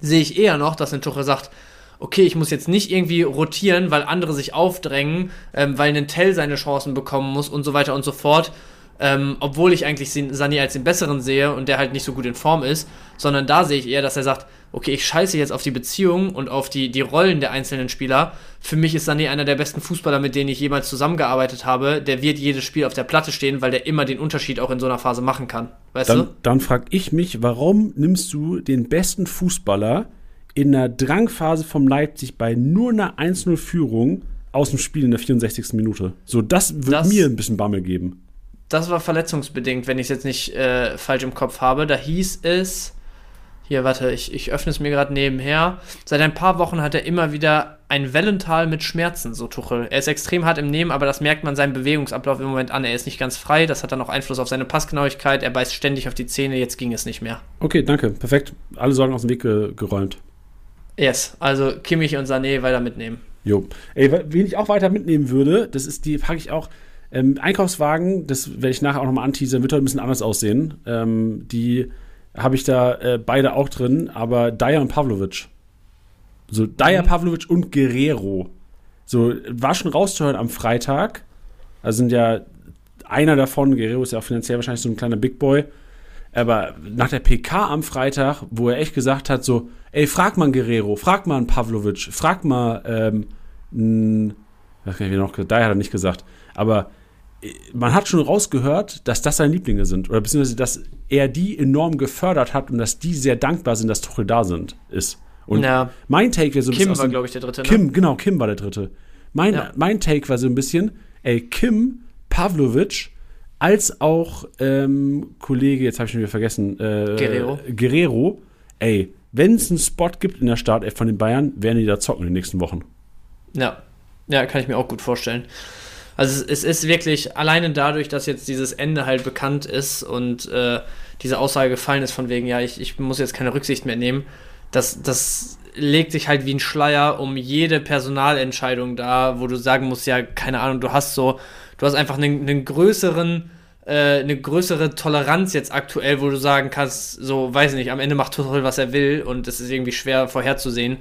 sehe ich eher noch, dass ein Tuchel sagt, okay, ich muss jetzt nicht irgendwie rotieren, weil andere sich aufdrängen, ähm, weil ein Tell seine Chancen bekommen muss und so weiter und so fort. Ähm, obwohl ich eigentlich Sané als den besseren sehe und der halt nicht so gut in Form ist, sondern da sehe ich eher, dass er sagt, okay, ich scheiße jetzt auf die Beziehung und auf die, die Rollen der einzelnen Spieler. Für mich ist Sané einer der besten Fußballer, mit denen ich jemals zusammengearbeitet habe. Der wird jedes Spiel auf der Platte stehen, weil der immer den Unterschied auch in so einer Phase machen kann. Weißt dann, du? Dann frage ich mich, warum nimmst du den besten Fußballer in einer Drangphase vom Leipzig bei nur einer 1-0-Führung aus dem Spiel in der 64. Minute? So, das wird mir ein bisschen Bammel geben. Das war verletzungsbedingt, wenn ich es jetzt nicht äh, falsch im Kopf habe. Da hieß es hier, warte, ich, ich öffne es mir gerade nebenher. Seit ein paar Wochen hat er immer wieder ein Wellental mit Schmerzen, so Tuchel. Er ist extrem hart im Nehmen, aber das merkt man seinem Bewegungsablauf im Moment an. Er ist nicht ganz frei, das hat dann auch Einfluss auf seine Passgenauigkeit. Er beißt ständig auf die Zähne, jetzt ging es nicht mehr. Okay, danke, perfekt. Alle Sorgen aus dem Weg ge geräumt. Yes, also Kimmich und Sané weiter mitnehmen. Jo. Ey, wen ich auch weiter mitnehmen würde, das ist die, packe ich auch. Ähm, Einkaufswagen, das werde ich nachher auch nochmal anteasern, wird heute ein bisschen anders aussehen. Ähm, die habe ich da äh, beide auch drin, aber Dyer und Pavlovic. So, Dyer, mhm. Pavlovic und Guerrero. So, war schon rauszuhören am Freitag. Also sind ja einer davon, Guerrero ist ja auch finanziell wahrscheinlich so ein kleiner Big Boy. Aber nach der PK am Freitag, wo er echt gesagt hat, so, ey, frag mal Guerrero, frag mal einen Pavlovic, frag mal, ähm, n, ach, wie noch, Dyer hat er nicht gesagt, aber man hat schon rausgehört, dass das seine Lieblinge sind. Oder beziehungsweise, dass er die enorm gefördert hat und dass die sehr dankbar sind, dass Tuchel da sind, ist. Und ja. mein Take wäre so ein Kim bisschen. Kim war, glaube ich, der dritte. Ne? Kim, genau, Kim war der dritte. Mein, ja. mein Take war so ein bisschen, ey, Kim, Pavlovic, als auch ähm, Kollege, jetzt habe ich schon wieder vergessen, äh, Guerrero. Guerrero, ey, wenn es einen Spot gibt in der Startelf von den Bayern, werden die da zocken in den nächsten Wochen. Ja, ja, kann ich mir auch gut vorstellen. Also es, es, ist wirklich alleine dadurch, dass jetzt dieses Ende halt bekannt ist und äh, diese Aussage gefallen ist von wegen, ja, ich, ich muss jetzt keine Rücksicht mehr nehmen, das, das legt sich halt wie ein Schleier um jede Personalentscheidung da, wo du sagen musst, ja, keine Ahnung, du hast so, du hast einfach einen, einen größeren äh, eine größere Toleranz jetzt aktuell, wo du sagen kannst, so, weiß nicht, am Ende macht Tuchel, was er will und es ist irgendwie schwer vorherzusehen.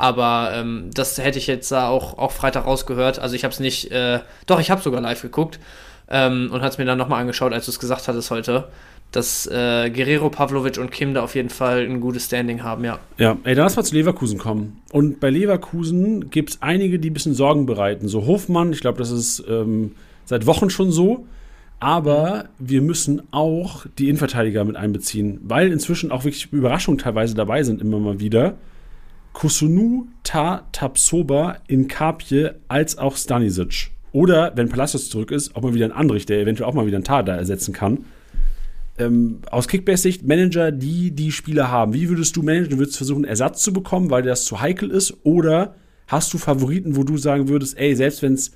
Aber ähm, das hätte ich jetzt auch, auch Freitag rausgehört. Also ich habe es nicht, äh, doch, ich habe sogar live geguckt ähm, und hat es mir dann nochmal angeschaut, als du es gesagt hattest heute, dass äh, Guerrero, Pavlovic und Kim da auf jeden Fall ein gutes Standing haben, ja. Ja, ey, dann lass mal zu Leverkusen kommen. Und bei Leverkusen gibt es einige, die ein bisschen Sorgen bereiten. So Hofmann, ich glaube, das ist ähm, seit Wochen schon so. Aber wir müssen auch die Innenverteidiger mit einbeziehen, weil inzwischen auch wirklich Überraschungen teilweise dabei sind, immer mal wieder. Kusunu, Ta, Tapsoba, Inkapje als auch Stanisic. Oder, wenn Palacios zurück ist, auch mal wieder ein Andrich, der eventuell auch mal wieder einen Tar da ersetzen kann. Ähm, aus Kickbase-Sicht, Manager, die die Spieler haben. Wie würdest du managen? Du würdest versuchen, Ersatz zu bekommen, weil das zu heikel ist? Oder hast du Favoriten, wo du sagen würdest, ey, selbst wenn es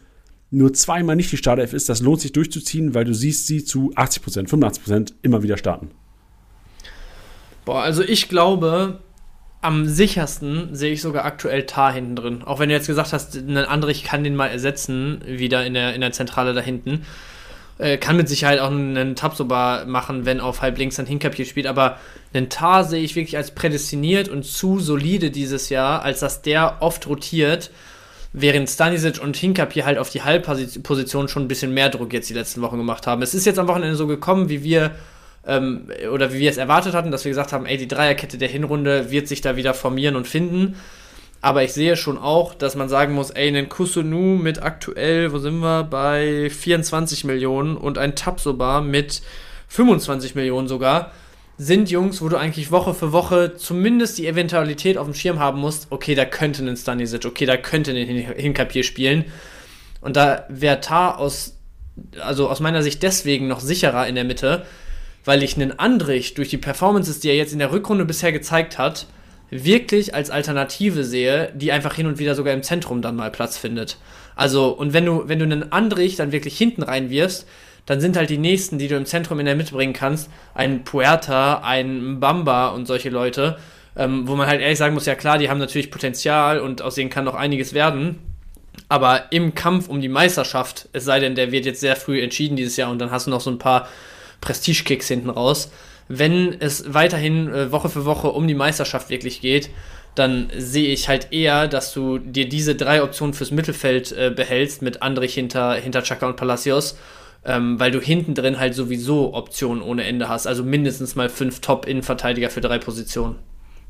nur zweimal nicht die Startelf ist, das lohnt sich durchzuziehen, weil du siehst sie zu 80%, 85% immer wieder starten? Boah, also ich glaube, am sichersten sehe ich sogar aktuell Tar hinten drin. Auch wenn du jetzt gesagt hast, ein Andrich kann den mal ersetzen, wieder in der, in der Zentrale da hinten. Äh, kann mit Sicherheit auch einen Tabsoba machen, wenn auf halb links ein Hinkapier spielt. Aber einen Tar sehe ich wirklich als prädestiniert und zu solide dieses Jahr, als dass der oft rotiert. Während Stanisic und Hinkapier halt auf die Halbposition schon ein bisschen mehr Druck jetzt die letzten Wochen gemacht haben. Es ist jetzt am Wochenende so gekommen, wie wir ähm, oder wie wir es erwartet hatten, dass wir gesagt haben, ey, die Dreierkette der Hinrunde wird sich da wieder formieren und finden. Aber ich sehe schon auch, dass man sagen muss, ey, einen Kusunu mit aktuell, wo sind wir, bei 24 Millionen und ein Tapsoba mit 25 Millionen sogar, sind Jungs, wo du eigentlich Woche für Woche zumindest die Eventualität auf dem Schirm haben musst, okay, da könnte ein Stanisic, okay, da könnte ein Hinkapier spielen. Und da wäre Tar aus, also aus meiner Sicht deswegen noch sicherer in der Mitte, weil ich einen Andrich durch die Performances, die er jetzt in der Rückrunde bisher gezeigt hat, wirklich als Alternative sehe, die einfach hin und wieder sogar im Zentrum dann mal Platz findet. Also, und wenn du, wenn du einen Andrich dann wirklich hinten reinwirfst, dann sind halt die nächsten, die du im Zentrum in der Mitte bringen kannst, ein Puerta, ein Bamba und solche Leute, ähm, wo man halt ehrlich sagen muss, ja klar, die haben natürlich Potenzial und aus denen kann noch einiges werden. Aber im Kampf um die Meisterschaft, es sei denn, der wird jetzt sehr früh entschieden dieses Jahr und dann hast du noch so ein paar Prestige-Kicks hinten raus. Wenn es weiterhin äh, Woche für Woche um die Meisterschaft wirklich geht, dann sehe ich halt eher, dass du dir diese drei Optionen fürs Mittelfeld äh, behältst mit Andrich hinter, hinter Chaka und Palacios ähm, weil du hinten drin halt sowieso Optionen ohne Ende hast. Also mindestens mal fünf Top-Innenverteidiger für drei Positionen.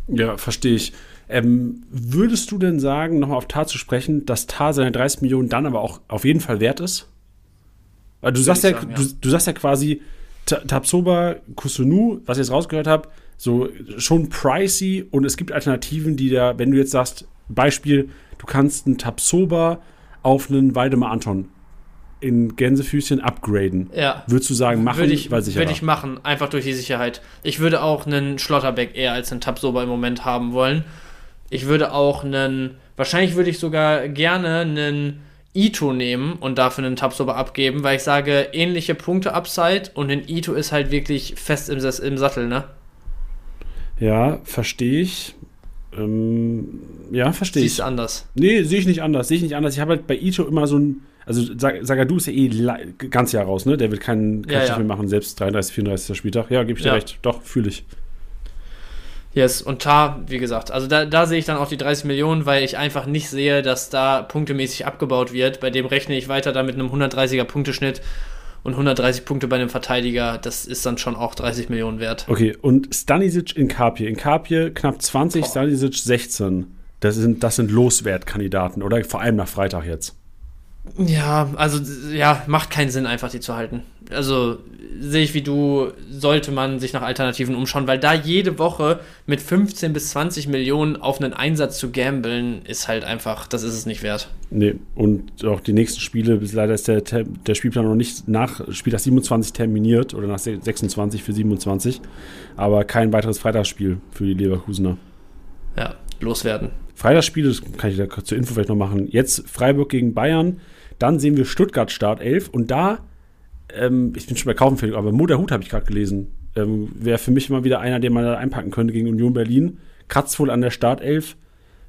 Ja, verstehe ich. Ähm, würdest du denn sagen, nochmal auf Tar zu sprechen, dass Tar seine 30 Millionen dann aber auch auf jeden Fall wert ist? Weil du sagst ja, sagen, ja. Du, du, sagst ja quasi, Tabsoba, Kusunu, was ich jetzt rausgehört habe, so schon pricey und es gibt Alternativen, die da, wenn du jetzt sagst, Beispiel, du kannst einen Tabsoba auf einen Waldemar Anton in Gänsefüßchen upgraden. Ja. Würdest du sagen, machen, würde ich, weil sicherer? Würde ich machen, einfach durch die Sicherheit. Ich würde auch einen Schlotterbeck eher als einen Tabsoba im Moment haben wollen. Ich würde auch einen, wahrscheinlich würde ich sogar gerne einen Ito nehmen und dafür einen Tabsoba abgeben, weil ich sage, ähnliche Punkte Upside und ein Ito ist halt wirklich fest im, im Sattel, ne? Ja, verstehe ich. Ähm, ja, verstehe ich. Siehst du anders? Nee, sehe ich nicht anders. Sehe ich nicht anders. Ich habe halt bei Ito immer so ein also Sagadu ist ja eh ganz Jahr raus, ne? Der wird keinen kein ja, ja. mehr machen, selbst 33, 34. Spieltag. Ja, gebe ich dir ja. recht. Doch, fühle ich. Yes, und Tar, wie gesagt, also da, da sehe ich dann auch die 30 Millionen, weil ich einfach nicht sehe, dass da punktemäßig abgebaut wird. Bei dem rechne ich weiter da mit einem 130er Punkteschnitt und 130 Punkte bei einem Verteidiger. Das ist dann schon auch 30 Millionen wert. Okay, und Stanisic in Kapje. In Kapje knapp 20, Boah. Stanisic 16. Das sind, das sind Loswertkandidaten, oder? Vor allem nach Freitag jetzt. Ja, also ja, macht keinen Sinn, einfach die zu halten. Also sehe ich wie du, sollte man sich nach Alternativen umschauen, weil da jede Woche mit 15 bis 20 Millionen auf einen Einsatz zu gambeln, ist halt einfach, das ist es nicht wert. Nee, und auch die nächsten Spiele, bis leider ist der, der Spielplan noch nicht nach Spieltag 27 terminiert oder nach 26 für 27, aber kein weiteres Freitagsspiel für die Leverkusener. Ja, loswerden. Freitagsspiele, das kann ich da zur Info vielleicht noch machen. Jetzt Freiburg gegen Bayern dann sehen wir Stuttgart Startelf und da, ähm, ich bin schon bei Kaufen fertig, aber Moderhut habe ich gerade gelesen. Ähm, Wäre für mich immer wieder einer, den man da einpacken könnte gegen Union Berlin. Kratzt wohl an der Startelf.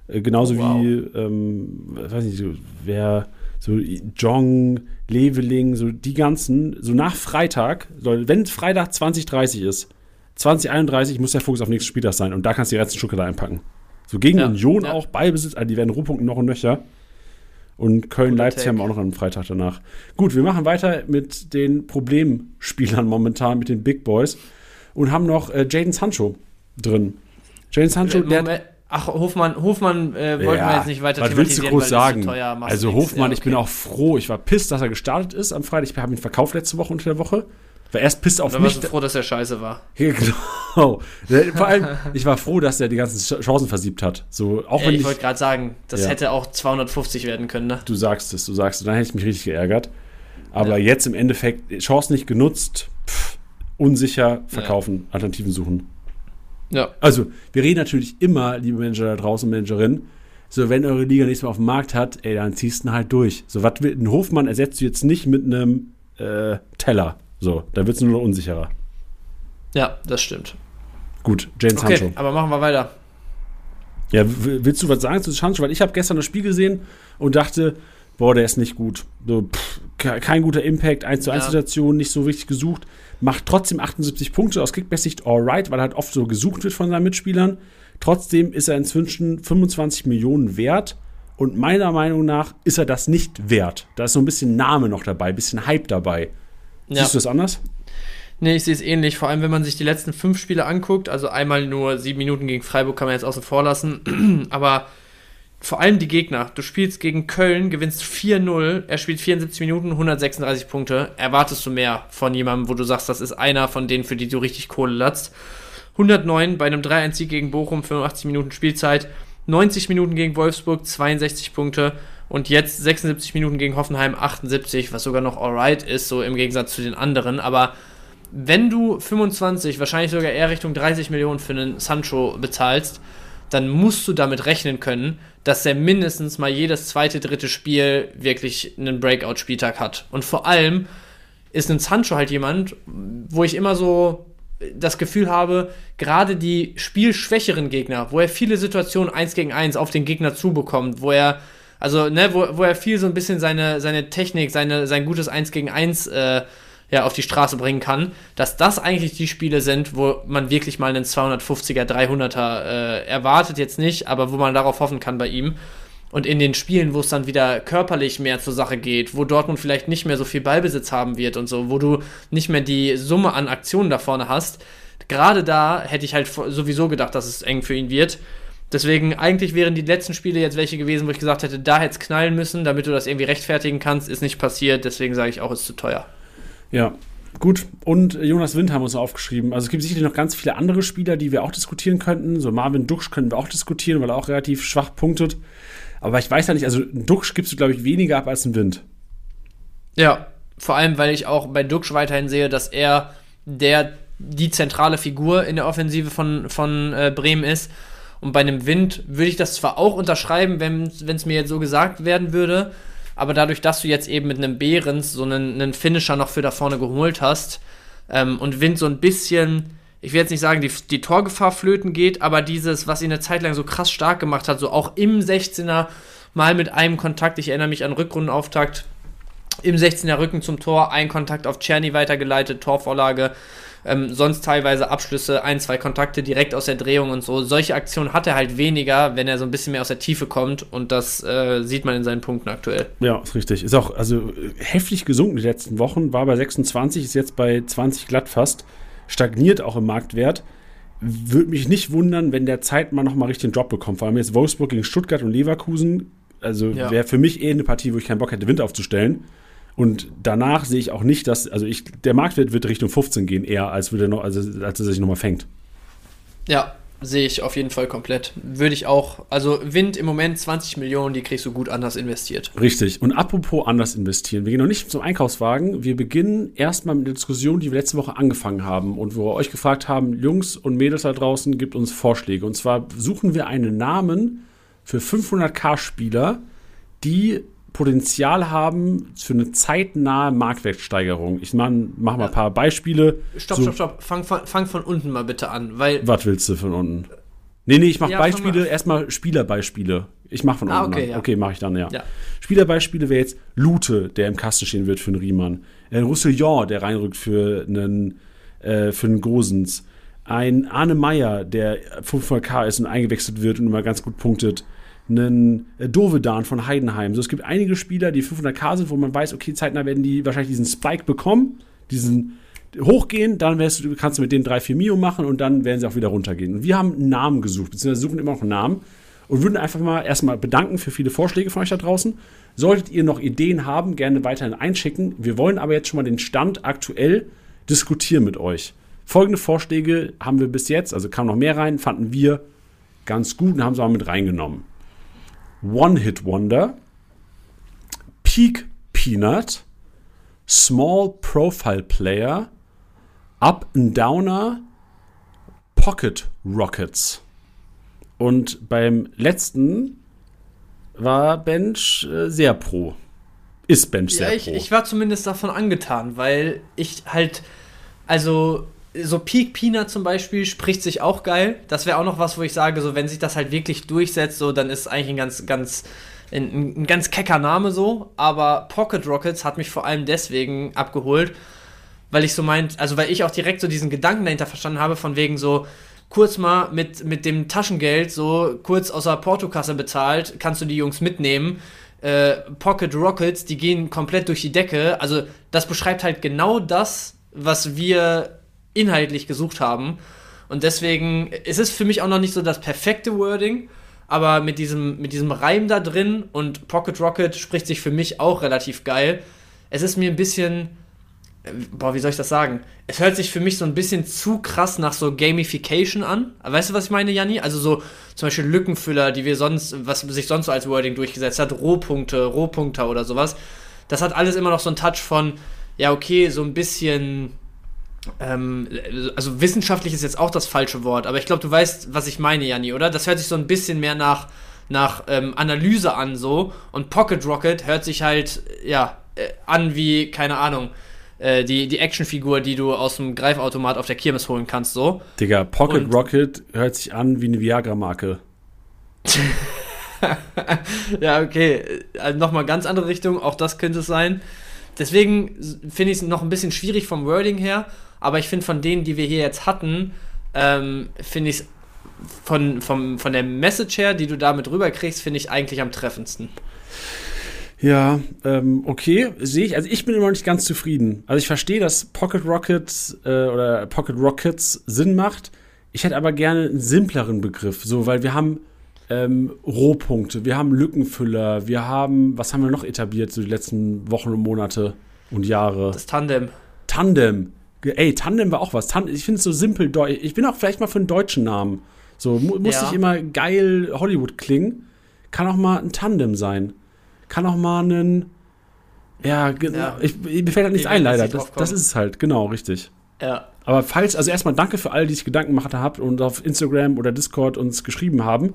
Äh, genauso oh, wow. wie, ähm, weiß nicht, wer, so Jong, Leveling, so die ganzen, so nach Freitag, wenn Freitag 2030 ist, 2031 muss der Fokus auf nächsten Spieltag sein und da kannst du die letzten Stuttgart einpacken. So gegen ja, Union ja. auch, Beibesitz, also die werden Rohpunkten noch und nöcher. Und Köln-Leipzig haben wir auch noch am Freitag danach. Gut, wir machen weiter mit den Problemspielern momentan, mit den Big Boys. Und haben noch äh, Jaden Sancho drin. Jaden Sancho, äh, der. Ach, Hofmann, Hofmann äh, wollten ja, wir jetzt nicht weiter was willst du groß sagen? So also Hofmann, ja, okay. ich bin auch froh. Ich war pisst, dass er gestartet ist am Freitag. Ich habe ihn verkauft letzte Woche unter der Woche. War erst pisst auf mich. Ich war froh, dass er scheiße war. Genau. Vor allem, ich war froh, dass er die ganzen Chancen versiebt hat. So, auch Ey, wenn ich, wollte gerade sagen, das ja. hätte auch 250 werden können, ne? Du sagst es, du sagst es. Dann hätte ich mich richtig geärgert. Aber ja. jetzt im Endeffekt, Chance nicht genutzt, pff, unsicher verkaufen, ja. Alternativen suchen. Ja. Also, wir reden natürlich immer, liebe Manager da draußen, Managerin, so, wenn eure Liga nichts mehr auf dem Markt hat, ey, dann ziehst du ihn halt durch. So, was will, ein Hofmann ersetzt du jetzt nicht mit einem äh, Teller. So, da wird es nur noch unsicherer. Ja, das stimmt. Gut, James okay, Sancho. aber machen wir weiter. Ja, willst du was sagen zu Sancho? Weil ich habe gestern das Spiel gesehen und dachte, boah, der ist nicht gut. So, pff, kein guter Impact, 1 zu 1 Situation, nicht so richtig gesucht. Macht trotzdem 78 Punkte aus Kickbase-Sicht alright, weil er halt oft so gesucht wird von seinen Mitspielern. Trotzdem ist er inzwischen 25 Millionen wert. Und meiner Meinung nach ist er das nicht wert. Da ist so ein bisschen Name noch dabei, ein bisschen Hype dabei. Ja. Siehst du das anders? Nee, ich sehe es ähnlich. Vor allem, wenn man sich die letzten fünf Spiele anguckt. Also einmal nur sieben Minuten gegen Freiburg kann man jetzt außen vor lassen. Aber vor allem die Gegner. Du spielst gegen Köln, gewinnst 4-0. Er spielt 74 Minuten, 136 Punkte. Erwartest du mehr von jemandem, wo du sagst, das ist einer von denen, für die du richtig Kohle latzt. 109 bei einem 3-1-Sieg gegen Bochum, 85 Minuten Spielzeit, 90 Minuten gegen Wolfsburg, 62 Punkte und jetzt 76 Minuten gegen Hoffenheim, 78, was sogar noch alright ist, so im Gegensatz zu den anderen. Aber wenn du 25, wahrscheinlich sogar eher Richtung 30 Millionen für einen Sancho bezahlst, dann musst du damit rechnen können, dass er mindestens mal jedes zweite, dritte Spiel wirklich einen Breakout-Spieltag hat. Und vor allem ist ein Sancho halt jemand, wo ich immer so das Gefühl habe, gerade die spielschwächeren Gegner, wo er viele Situationen 1 gegen 1 auf den Gegner zubekommt, wo er, also, ne, wo, wo er viel so ein bisschen seine, seine Technik, seine, sein gutes 1 gegen 1 äh, ja, auf die Straße bringen kann, dass das eigentlich die Spiele sind, wo man wirklich mal einen 250er, 300er äh, erwartet, jetzt nicht, aber wo man darauf hoffen kann bei ihm. Und in den Spielen, wo es dann wieder körperlich mehr zur Sache geht, wo Dortmund vielleicht nicht mehr so viel Ballbesitz haben wird und so, wo du nicht mehr die Summe an Aktionen da vorne hast, gerade da hätte ich halt sowieso gedacht, dass es eng für ihn wird. Deswegen, eigentlich wären die letzten Spiele jetzt welche gewesen, wo ich gesagt hätte, da hätte es knallen müssen, damit du das irgendwie rechtfertigen kannst. Ist nicht passiert, deswegen sage ich auch, ist zu teuer. Ja, Gut, und Jonas Wind haben uns aufgeschrieben. Also es gibt sicherlich noch ganz viele andere Spieler, die wir auch diskutieren könnten. So Marvin Duxch können wir auch diskutieren, weil er auch relativ schwach punktet. Aber ich weiß ja nicht, also einen Duxch gibst du, glaube ich, weniger ab als einen Wind. Ja, vor allem, weil ich auch bei Duxch weiterhin sehe, dass er der die zentrale Figur in der Offensive von, von äh, Bremen ist. Und bei einem Wind würde ich das zwar auch unterschreiben, wenn es mir jetzt so gesagt werden würde, aber dadurch, dass du jetzt eben mit einem Behrens so einen, einen Finisher noch für da vorne geholt hast ähm, und Wind so ein bisschen, ich will jetzt nicht sagen, die, die Torgefahr flöten geht, aber dieses, was ihn eine Zeit lang so krass stark gemacht hat, so auch im 16er mal mit einem Kontakt, ich erinnere mich an Rückrundenauftakt, im 16er Rücken zum Tor, ein Kontakt auf Czerny weitergeleitet, Torvorlage. Ähm, sonst teilweise Abschlüsse, ein, zwei Kontakte direkt aus der Drehung und so. Solche Aktionen hat er halt weniger, wenn er so ein bisschen mehr aus der Tiefe kommt und das äh, sieht man in seinen Punkten aktuell. Ja, ist richtig. Ist auch also heftig gesunken die letzten Wochen, war bei 26, ist jetzt bei 20 glatt fast, stagniert auch im Marktwert. Würde mich nicht wundern, wenn der Zeit mal nochmal richtig einen Drop bekommt. Vor allem jetzt Wolfsburg gegen Stuttgart und Leverkusen. Also ja. wäre für mich eh eine Partie, wo ich keinen Bock hätte, Wind aufzustellen. Und danach sehe ich auch nicht, dass, also ich, der Marktwert wird Richtung 15 gehen, eher als würde noch, also als er sich nochmal fängt. Ja, sehe ich auf jeden Fall komplett. Würde ich auch, also Wind im Moment 20 Millionen, die kriegst du gut anders investiert. Richtig. Und apropos anders investieren, wir gehen noch nicht zum Einkaufswagen. Wir beginnen erstmal mit der Diskussion, die wir letzte Woche angefangen haben und wo wir euch gefragt haben, Jungs und Mädels da draußen, gibt uns Vorschläge. Und zwar suchen wir einen Namen für 500k-Spieler, die Potenzial haben für eine zeitnahe Marktwertsteigerung. Ich mache mach mal ein paar Beispiele. Stopp, so, stopp, stopp. Fang von, fang von unten mal bitte an. Weil was willst du von unten? Nee, nee, ich mache ja, Beispiele, erstmal Spielerbeispiele. Ich mache von ah, unten. Okay, ja. okay mache ich dann, ja. ja. Spielerbeispiele wäre jetzt Lute, der im Kasten stehen wird für einen Riemann. Ein Roussillon, der reinrückt für einen, äh, für einen Gosens. Ein Arne Meyer, der 500k ist und eingewechselt wird und immer ganz gut punktet einen äh, Dovedan von Heidenheim. So, es gibt einige Spieler, die 500k sind, wo man weiß, okay, zeitnah werden die wahrscheinlich diesen Spike bekommen, diesen hochgehen, dann du, kannst du mit denen 3, 4 Mio machen und dann werden sie auch wieder runtergehen. Und wir haben einen Namen gesucht, beziehungsweise suchen immer noch einen Namen und würden einfach mal erstmal bedanken für viele Vorschläge von euch da draußen. Solltet ihr noch Ideen haben, gerne weiterhin einschicken. Wir wollen aber jetzt schon mal den Stand aktuell diskutieren mit euch. Folgende Vorschläge haben wir bis jetzt, also kam noch mehr rein, fanden wir ganz gut und haben sie auch mit reingenommen. One-Hit-Wonder, Peak Peanut, Small Profile Player, Up and Downer, Pocket Rockets. Und beim letzten war Bench äh, sehr pro. Ist Bench ja, sehr ich, pro. Ich war zumindest davon angetan, weil ich halt, also so Peak Peanut zum Beispiel spricht sich auch geil. Das wäre auch noch was, wo ich sage, so wenn sich das halt wirklich durchsetzt, so dann ist eigentlich ein ganz, ganz, ein, ein ganz kecker Name so. Aber Pocket Rockets hat mich vor allem deswegen abgeholt, weil ich so meint, also weil ich auch direkt so diesen Gedanken dahinter verstanden habe, von wegen so, kurz mal mit, mit dem Taschengeld so kurz aus der Portokasse bezahlt, kannst du die Jungs mitnehmen. Äh, Pocket Rockets, die gehen komplett durch die Decke. Also das beschreibt halt genau das, was wir inhaltlich gesucht haben. Und deswegen es ist es für mich auch noch nicht so das perfekte Wording, aber mit diesem, mit diesem Reim da drin und Pocket Rocket spricht sich für mich auch relativ geil. Es ist mir ein bisschen boah, wie soll ich das sagen? Es hört sich für mich so ein bisschen zu krass nach so Gamification an. Weißt du, was ich meine, Janni? Also so zum Beispiel Lückenfüller, die wir sonst, was sich sonst so als Wording durchgesetzt hat, Rohpunkte, Rohpunkter oder sowas. Das hat alles immer noch so einen Touch von, ja, okay, so ein bisschen. Ähm, also wissenschaftlich ist jetzt auch das falsche Wort, aber ich glaube, du weißt, was ich meine, Janni, oder? Das hört sich so ein bisschen mehr nach, nach ähm, Analyse an, so. Und Pocket Rocket hört sich halt, ja, äh, an wie, keine Ahnung, äh, die, die Actionfigur, die du aus dem Greifautomat auf der Kirmes holen kannst, so. Digga, Pocket Und Rocket hört sich an wie eine Viagra-Marke. ja, okay. Also Nochmal ganz andere Richtung, auch das könnte es sein. Deswegen finde ich es noch ein bisschen schwierig vom Wording her, aber ich finde von denen, die wir hier jetzt hatten, ähm, finde ich es von, von der Message her, die du damit rüberkriegst, finde ich eigentlich am treffendsten. Ja, ähm, okay, sehe ich. Also ich bin immer noch nicht ganz zufrieden. Also ich verstehe, dass Pocket Rockets äh, oder Pocket Rockets Sinn macht. Ich hätte aber gerne einen simpleren Begriff, so, weil wir haben ähm, Rohpunkte, wir haben Lückenfüller, wir haben, was haben wir noch etabliert, so die letzten Wochen und Monate und Jahre? Das Tandem. Tandem. Ey, Tandem war auch was. Tandem, ich finde es so simpel. Ich bin auch vielleicht mal für einen deutschen Namen. So, mu muss ja. nicht immer geil Hollywood klingen. Kann auch mal ein Tandem sein kann auch mal einen. Ja, genau. Ja. Ich, mir fällt halt nichts ein, leider. Das, das, ist es halt, genau, richtig. Ja. Aber falls, also erstmal danke für alle, die sich Gedanken gemacht haben und auf Instagram oder Discord uns geschrieben haben.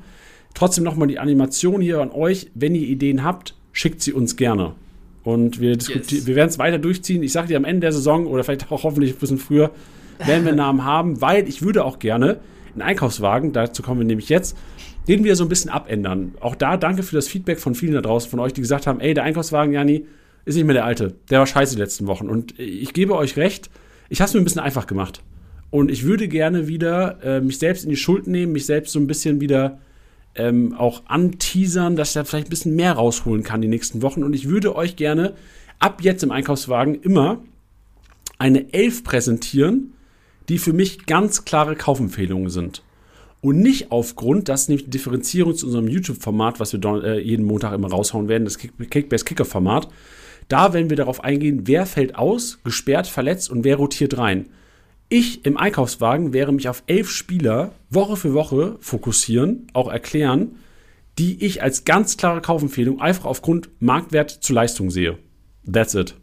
Trotzdem nochmal die Animation hier an euch. Wenn ihr Ideen habt, schickt sie uns gerne. Und wir, yes. wir werden es weiter durchziehen. Ich sage dir am Ende der Saison oder vielleicht auch hoffentlich ein bisschen früher, werden wir einen Namen haben, weil ich würde auch gerne einen Einkaufswagen, dazu kommen wir nämlich jetzt, den wir so ein bisschen abändern. Auch da danke für das Feedback von vielen da draußen, von euch, die gesagt haben, ey, der Einkaufswagen, Jani, ist nicht mehr der alte. Der war scheiße die letzten Wochen. Und ich gebe euch recht, ich habe es mir ein bisschen einfach gemacht. Und ich würde gerne wieder äh, mich selbst in die Schuld nehmen, mich selbst so ein bisschen wieder ähm, auch anteasern, dass ich da vielleicht ein bisschen mehr rausholen kann die nächsten Wochen. Und ich würde euch gerne ab jetzt im Einkaufswagen immer eine Elf präsentieren, die für mich ganz klare Kaufempfehlungen sind. Und nicht aufgrund, das ist nämlich die Differenzierung zu unserem YouTube-Format, was wir äh, jeden Montag immer raushauen werden, das Kickbase Kicker-Format. Da werden wir darauf eingehen, wer fällt aus, gesperrt, verletzt und wer rotiert rein. Ich im Einkaufswagen wäre mich auf elf Spieler Woche für Woche fokussieren, auch erklären, die ich als ganz klare Kaufempfehlung einfach aufgrund Marktwert zu Leistung sehe. That's it.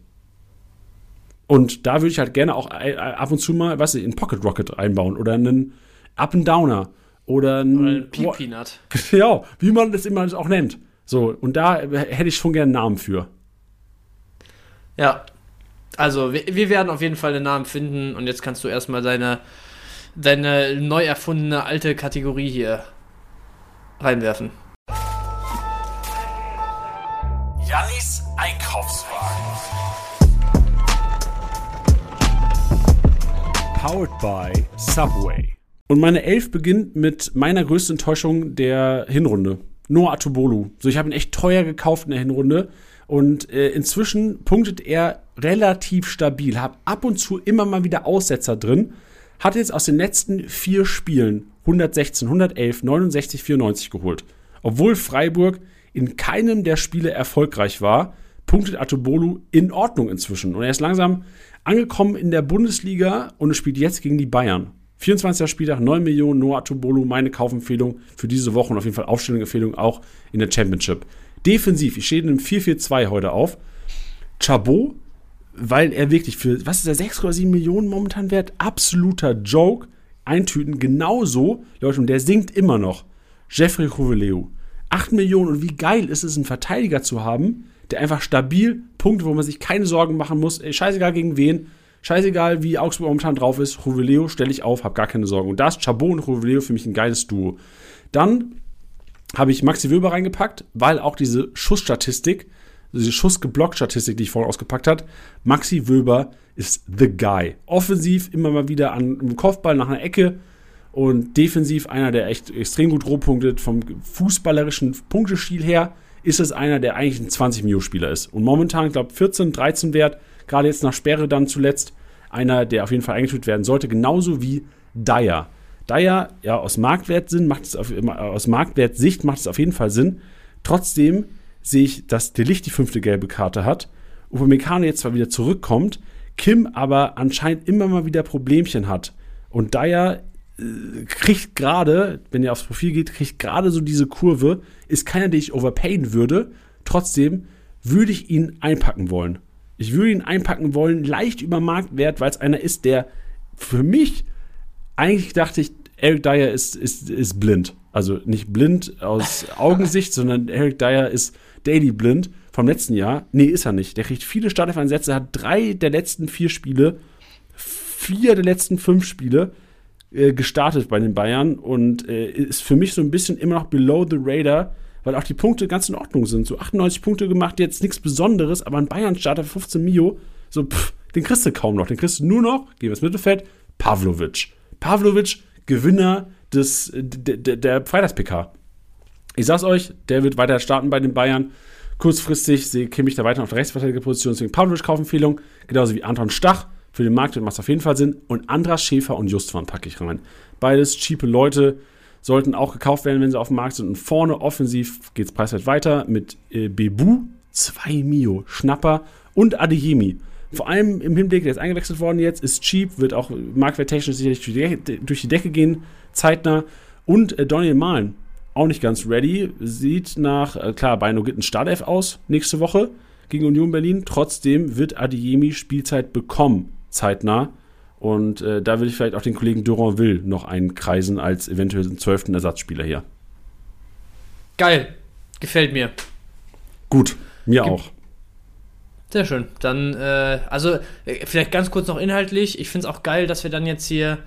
Und da würde ich halt gerne auch äh, ab und zu mal, was ich, in Pocket Rocket einbauen oder einen Up and Downer oder ein, oder ein Peak Peanut. Ja, wie man das immer auch nennt. So, und da hätte ich schon gerne einen Namen für. Ja. Also, wir, wir, werden auf jeden Fall einen Namen finden und jetzt kannst du erstmal deine, deine neu erfundene alte Kategorie hier reinwerfen. Jannis Einkaufswagen. Powered by Subway. Und meine Elf beginnt mit meiner größten Enttäuschung der Hinrunde. Noah Atubolu. So, ich habe ihn echt teuer gekauft in der Hinrunde. Und äh, inzwischen punktet er relativ stabil. Hab ab und zu immer mal wieder Aussetzer drin. Hat jetzt aus den letzten vier Spielen 116, 111, 69, 94 geholt. Obwohl Freiburg in keinem der Spiele erfolgreich war, punktet Atubolu in Ordnung inzwischen. Und er ist langsam angekommen in der Bundesliga und spielt jetzt gegen die Bayern. 24. Spieltag, 9 Millionen, Noah Tobolo, meine Kaufempfehlung für diese Woche und auf jeden Fall Aufstellungsempfehlung auch in der Championship. Defensiv, ich stehe in einem 4-4-2 heute auf. Chabot, weil er wirklich für, was ist der, 6,7 Millionen momentan wert? Absoluter Joke. Eintüten, genauso, Leute, und der singt immer noch. Jeffrey Rouveleu. 8 Millionen und wie geil ist es, einen Verteidiger zu haben, der einfach stabil Punkte, wo man sich keine Sorgen machen muss, ey, scheißegal gegen wen, Scheißegal, wie Augsburg momentan drauf ist. Juveleo stelle ich auf, habe gar keine Sorgen. Und da ist Chabot und Juveleo für mich ein geiles Duo. Dann habe ich Maxi Wöber reingepackt, weil auch diese Schussstatistik, diese Schussgeblockt-Statistik, die ich vorhin ausgepackt habe, Maxi Wöber ist the guy. Offensiv immer mal wieder an einem Kopfball nach einer Ecke und defensiv einer, der echt extrem gut rohpunktet. Vom fußballerischen Punktestil her ist es einer, der eigentlich ein 20 Mio Spieler ist. Und momentan, ich glaube, 14, 13 Wert gerade jetzt nach Sperre dann zuletzt, einer, der auf jeden Fall eingeführt werden sollte, genauso wie Dyer. Dyer, ja, aus Marktwertsinn macht es auf, aus Marktwertsicht macht es auf jeden Fall Sinn. Trotzdem sehe ich, dass Delicht die fünfte gelbe Karte hat. Upamecano jetzt zwar wieder zurückkommt, Kim aber anscheinend immer mal wieder Problemchen hat. Und Dyer äh, kriegt gerade, wenn ihr aufs Profil geht, kriegt gerade so diese Kurve. Ist keiner, den ich overpayen würde. Trotzdem würde ich ihn einpacken wollen. Ich würde ihn einpacken wollen, leicht über Marktwert, weil es einer ist, der für mich eigentlich dachte ich, Eric Dyer ist, ist, ist blind. Also nicht blind aus Augensicht, sondern Eric Dyer ist daily blind vom letzten Jahr. Nee, ist er nicht. Der kriegt viele Startelf-Einsätze, hat drei der letzten vier Spiele, vier der letzten fünf Spiele äh, gestartet bei den Bayern und äh, ist für mich so ein bisschen immer noch below the radar, weil auch die Punkte ganz in Ordnung sind. So 98 Punkte gemacht, jetzt nichts Besonderes, aber ein Bayern-Starter für 15 Mio, so pff, den kriegst du kaum noch. Den kriegst du nur noch, gehen wir ins Mittelfeld, Pavlovic. Pavlovic, Gewinner des, der, Freitags-PK. Ich sag's euch, der wird weiter starten bei den Bayern. Kurzfristig sehe Kimmich da weiter auf der Rechtsverteidigerposition, deswegen Pavlovic Kaufempfehlung, genauso wie Anton Stach. Für den Markt macht es auf jeden Fall Sinn. Und Andras Schäfer und Justwan packe ich rein. Beides cheape Leute, sollten auch gekauft werden, wenn sie auf dem Markt sind. Und vorne offensiv geht es preiswert weiter mit äh, Bebu, 2 Mio, Schnapper und Adeyemi. Vor allem im Hinblick, der ist eingewechselt worden jetzt, ist cheap, wird auch marktwerttechnisch sicherlich durch die, Decke, durch die Decke gehen, zeitnah. Und äh, Daniel Mahlen, auch nicht ganz ready, sieht nach, äh, klar, Beino geht ein Startelf aus nächste Woche gegen Union Berlin. Trotzdem wird Adeyemi Spielzeit bekommen, zeitnah. Und äh, da will ich vielleicht auch den Kollegen Durand Will noch einkreisen als eventuell zwölften Ersatzspieler hier. Geil. Gefällt mir. Gut, mir Ge auch. Sehr schön. Dann, äh, also äh, vielleicht ganz kurz noch inhaltlich. Ich finde es auch geil, dass wir dann jetzt hier,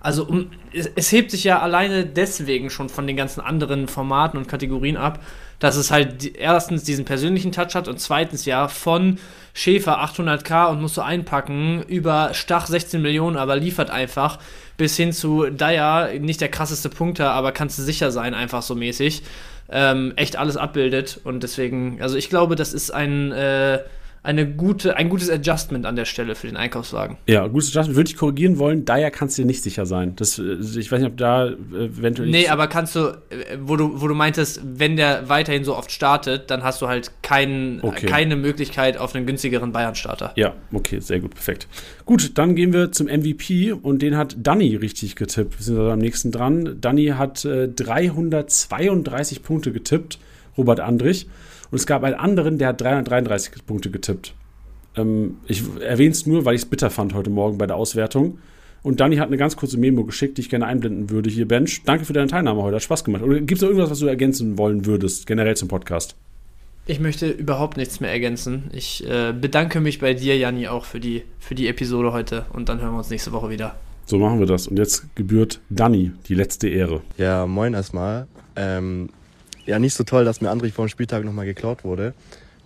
also um, es, es, hebt sich ja alleine deswegen schon von den ganzen anderen Formaten und Kategorien ab, dass es halt erstens diesen persönlichen Touch hat und zweitens ja von Schäfer 800k und musst du einpacken, über Stach 16 Millionen, aber liefert einfach, bis hin zu Dyer, nicht der krasseste Punkter, aber kannst du sicher sein, einfach so mäßig. Ähm, echt alles abbildet und deswegen, also ich glaube, das ist ein äh, eine gute, ein gutes Adjustment an der Stelle für den Einkaufswagen. Ja, gutes Adjustment würde ich korrigieren wollen. Daher kannst du dir nicht sicher sein. Das, äh, ich weiß nicht, ob da äh, eventuell. Nee, aber kannst du, äh, wo du, wo du meintest, wenn der weiterhin so oft startet, dann hast du halt kein, okay. keine Möglichkeit auf einen günstigeren Bayern-Starter. Ja, okay, sehr gut, perfekt. Gut, dann gehen wir zum MVP und den hat Danny richtig getippt. Wir sind also am nächsten dran. Danny hat äh, 332 Punkte getippt, Robert Andrich. Und es gab einen anderen, der hat 333 Punkte getippt. Ähm, ich erwähne es nur, weil ich es bitter fand heute Morgen bei der Auswertung. Und Dani hat eine ganz kurze Memo geschickt, die ich gerne einblenden würde hier, Bench. Danke für deine Teilnahme heute, hat Spaß gemacht. Oder gibt es noch irgendwas, was du ergänzen wollen würdest, generell zum Podcast? Ich möchte überhaupt nichts mehr ergänzen. Ich äh, bedanke mich bei dir, Janni, auch für die, für die Episode heute. Und dann hören wir uns nächste Woche wieder. So machen wir das. Und jetzt gebührt Dani die letzte Ehre. Ja, moin erstmal. Ähm, ja, nicht so toll, dass mir Andrich vor dem Spieltag nochmal geklaut wurde.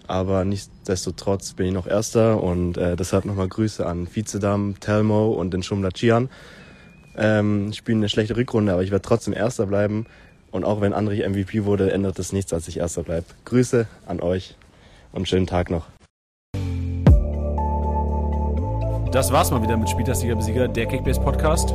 Aber nichtsdestotrotz bin ich noch Erster und äh, deshalb nochmal Grüße an Vizedam, Telmo und den Schumla Chian. Ähm, spielen eine schlechte Rückrunde, aber ich werde trotzdem Erster bleiben. Und auch wenn Andrich MVP wurde, ändert es nichts, als ich Erster bleibe. Grüße an euch und schönen Tag noch. Das war's mal wieder mit Spieltagssieger Besieger, der Kickbase Podcast.